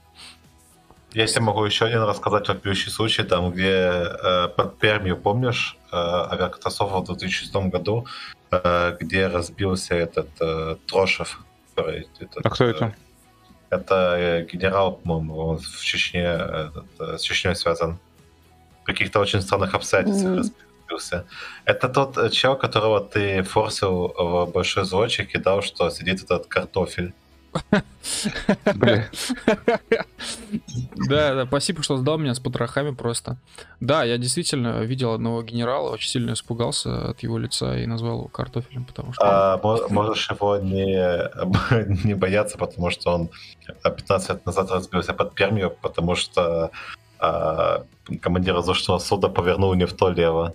Я себе могу еще один рассказать вопиющий случай, там, где э, под Пермью, помнишь, э, авиакатастрофа в 2006 году, э, где разбился этот э, Трошев.
Который, этот, а кто это? Э,
это э, генерал, по-моему, он в Чечне, этот, э, с Чечней связан. В каких-то очень странных обстоятельствах mm-hmm. разбился. Это тот э, чел, которого ты форсил в большой звончик и дал, что сидит этот картофель.
Да, да, спасибо, что сдал меня с потрохами просто. Да, я действительно видел одного генерала, очень сильно испугался от его лица и назвал его картофелем, потому что...
А, можешь его не, [laughs] не бояться, потому что он 15 лет назад разбился под Пермью, потому что а, командир воздушного суда повернул не в то лево.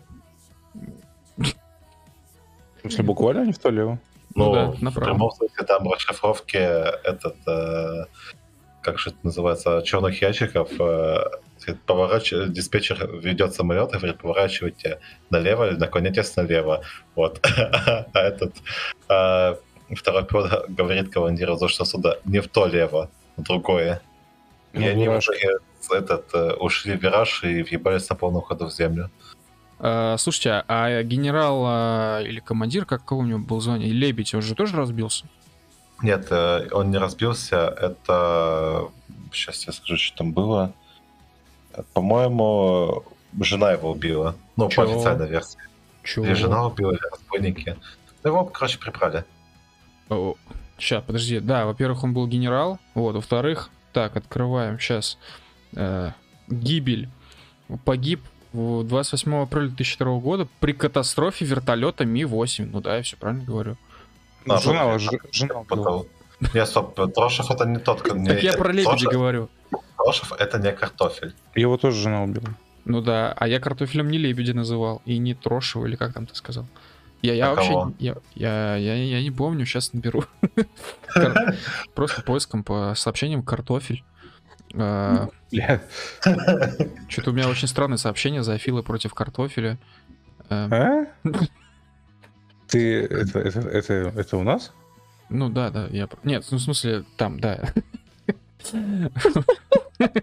В смысле, буквально не в то лево?
Ну, ну да, направо. в прямом смысле там расшифровки этот, э, как же это называется, черных ящиков, э, поворачив... диспетчер ведет самолет и говорит, поворачивайте налево наклоняйтесь налево. Вот. [laughs] а этот э, второй пилот говорит командиру воздушного суда, не в то лево, в другое. И ну, они уже этот, э, ушли в вираж и въебались на полном ходу в землю.
А, слушайте, а генерал а, или командир, как кого у него был звание, Лебедь, он же тоже разбился?
Нет, э, он не разбился. Это... Сейчас я скажу, что там было. По-моему, жена его убила. Ну, Чего? по официальной версии. Чего? Или жена убила, или разбойники. Ну, его, короче, прибрали.
Сейчас, подожди. Да, во-первых, он был генерал. Вот, во-вторых, так, открываем сейчас. Э, гибель. Погиб 28 апреля 2002 года при катастрофе вертолета Ми-8. Ну да, я все правильно говорю.
А, жена, ж, жена была.
Я стоп, Трошев это не тот...
Не, так я про лебедя говорю.
Трошев это не картофель.
Его тоже жена убила.
Ну да, а я картофелем не лебедя называл, и не трошево, или как там ты сказал. Я, я
А
вообще,
кого?
я, я, я, я не помню, сейчас наберу. [laughs] Просто поиском по сообщениям картофель. А. [laughs] Что-то у меня очень странное сообщение зоофилы против картофеля. Э,
А? [laughs] Ты это, это, это, это у нас?
Ну да, да, я... Нет, ну в смысле, там, да.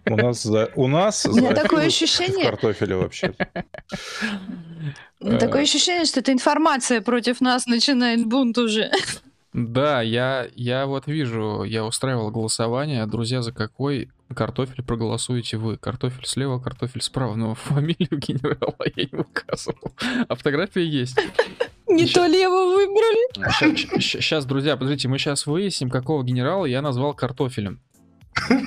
У нас за, у нас
У меня
за
такое ощущение-
в картофеле вообще.
Э.
Такое ощущение, что эта информация против нас начинает бунт уже.
Да, я, я вот вижу, я устраивал голосование, друзья, за какой картофель проголосуете вы? Картофель слева, картофель справа, но [laughs] фамилию генерала я не указывал. А фотография есть. [laughs]
Не то лево выбрали.
Сейчас, друзья, подождите, мы сейчас выясним, какого генерала я назвал картофелем. [laughs]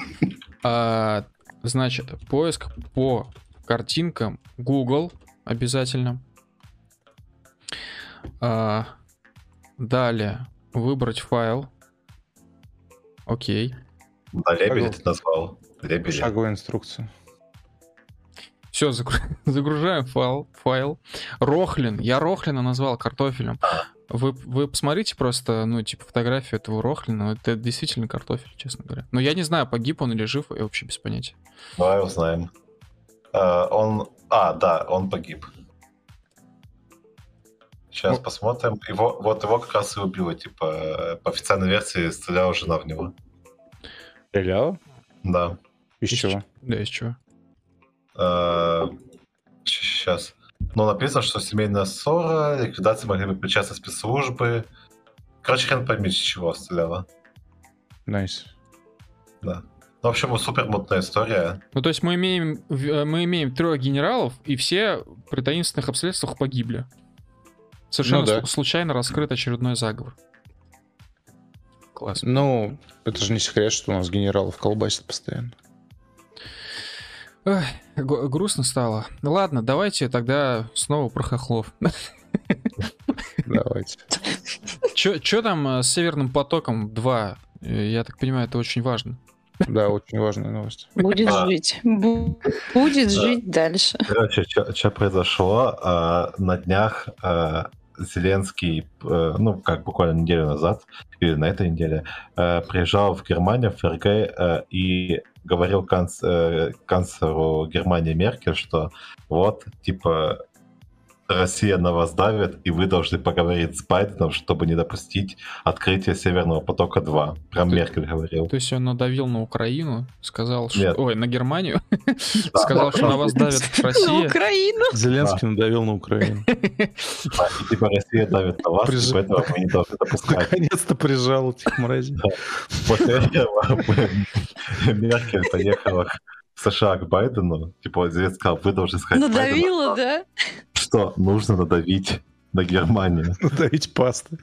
А, значит, поиск по картинкам Google обязательно. А, далее выбрать файл. Окей.
Да, лебедь
Пожалуйста.
ты назвал. Лебедь.
Шаговая инструкция.
Все, [laughs] загружаем файл, файл. Рохлин. Я Рохлина назвал картофелем. Вы, вы посмотрите просто, ну, типа, фотографию этого Рохлина. Это действительно картофель, честно говоря. Но я не знаю, погиб он или жив, я вообще без понятия.
Давай узнаем. А, он... А, да, он погиб. Сейчас
Ну.
посмотрим. Его, вот его как раз и убило, типа, э, по официальной версии стреляла жена в него.
Стрелял?
Да.
Из чего?
Да, из чего?
Сейчас. Ну, написано, что семейная ссора, ликвидации могли быть причастны спецслужбы. Короче, хрен пойми, с чего стреляла.
Nice.
Да. Ну, в общем, супер мутная история.
Ну, то есть мы имеем, э, мы имеем трех генералов, и все при таинственных обстоятельствах погибли. Совершенно
Ну да.
слу- случайно раскрыт очередной заговор. Класс.
Ну, это же не секрет, что у нас генералов колбасит постоянно.
Ой, грустно стало. Ну Ладно, давайте тогда снова про хохлов.
Давайте.
Че там э, с Северным потоком 2? Э, Я так понимаю, это очень важно.
Да, очень важная новость.
Будет
Да.
жить. Бу- Будет
Да.
жить дальше.
Короче, что произошло? А, на днях а, Зеленский, э, ну, как буквально неделю назад, или на этой неделе, э, приезжал в Германию, в ФРГ, э, и говорил канц- канцлеру Германии Меркель, что вот, типа, Россия на вас давит, и вы должны поговорить с Байденом, чтобы не допустить открытия Северного потока-2. Прям
Ты-
Меркель говорил.
То есть он надавил на Украину, сказал, что...
Нет.
Ой, на Германию. [laughs] Сказал, что на вас давит [laughs]
На
Россия.
Украину.
Зеленский надавил на Украину. [laughs]
И, типа Россия давит на вас,
Приж-
и поэтому вы не должны допускать.
Наконец-то прижал этих мразей.
После этого Меркель поехала в США к Байдену. Типа, Зеленский сказал, вы должны сказать
Надавила, да?
Что нужно надавить на Германию. [laughs]
Надавить пасты.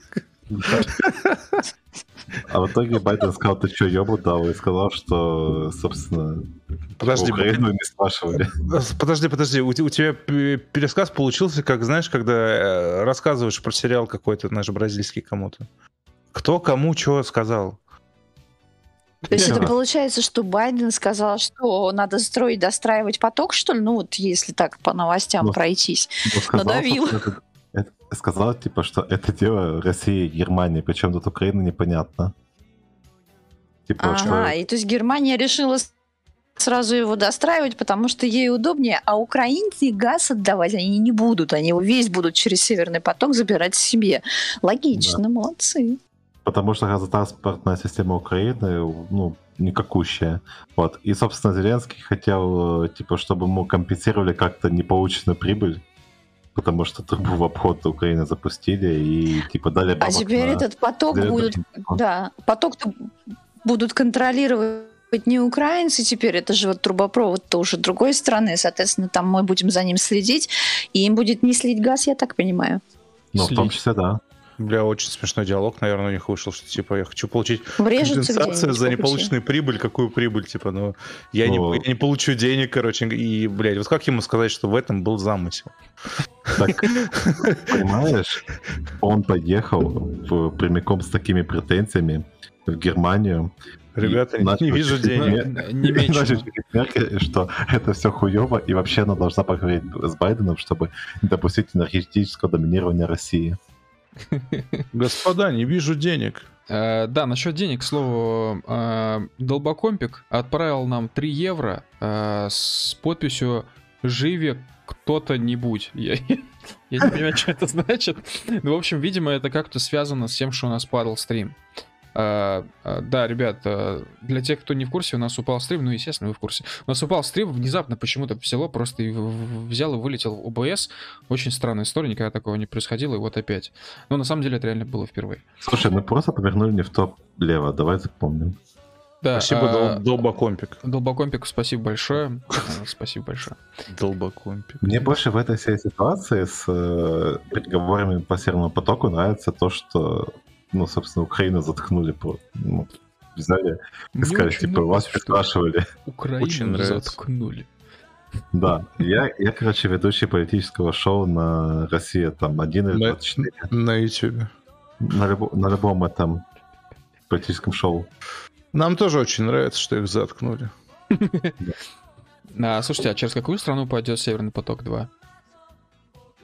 А в итоге Байден сказал, ты что, ёбу дал? И сказал, что, собственно,
Подожди,
Украину не спрашивали.
Подожди, подожди, у, у тебя пересказ получился, как, знаешь, когда э, рассказываешь про сериал какой-то наш бразильский кому-то. Кто кому что сказал?
То есть это
Да.
получается, что Байден сказал, что надо строить, достраивать поток, что ли? Ну вот если так по новостям
Ну,
пройтись.
Ну, сказал,
Надавил.
это- это- сказал, типа, что это дело России и Германии, причем тут Украина непонятно. Типа,
Ага,
что...
и то есть Германия решила сразу его достраивать, потому что ей удобнее, а украинцы газ отдавать они не будут, они его весь будут через Северный поток забирать себе. Логично, молодцы.
Потому что газотранспортная система Украины, ну, никакущая. Вот. И, собственно, Зеленский хотел, э, типа, чтобы ему компенсировали как-то неполученную прибыль, потому что трубу в обход Украины запустили и, типа, дали
А теперь
на
этот поток
телефона.
да, поток будут контролировать не украинцы теперь, это же вот трубопровод тоже другой страны, соответственно, там мы будем за ним следить, и им будет не слить газ, я так понимаю.
Ну, в том
слить.
числе, да.
Бля, очень смешной диалог, наверное, у них вышел, что типа я хочу получить
Врежутся
компенсацию за неполученную прибыль. Какую прибыль? Типа, ну, я,
Ну.
не, я не получу денег, короче, и, блядь, вот как ему сказать, что в этом был замысел?
Так, понимаешь, он поехал в- прямиком с такими претензиями в Германию,
Ребята, не, не вижу денег.
Не мечу. [laughs] что это все хуево, и вообще она должна поговорить с Байденом, чтобы не допустить энергетического доминирования России.
Господа, не вижу денег.
Uh, да, насчет денег, к слову, uh, Долбокомпик отправил нам 3 евро uh, с подписью «Живе кто-то-нибудь». Я, я не понимаю, [laughs] что это значит. Ну, в общем, видимо, это как-то связано с тем, что у нас падал стрим. А, а, да, ребят, а, для тех, кто не в курсе, у нас упал стрим, ну, естественно, вы в курсе. У нас упал стрим, внезапно почему-то взяло, просто взял и вылетел в ОБС. Очень странная история, никогда такого не происходило, и вот опять. Но на самом деле это реально было впервые.
Слушай, мы просто повернули не в топ лево, давай запомним.
Да, спасибо, а, Долбокомпик.
Долбокомпик, спасибо большое. [laughs] Спасибо большое.
Долбокомпик.
Мне больше в этой всей ситуации с э, переговорами по Северному потоку нравится то, что ну, собственно, Украину заткнули. Ну, взяли и сказали, типа, вас спрашивали.
Украину очень заткнули.
Да, я, я, короче, ведущий политического шоу на Россия там 1 или 24.
На YouTube.
На, любо, на любом этом политическом шоу.
Нам тоже очень нравится, что их заткнули. [laughs]
А, слушайте, а через какую страну пойдет Северный поток 2?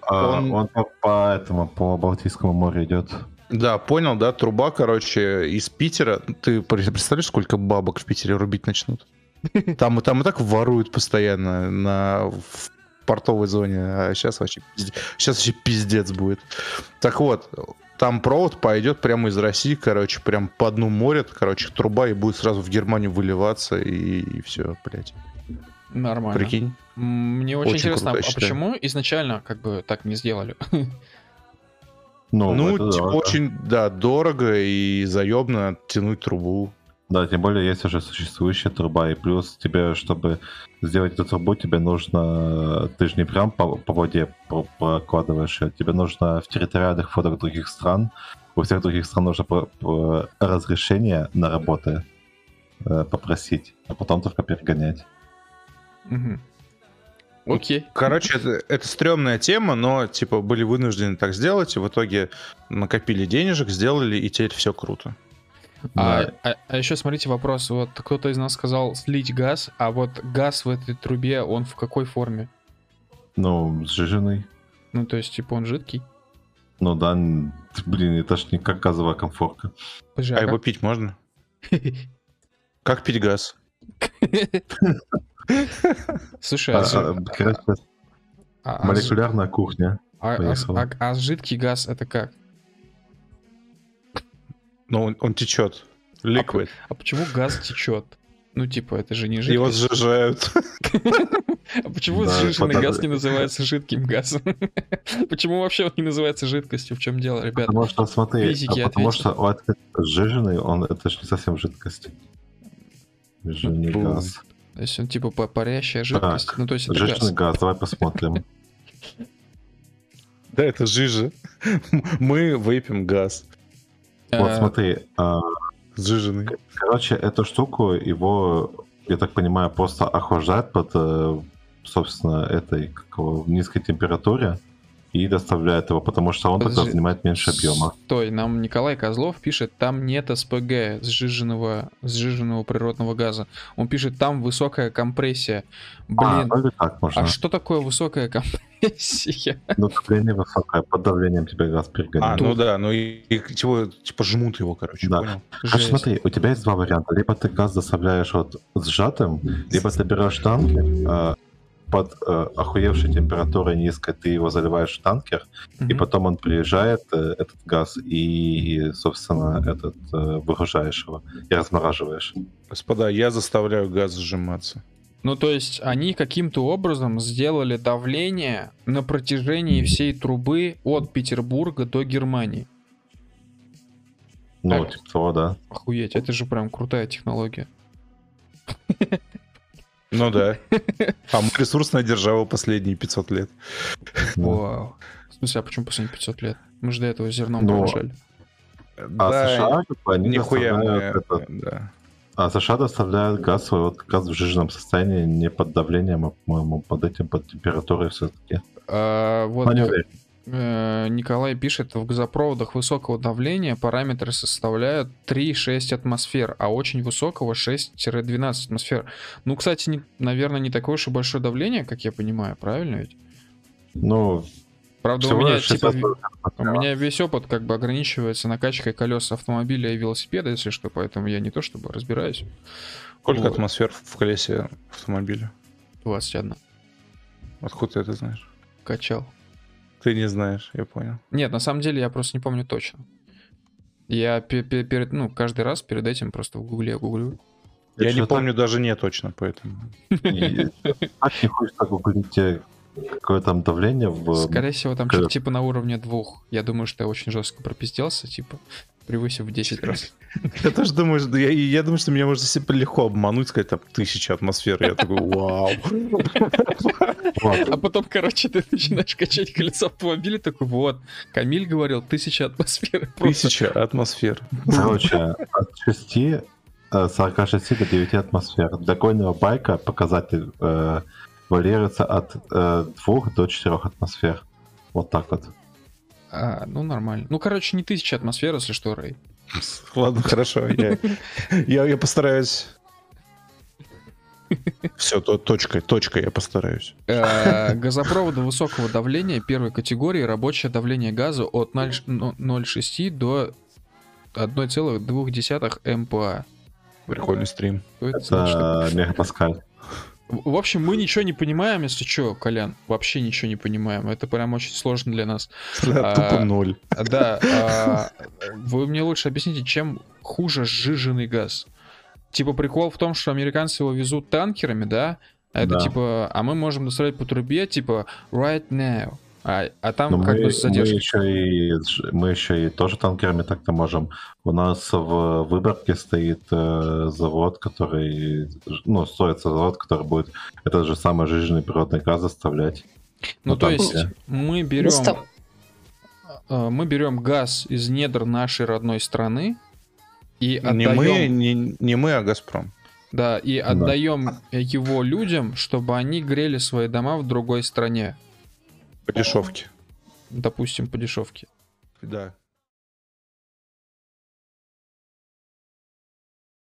А, он, он по, по этому, по Балтийскому морю идет.
Да, понял, да, труба, короче, из Питера. Ты представляешь, сколько бабок в Питере рубить начнут? [laughs] Там, там и так воруют постоянно на, в портовой зоне, а сейчас вообще, сейчас вообще пиздец будет. Так вот, там провод пойдет прямо из России, короче, прям по дну моря, короче, труба и будет сразу в Германию выливаться, и, и все, блядь.
Нормально.
Прикинь.
Мне очень, очень интересно, круто, а почему изначально как бы так не сделали? [laughs]
Ну, ну типа, да, очень, да. да, дорого и заебно тянуть трубу.
Да, тем более есть уже существующая труба, и плюс тебе, чтобы сделать эту трубу, тебе нужно, ты же не прям по, по воде прокладываешь тебе нужно в территориальных водах других стран, у всех других стран нужно по, по разрешение на работы э, попросить, а потом только перегонять.
Угу. Окей.
Короче, это, это стрёмная тема, но, типа, были вынуждены так сделать, и в итоге накопили денежек, сделали, и теперь все круто.
А, да. а, а еще смотрите вопрос. Вот кто-то из нас сказал слить газ, а вот газ в этой трубе, он в какой форме?
Ну, сжиженный.
Ну, то есть, типа, он жидкий?
Ну да, блин, это ж не как газовая комфорка.
Подожди, а, а его пить можно? [laughs] Как пить газ? [laughs]
Слушай, а, а,
а, молекулярная кухня.
А, жидкий газ это как?
Ну, он, он течет. Liquid.
А, а почему газ течет? Ну, типа, это же не жидкость.
Его сжижают. [laughs]
А почему сжиженный газ не называется жидким газом? [laughs] Почему вообще он не называется жидкостью? В чем дело, ребята?
Потому что, смотри, потому что сжиженный, он это же не совсем жидкость. Сжиженный газ.
То есть он типа парящая жидкость.
Так,
ну, то есть это
жиженый газ. газ, давай посмотрим.
Да, это жижа. Мы вейпим газ.
Вот э, смотри. А,
Сжиженный.
Короче, эту штуку его, я так понимаю, просто охлаждают под, э, собственно, этой низкой температуре и доставляет его, потому что он Подожди. тогда занимает меньше объема.
Стой, нам Николай Козлов пишет, там нет СПГ, сжиженного, сжиженного природного газа. Он пишет, там высокая компрессия. Блин, а, так можно. а что такое высокая компрессия? [laughs]
Ну, давление высокое, под давлением тебе газ перегоняет.
А, ну да, ну и, и типа, типа жмут его, короче, да. понял?
Короче, смотри, у тебя есть два варианта. Либо ты газ доставляешь вот сжатым, либо ты берешь танки, а, под э, охуевшей температурой низкой ты его заливаешь в танкер, mm-hmm. и потом он приезжает, э, этот газ, и, собственно, этот э, выгружаешь его и размораживаешь.
Господа, я заставляю газ сжиматься.
Ну, то есть они каким-то образом сделали давление на протяжении всей трубы от Петербурга до Германии.
Ну, так. типа того, да.
Охуеть, это же прям крутая технология. [laughs]
Ну да. [laughs] А мы ресурсная держава последние 500 лет.
Вау. В смысле, а почему последние 500 лет? Мы же до этого зерном
ну, получали. А да, США, они нихуя мы... Это... Да. А США доставляют газ, вот газ в жиженном состоянии, не под давлением, а, по-моему, под этим, под температурой все-таки.
А, вот, Николай пишет, в газопроводах высокого давления параметры составляют 3-6 атмосфер, а очень высокого 6-12 атмосфер. Ну, кстати, не, наверное, не такое уж и большое давление, как я понимаю, правильно ведь?
Ну,
Правда, у меня, типа,
60
у меня весь опыт как бы ограничивается накачкой колес автомобиля и велосипеда, если что, поэтому я не то чтобы разбираюсь.
Сколько
Вот.
атмосфер в колесе автомобиля?
21.
Откуда ты это знаешь?
Качал.
Ты не знаешь, я понял.
Нет, на самом деле я просто не помню точно. Я пе- пе- перед, ну, каждый раз перед этим просто в гугле гуглю.
Я не помню даже не точно, поэтому. [laughs]
И Так не хочется гуглить, какое там давление в...
Скорее всего, там
как-
что-то типа на уровне двух. Я думаю, что я очень жестко пропизделся, типа, превысив в 10 раз. [laughs]
Я тоже думаю, что я, я думаю, что меня можно себе легко обмануть, сказать там тысяча атмосфер. Я такой, вау. [laughs]
А потом, короче, ты начинаешь качать колесо автомобиля, такой, вот, Камиль говорил, тысяча атмосфер. [laughs]
Тысяча атмосфер.
Короче, от 6, э, 46 до 9 атмосфер. Для гонного байка показатель э, варьируется от э, 2 до 4 атмосфер. Вот так вот.
А, ну нормально. Ну, короче, не тысяча атмосфер, если что, Рэй. [laughs]
Ладно, хорошо. Я, я, я постараюсь. Все, то, точкой, точкой я постараюсь.
Э, Газопроводы высокого давления первой категории, рабочее давление газа от 0 0,6 до 1,2 МПА.
Прикольный стрим.
Это значит?
Это мегапаскаль.
В общем, мы ничего не понимаем, если что, Колян. Вообще ничего не понимаем. Это прям очень сложно для нас.
Да,
А,
Тупо ноль.
Да, а, вы мне лучше объясните, чем хуже сжиженный газ? Типа прикол в том, что американцы его везут танкерами, да? А это
Да.
типа, а мы можем доставлять по трубе, типа right now. А, а там
Но
как
мы,
бы с
мы еще и мы еще и тоже танкерами так-то можем. У нас в Выборге стоит э, завод, который, ну, строится завод, который будет этот же самый жиженный природный газ заставлять.
Ну,
Ну,
то есть
все.
мы
Ну,
берем,
стоп.
э, мы берем газ из недр нашей родной страны и
Не мы,
отдаем,
не, не мы, а Газпром.
да, и отдаем его людям, чтобы они грели свои дома в другой стране,
По дешевке.
допустим, по дешевке.
Да.